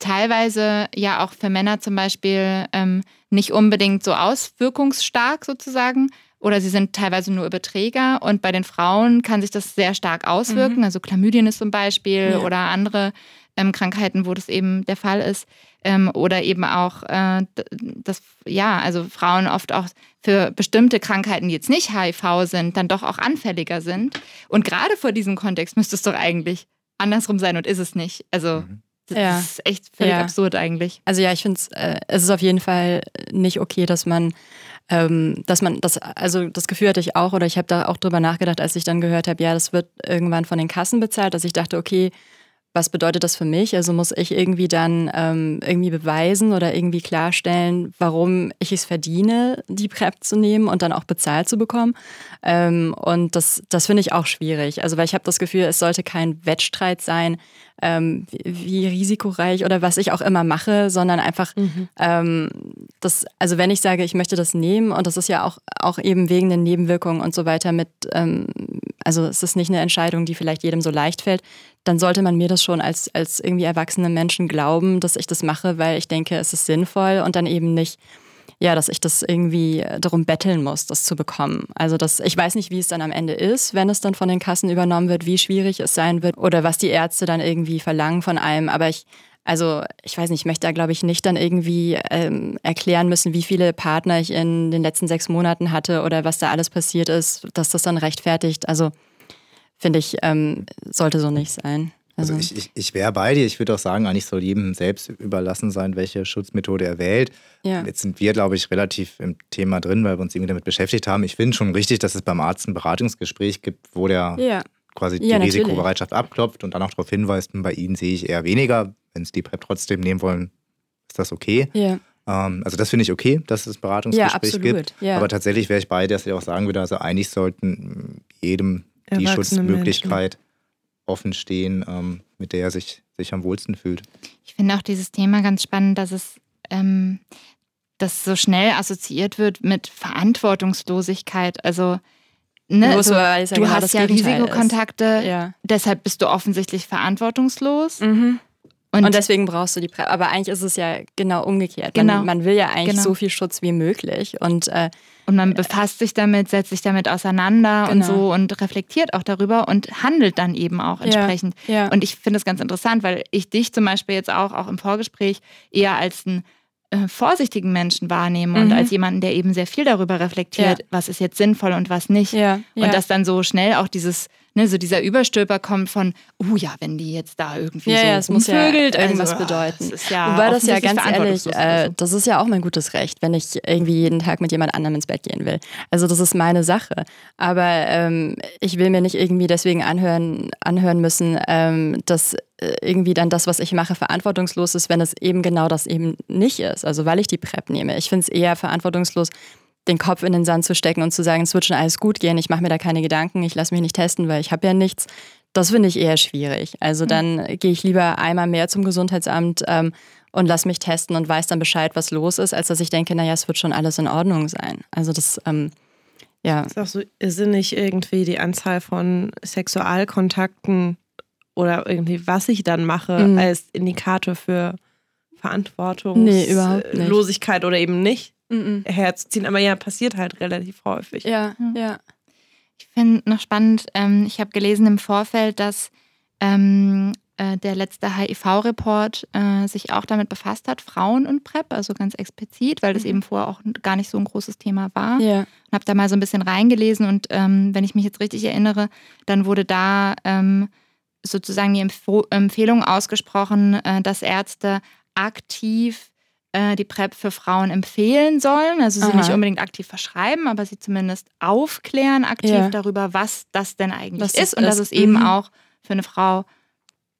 teilweise ja auch für Männer zum Beispiel ähm, nicht unbedingt so auswirkungsstark sozusagen. Oder sie sind teilweise nur Überträger und bei den Frauen kann sich das sehr stark auswirken. Mhm. Also Chlamydien ist zum Beispiel ja. oder andere ähm, Krankheiten, wo das eben der Fall ist. Ähm, oder eben auch, äh, dass, ja, also Frauen oft auch für bestimmte Krankheiten, die jetzt nicht HIV sind, dann doch auch anfälliger sind. Und gerade vor diesem Kontext müsste es doch eigentlich andersrum sein und ist es nicht. Also. Mhm. Das ja. ist echt völlig ja. absurd eigentlich. Also ja, ich finde äh, es ist auf jeden Fall nicht okay, dass man, ähm, dass man das, also das Gefühl hatte ich auch, oder ich habe da auch drüber nachgedacht, als ich dann gehört habe, ja, das wird irgendwann von den Kassen bezahlt, dass ich dachte, okay, was bedeutet das für mich? Also muss ich irgendwie dann ähm, irgendwie beweisen oder irgendwie klarstellen, warum ich es verdiene, die PrEP zu nehmen und dann auch bezahlt zu bekommen. Ähm, und das, das finde ich auch schwierig. Also weil ich habe das Gefühl, es sollte kein Wettstreit sein, ähm, wie risikoreich oder was ich auch immer mache, sondern einfach mhm. ähm, das, also wenn ich sage, ich möchte das nehmen und das ist ja auch, auch eben wegen den Nebenwirkungen und so weiter mit, ähm, also es ist nicht eine Entscheidung, die vielleicht jedem so leicht fällt, dann sollte man mir das schon als, als irgendwie erwachsene Menschen glauben, dass ich das mache, weil ich denke, es ist sinnvoll und dann eben nicht ja, dass ich das irgendwie darum betteln muss, das zu bekommen. Also das, ich weiß nicht, wie es dann am Ende ist, wenn es dann von den Kassen übernommen wird, wie schwierig es sein wird oder was die Ärzte dann irgendwie verlangen von einem. Aber ich, also ich weiß nicht, ich möchte da, glaube ich, nicht dann irgendwie ähm, erklären müssen, wie viele Partner ich in den letzten sechs Monaten hatte oder was da alles passiert ist, dass das dann rechtfertigt. Also finde ich, ähm, sollte so nicht sein. Also, also ich, ich, ich wäre bei dir. Ich würde auch sagen, eigentlich soll jedem selbst überlassen sein, welche Schutzmethode er wählt. Ja. Jetzt sind wir, glaube ich, relativ im Thema drin, weil wir uns irgendwie damit beschäftigt haben. Ich finde schon richtig, dass es beim Arzt ein Beratungsgespräch gibt, wo der ja. quasi die ja, Risikobereitschaft abklopft und dann auch darauf hinweist, bei Ihnen sehe ich eher weniger. Wenn Sie die PrEP trotzdem nehmen wollen, ist das okay. Ja. Ähm, also das finde ich okay, dass es ein Beratungsgespräch gibt. Aber tatsächlich wäre ich bei, dass ich auch sagen würde, also eigentlich sollten jedem die Schutzmöglichkeit Menschen offen stehen, ähm, mit der er sich, sich am wohlsten fühlt. Ich finde auch dieses Thema ganz spannend, dass es ähm, das so schnell assoziiert wird mit Verantwortungslosigkeit. Also Ne, also, ja du genau hast ja Risikokontakte, ja. deshalb bist du offensichtlich verantwortungslos. Mhm. Und, und, deswegen brauchst du die PrEP. Aber eigentlich ist es ja genau umgekehrt. Genau. Man, man will ja eigentlich genau. so viel Schutz wie möglich. Und, äh, und man befasst sich damit, setzt sich damit auseinander genau. und so und reflektiert auch darüber und handelt dann eben auch entsprechend. Ja. Ja. Und ich finde es ganz interessant, weil ich dich zum Beispiel jetzt auch, auch im Vorgespräch eher als ein äh, vorsichtigen Menschen wahrnehme mhm. und als jemanden, der eben sehr viel darüber reflektiert, ja. was ist jetzt sinnvoll und was nicht. Und dass dann so schnell auch dieses, ne, so dieser Überstülper kommt von, oh ja, wenn die jetzt da irgendwie ja, so ja, es muss ja irgendwas also, bedeuten. Das ja Wobei das ja ganz ehrlich, äh, das ist ja auch mein gutes Recht, wenn ich irgendwie jeden Tag mit jemand anderem ins Bett gehen will. Also das ist meine Sache. Aber ähm, ich will mir nicht irgendwie deswegen anhören, anhören müssen, ähm, dass äh, irgendwie dann das, was ich mache, verantwortungslos ist, wenn es eben genau das eben nicht ist. Also weil ich die PrEP nehme. Ich finde es eher verantwortungslos, den Kopf in den Sand zu stecken und zu sagen, es wird schon alles gut gehen, ich mache mir da keine Gedanken, ich lasse mich nicht testen, weil ich habe ja nichts. Das finde ich eher schwierig. Also mhm. dann gehe ich lieber einmal mehr zum Gesundheitsamt ähm, und lasse mich testen und weiß dann Bescheid, was los ist, als dass ich denke, naja, es wird schon alles in Ordnung sein. Also das, ähm, ja. Ist auch so irrsinnig irgendwie die Anzahl von Sexualkontakten oder irgendwie, was ich dann mache, mhm. als Indikator für Verantwortungslosigkeit nee, oder eben nicht mhm. herzuziehen. Aber ja, passiert halt relativ häufig. Ja, ja. ja. Ich finde noch spannend, ähm, ich habe gelesen im Vorfeld, dass ähm, äh, der letzte HIV-Report äh, sich auch damit befasst hat, Frauen und PrEP, also ganz explizit, weil das mhm. eben vorher auch gar nicht so ein großes Thema war. Ja. Und habe da mal so ein bisschen reingelesen und ähm, wenn ich mich jetzt richtig erinnere, dann wurde da ähm, sozusagen die Empfehlung ausgesprochen, äh, dass Ärzte aktiv äh, die PrEP für Frauen empfehlen sollen. Also sie Aha. nicht unbedingt aktiv verschreiben, aber sie zumindest aufklären aktiv ja. darüber, was das denn eigentlich was ist und ist. dass es eben mhm. auch für eine Frau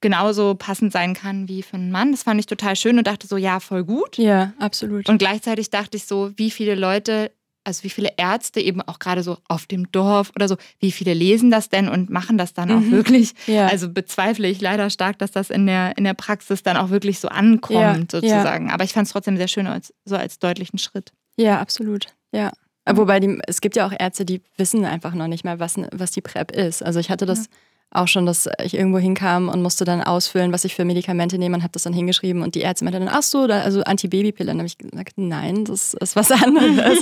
genauso passend sein kann wie für einen Mann. Das fand ich total schön und dachte so, ja, voll gut. Ja, absolut. Und gleichzeitig dachte ich so, wie viele Leute also wie viele Ärzte eben auch gerade so auf dem Dorf oder so, wie viele lesen das denn und machen das dann auch mhm. wirklich? Ja. Also bezweifle ich leider stark, dass das in der, in der Praxis dann auch wirklich so ankommt, ja. sozusagen. Ja. Aber ich fand es trotzdem sehr schön, als, so als deutlichen Schritt. Ja, absolut. Ja. Wobei die, es gibt ja auch Ärzte, die wissen einfach noch nicht mal, was, was die PrEP ist. Also ich hatte das auch schon, dass ich irgendwo hinkam und musste dann ausfüllen, was ich für Medikamente nehme und habe das dann hingeschrieben und die Ärzte meinten dann, ach so, da, also Antibabypille. Dann habe ich gesagt, nein, das ist was anderes.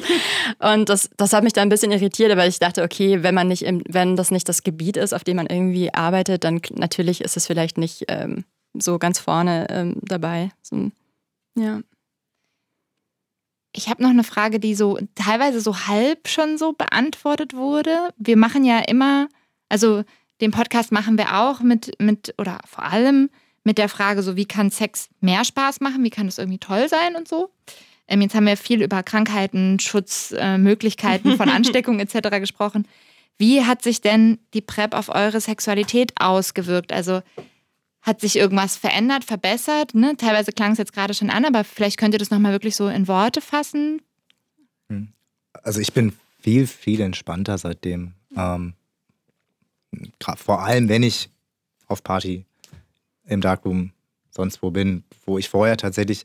und das, das hat mich dann ein bisschen irritiert, aber ich dachte, okay, wenn man nicht, im, wenn das nicht das Gebiet ist, auf dem man irgendwie arbeitet, dann natürlich ist es vielleicht nicht ähm, so ganz vorne ähm, dabei. So, ja. Ich habe noch eine Frage, die so teilweise so halb schon so beantwortet wurde. Wir machen ja immer, also den Podcast machen wir auch mit, mit oder vor allem mit der Frage, so wie kann Sex mehr Spaß machen, wie kann es irgendwie toll sein und so. Ähm, jetzt haben wir viel über Krankheiten, Schutzmöglichkeiten äh, von Ansteckung etc. gesprochen. Wie hat sich denn die PrEP auf eure Sexualität ausgewirkt? Also hat sich irgendwas verändert, verbessert? Ne? Teilweise klang es jetzt gerade schon an, aber vielleicht könnt ihr das nochmal wirklich so in Worte fassen. Hm. Also ich bin viel, viel entspannter seitdem. Ähm, vor allem, wenn ich auf Party im Darkroom sonst wo bin, wo ich vorher tatsächlich,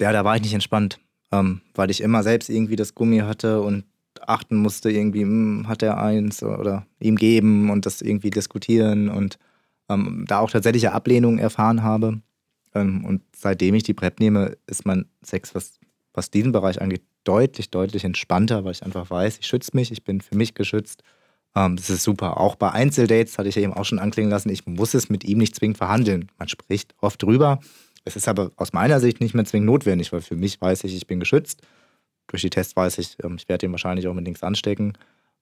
ja, da war ich nicht entspannt, ähm, weil ich immer selbst irgendwie das Gummi hatte und achten musste, irgendwie, mh, hm, hat er eins oder ihm geben und das irgendwie diskutieren und ähm, da auch tatsächliche Ablehnung erfahren habe. Ähm, und seitdem ich die PrEP nehme, ist mein Sex, was, was diesen Bereich angeht, deutlich, deutlich entspannter, weil ich einfach weiß, ich schütze mich, ich bin für mich geschützt ähm, das ist super. Auch bei Einzeldates hatte ich ja eben auch schon anklingen lassen, ich muss es mit ihm nicht zwingend verhandeln. Man spricht oft drüber. Es ist aber aus meiner Sicht nicht mehr zwingend notwendig, weil für mich weiß ich, ich bin geschützt. Durch die Tests weiß ich, ähm, ich werde ihn wahrscheinlich auch mit nichts anstecken.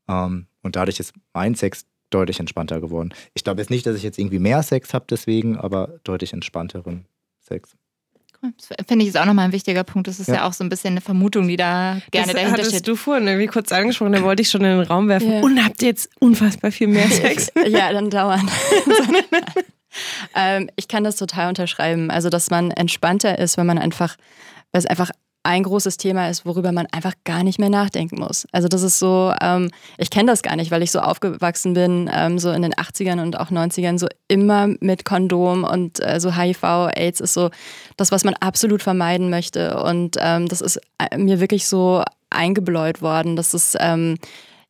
Ähm, und dadurch ist mein Sex deutlich entspannter geworden. Ich glaube jetzt nicht, dass ich jetzt irgendwie mehr Sex habe deswegen, aber deutlich entspannteren Sex. Das finde ich ist auch nochmal ein wichtiger Punkt. Das ist ja. ja. auch so ein bisschen eine Vermutung, die da gerne das dahinter hattest steht. du vorhin irgendwie kurz angesprochen, da wollte ich schon in den Raum werfen. Ja. Und habt ihr jetzt unfassbar viel mehr Sex? ja, dann dauernd. ähm, ich kann das total unterschreiben. Also, dass man entspannter ist, wenn man einfach, weil es einfach ein großes Thema ist, worüber man einfach gar nicht mehr nachdenken muss. Also das ist so, ähm, ich kenne das gar nicht, weil ich so aufgewachsen bin, ähm, so in den 80ern und auch 90ern, so immer mit Kondom und äh, so HIV, AIDS ist so das, was man absolut vermeiden möchte. Und ähm, das ist äh, mir wirklich so eingebläut worden, dass es ähm,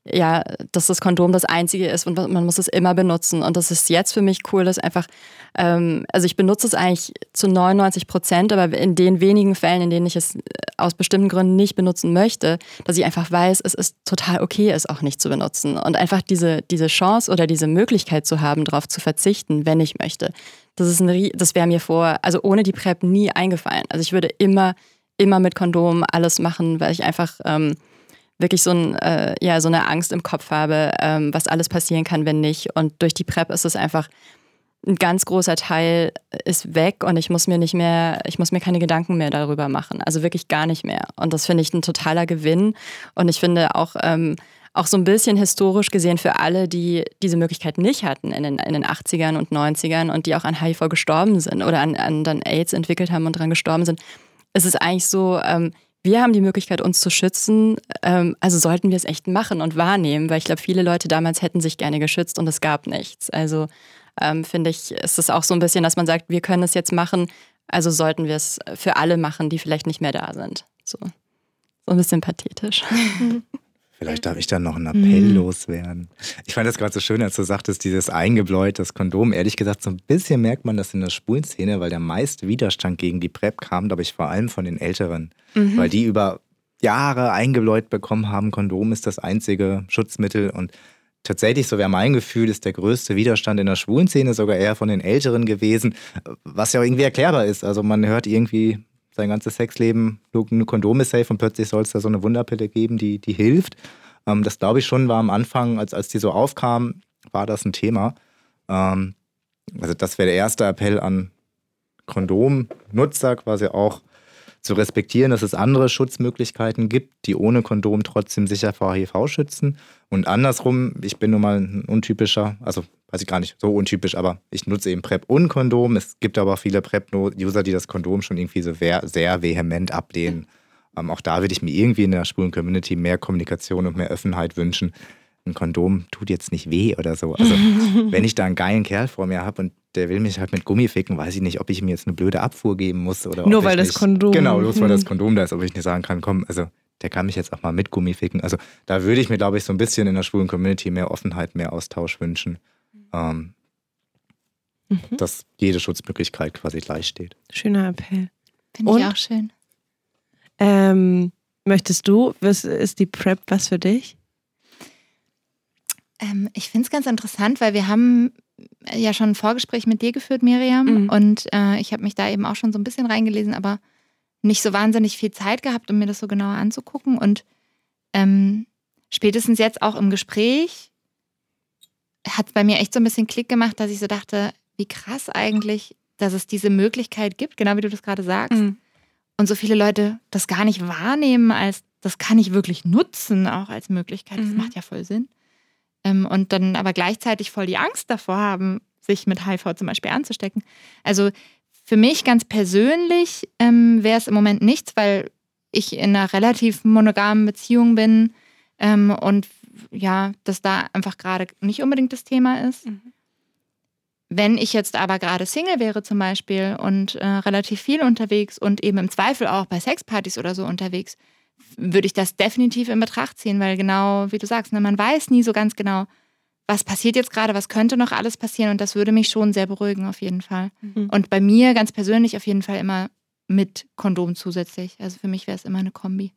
ja, dass das Kondom das einzige ist und man muss es immer benutzen. Und das ist jetzt für mich cool, dass einfach, ähm, also ich benutze es eigentlich zu 99 Prozent, aber in den wenigen Fällen, in denen ich es äh, aus bestimmten Gründen nicht benutzen möchte, dass ich einfach weiß, es ist total okay, es auch nicht zu benutzen. Und einfach diese, diese Chance oder diese Möglichkeit zu haben, darauf zu verzichten, wenn ich möchte. Das das wäre mir vor, also ohne die PrEP nie eingefallen. Also ich würde immer, immer mit Kondom alles machen, weil ich einfach ähm, wirklich so, ein, äh, ja, so eine Angst im Kopf habe, ähm, was alles passieren kann, wenn nicht. Und durch die PrEP ist es einfach, ein ganz großer Teil ist weg und ich muss mir nicht mehr, ich muss mir keine Gedanken mehr darüber machen. Also wirklich gar nicht mehr. Und das finde ich ein totaler Gewinn. Und ich finde auch, ähm, auch so ein bisschen historisch gesehen für alle, die diese Möglichkeit nicht hatten in den, in den 80ern und 90ern und die auch an HIV gestorben sind oder an, an dann AIDS entwickelt haben und daran gestorben sind, ist es eigentlich so, ähm, wir haben die Möglichkeit, uns zu schützen, ähm, also sollten wir es echt machen und wahrnehmen, weil ich glaube, viele Leute damals hätten sich gerne geschützt und es gab nichts. Also ähm, finde ich, ist es auch so ein bisschen, dass man sagt, wir können es jetzt machen, also sollten wir es für alle machen, die vielleicht nicht mehr da sind. So, so ein bisschen pathetisch. Vielleicht darf ich dann noch einen Appell mhm. loswerden. Ich fand das gerade so schön, als du sagtest, dieses eingebläut, das Kondom. Ehrlich gesagt, so ein bisschen merkt man das in der Schwulenszene, weil der meiste Widerstand gegen die PrEP kam, glaube ich, vor allem von den Älteren. Mhm. Weil die über Jahre eingebläut bekommen haben, Kondom ist das einzige Schutzmittel. Und tatsächlich, so wäre mein Gefühl, ist der größte Widerstand in der Schwulenszene sogar eher von den Älteren gewesen, was ja auch irgendwie erklärbar ist. Also man hört irgendwie sein ganzes Sexleben nur Kondome safe und plötzlich soll es da so eine Wunderpille geben, die, die hilft. Ähm, das glaube ich schon war am Anfang, als, als die so aufkam, war das ein Thema. Ähm, also das wäre der erste Appell an Kondomnutzer quasi auch zu respektieren, dass es andere Schutzmöglichkeiten gibt, die ohne Kondom trotzdem sicher vor HIV schützen. Und andersrum, ich bin nun mal ein untypischer, also weiß ich gar nicht, so untypisch, aber ich nutze eben PrEP und Kondom. Es gibt aber viele PrEP-User, die das Kondom schon irgendwie so sehr vehement ablehnen. Ähm, auch da würde ich mir irgendwie in der schwulen Community mehr Kommunikation und mehr Offenheit wünschen. Ein Kondom tut jetzt nicht weh oder so. Also, wenn ich da einen geilen Kerl vor mir habe und der will mich halt mit Gummi ficken, weiß ich nicht, ob ich ihm jetzt eine blöde Abfuhr geben muss oder Nur weil das nicht, Kondom. Genau, bloß weil das Kondom da ist, ob ich nicht sagen kann, komm, also der kann mich jetzt auch mal mit Gummi ficken. Also da würde ich mir, glaube ich, so ein bisschen in der schwulen Community mehr Offenheit, mehr Austausch wünschen. ähm, Mhm. dass jede Schutzmöglichkeit quasi gleich steht. Schöner Appell. Finde ich auch schön. Ähm, möchtest du, was ist die Prep was für dich? Ähm, ich finde es ganz interessant, weil wir haben ja schon ein Vorgespräch mit dir geführt, Miriam. Mhm. Und äh, ich habe mich da eben auch schon so ein bisschen reingelesen, aber nicht so wahnsinnig viel Zeit gehabt, um mir das so genauer anzugucken. Und ähm, spätestens jetzt auch im Gespräch hat es bei mir echt so ein bisschen Klick gemacht, dass ich so dachte, wie krass eigentlich, dass es diese Möglichkeit gibt, genau wie du das gerade sagst. Mhm. Und so viele Leute das gar nicht wahrnehmen, als das kann ich wirklich nutzen, auch als Möglichkeit. Das Mhm. macht ja voll Sinn. Ähm, und dann aber gleichzeitig voll die Angst davor haben, sich mit HIV zum Beispiel anzustecken. Also für mich ganz persönlich ähm, wäre es im Moment nichts, weil ich in einer relativ monogamen Beziehung bin ähm, und ja, dass da einfach gerade nicht unbedingt das Thema ist. Mhm. Wenn ich jetzt aber gerade Single wäre zum Beispiel und äh, relativ viel unterwegs und eben im Zweifel auch bei Sexpartys oder so unterwegs, würde ich das definitiv in Betracht ziehen, weil genau wie du sagst, ne, man weiß nie so ganz genau, was passiert jetzt gerade, was könnte noch alles passieren und das würde mich schon sehr beruhigen auf jeden Fall. Mhm. Und bei mir ganz persönlich auf jeden Fall immer mit Kondom zusätzlich. Also für mich wäre es immer eine Kombi.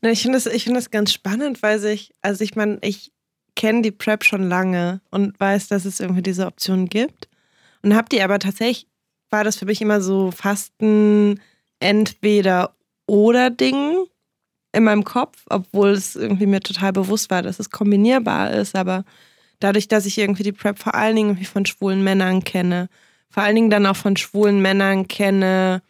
Na, ich finde das, ich finde das ganz spannend, weil sich, also ich meine, ich kenne die Prep schon lange und weiß, dass es irgendwie diese Option gibt. Und hab die aber tatsächlich, war das für mich immer so fast ein Entweder-Oder-Ding in meinem Kopf, obwohl es irgendwie mir total bewusst war, dass es kombinierbar ist. Aber dadurch, dass ich irgendwie die Prep vor allen Dingen von schwulen Männern kenne, vor allen Dingen dann auch von schwulen Männern kenne,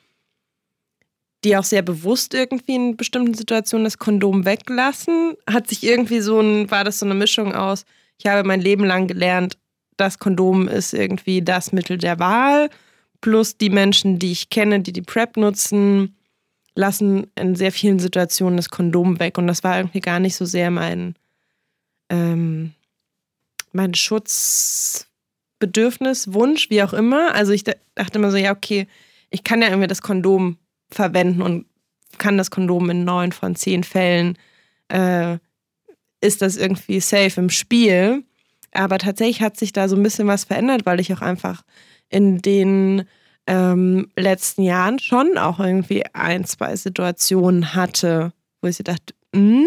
die auch sehr bewusst irgendwie in bestimmten Situationen das Kondom weglassen, hat sich irgendwie so ein, war das so eine Mischung aus, ich habe mein Leben lang gelernt, das Kondom ist irgendwie das Mittel der Wahl, plus die Menschen, die ich kenne, die die PrEP nutzen, lassen in sehr vielen Situationen das Kondom weg. Und das war irgendwie gar nicht so sehr mein, ähm, mein Schutzbedürfnis, Wunsch, wie auch immer. Also ich dachte immer so, ja, okay, ich kann ja irgendwie das Kondom verwenden und kann das Kondom in neun von zehn Fällen, äh, ist das irgendwie safe im Spiel. Aber tatsächlich hat sich da so ein bisschen was verändert, weil ich auch einfach in den ähm, letzten Jahren schon auch irgendwie ein, zwei Situationen hatte, wo ich so dachte, hm,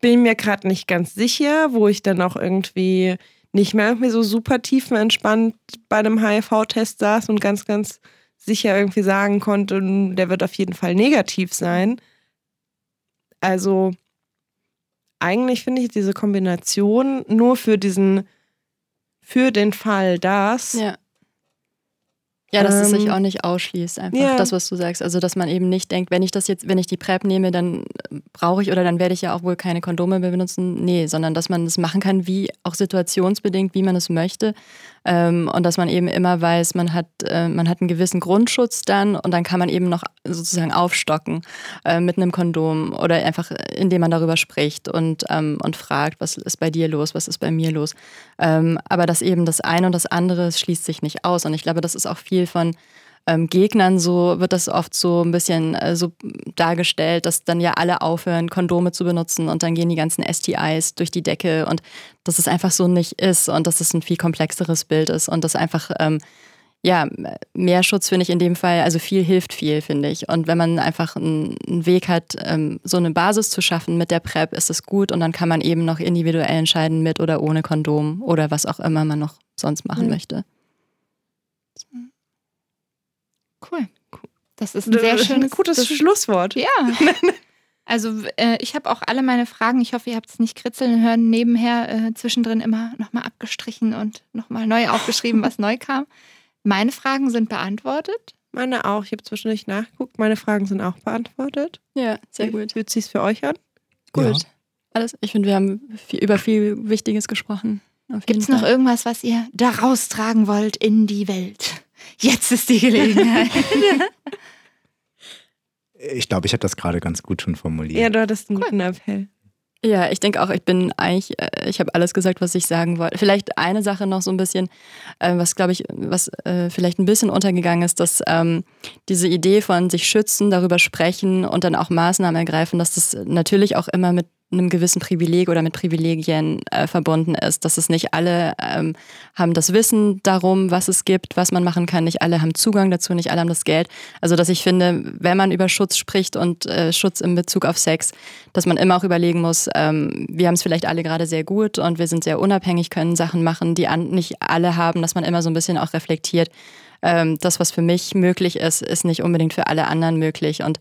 bin mir gerade nicht ganz sicher, wo ich dann auch irgendwie nicht mehr irgendwie so super tiefenentspannt bei einem HIV-Test saß und ganz, ganz sicher irgendwie sagen konnte, der wird auf jeden Fall negativ sein. Also eigentlich finde ich diese Kombination nur für diesen, für den Fall das. Ja. Ja, dass es sich Ähm, auch nicht ausschließt, einfach ja. das, was du sagst. Also, dass man eben nicht denkt, wenn ich das jetzt, wenn ich die PrEP nehme, dann brauche ich oder dann werde ich ja auch wohl keine Kondome mehr benutzen. Nee, sondern dass man das machen kann, wie auch situationsbedingt, wie man es möchte. Ähm, und dass man eben immer weiß, man hat, äh, man hat einen gewissen Grundschutz dann und dann kann man eben noch sozusagen aufstocken äh, mit einem Kondom oder einfach, indem man darüber spricht und, ähm, und fragt, was ist bei dir los, was ist bei mir los. Ähm, aber dass eben das eine und das andere schließt sich nicht aus. Und ich glaube, das ist auch viel von ähm, Gegnern so, wird das oft so ein bisschen äh, so dargestellt, dass dann ja alle aufhören, Kondome zu benutzen und dann gehen die ganzen STIs durch die Decke und dass es einfach so nicht ist und dass es ein viel komplexeres Bild ist und dass einfach ähm, ja, mehr Schutz finde ich in dem Fall, also viel hilft viel, finde ich. Und wenn man einfach einen, einen Weg hat, ähm, so eine Basis zu schaffen mit der PrEP, ist es gut und dann kann man eben noch individuell entscheiden, mit oder ohne Kondom oder was auch immer man noch sonst machen Ja. möchte. Cool. Das ist ein sehr schönes gutes das, Schlusswort. Ja. Also äh, ich habe auch alle meine Fragen, ich hoffe, ihr habt es nicht kritzeln hören, nebenher äh, zwischendrin immer nochmal abgestrichen und nochmal neu aufgeschrieben, was neu kam. Meine Fragen sind beantwortet. Meine auch. Ich habe zwischendurch nachgeguckt. Meine Fragen sind auch beantwortet. Ja, sehr gut. Fühlt sich's für euch an? Gut. Ja. Alles. Ich finde, wir haben viel, über viel Wichtiges gesprochen. Gibt es noch irgendwas, was ihr daraus tragen wollt in die Welt? Jetzt ist die Gelegenheit. Ich glaube, ich habe das gerade ganz gut schon formuliert. Ja, du hattest einen guten Appell. Ja, ich denke auch, ich bin eigentlich, äh, ich habe alles gesagt, was ich sagen wollte. Vielleicht eine Sache noch so ein bisschen, äh, was glaube ich, was äh, vielleicht ein bisschen untergegangen ist, dass ähm, diese Idee von sich schützen, darüber sprechen und dann auch Maßnahmen ergreifen, dass das natürlich auch immer mit einem gewissen Privileg oder mit Privilegien äh, verbunden ist. Dass es nicht alle ähm, haben das Wissen darum, was es gibt, was man machen kann. Nicht alle haben Zugang dazu, nicht alle haben das Geld. Also dass ich finde, wenn man über Schutz spricht und äh, Schutz in Bezug auf Sex, dass man immer auch überlegen muss, ähm, wir haben es vielleicht alle gerade sehr gut und wir sind sehr unabhängig, können Sachen machen, die an, nicht alle haben, dass man immer so ein bisschen auch reflektiert. Ähm, das, was für mich möglich ist, ist nicht unbedingt für alle anderen möglich. Und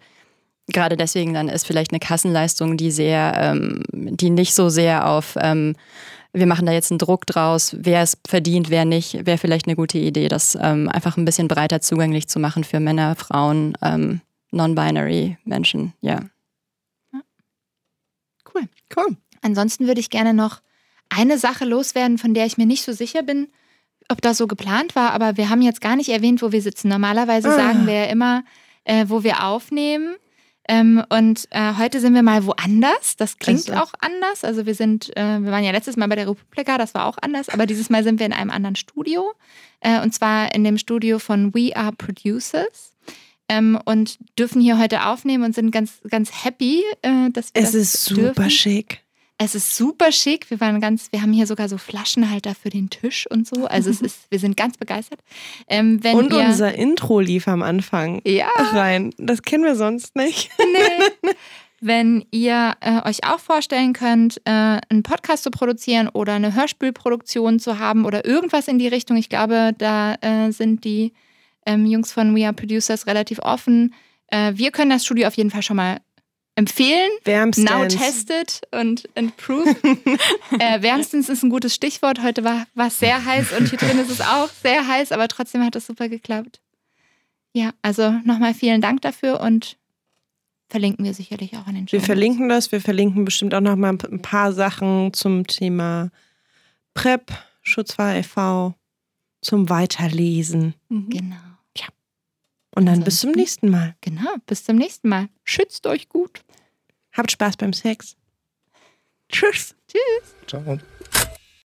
gerade deswegen dann ist vielleicht eine Kassenleistung, die sehr, ähm, die nicht so sehr auf, ähm, wir machen da jetzt einen Druck draus, wer es verdient, wer nicht, wäre vielleicht eine gute Idee, das ähm, einfach ein bisschen breiter zugänglich zu machen für Männer, Frauen, ähm, non-binary Menschen, ja. ja. Cool. Cool. Ansonsten würde ich gerne noch eine Sache loswerden, von der ich mir nicht so sicher bin, ob das so geplant war, aber wir haben jetzt gar nicht erwähnt, wo wir sitzen. Normalerweise ah. sagen wir ja immer, äh, wo wir aufnehmen. Ähm, und äh, heute sind wir mal woanders. Das klingt also. auch anders. Also wir sind, äh, wir waren ja letztes Mal bei der Republika, das war auch anders, aber dieses Mal sind wir in einem anderen Studio. Äh, und zwar in dem Studio von We Are Producers. Ähm, und dürfen hier heute aufnehmen und sind ganz, ganz happy, äh, dass wir es das ist super dürfen. schick. Es ist super schick. Wir waren ganz, wir haben hier sogar so Flaschenhalter für den Tisch und so. Also es ist, wir sind ganz begeistert. Ähm, und ihr, unser Intro lief am Anfang ja. rein. Das kennen wir sonst nicht. Nee. Wenn ihr äh, euch auch vorstellen könnt, äh, einen Podcast zu produzieren oder eine Hörspielproduktion zu haben oder irgendwas in die Richtung, ich glaube, da äh, sind die ähm, Jungs von We Are Producers relativ offen. Äh, wir können das Studio auf jeden Fall schon mal empfehlen. Wärmstens. Now tested und improved. äh, wärmstens ist ein gutes Stichwort. Heute war es sehr heiß und hier drin ist es auch sehr heiß, aber trotzdem hat es super geklappt. Ja, also nochmal vielen Dank dafür und verlinken wir sicherlich auch an den Show. Wir verlinken das, wir verlinken bestimmt auch nochmal ein paar Sachen zum Thema PrEP, Schutzwahl e.V., zum Weiterlesen. Mhm. Genau. Und dann Ansonsten, bis zum nächsten Mal. Genau, bis zum nächsten Mal. Schützt euch gut. Habt Spaß beim Sex. Tschüss. Tschüss. Ciao.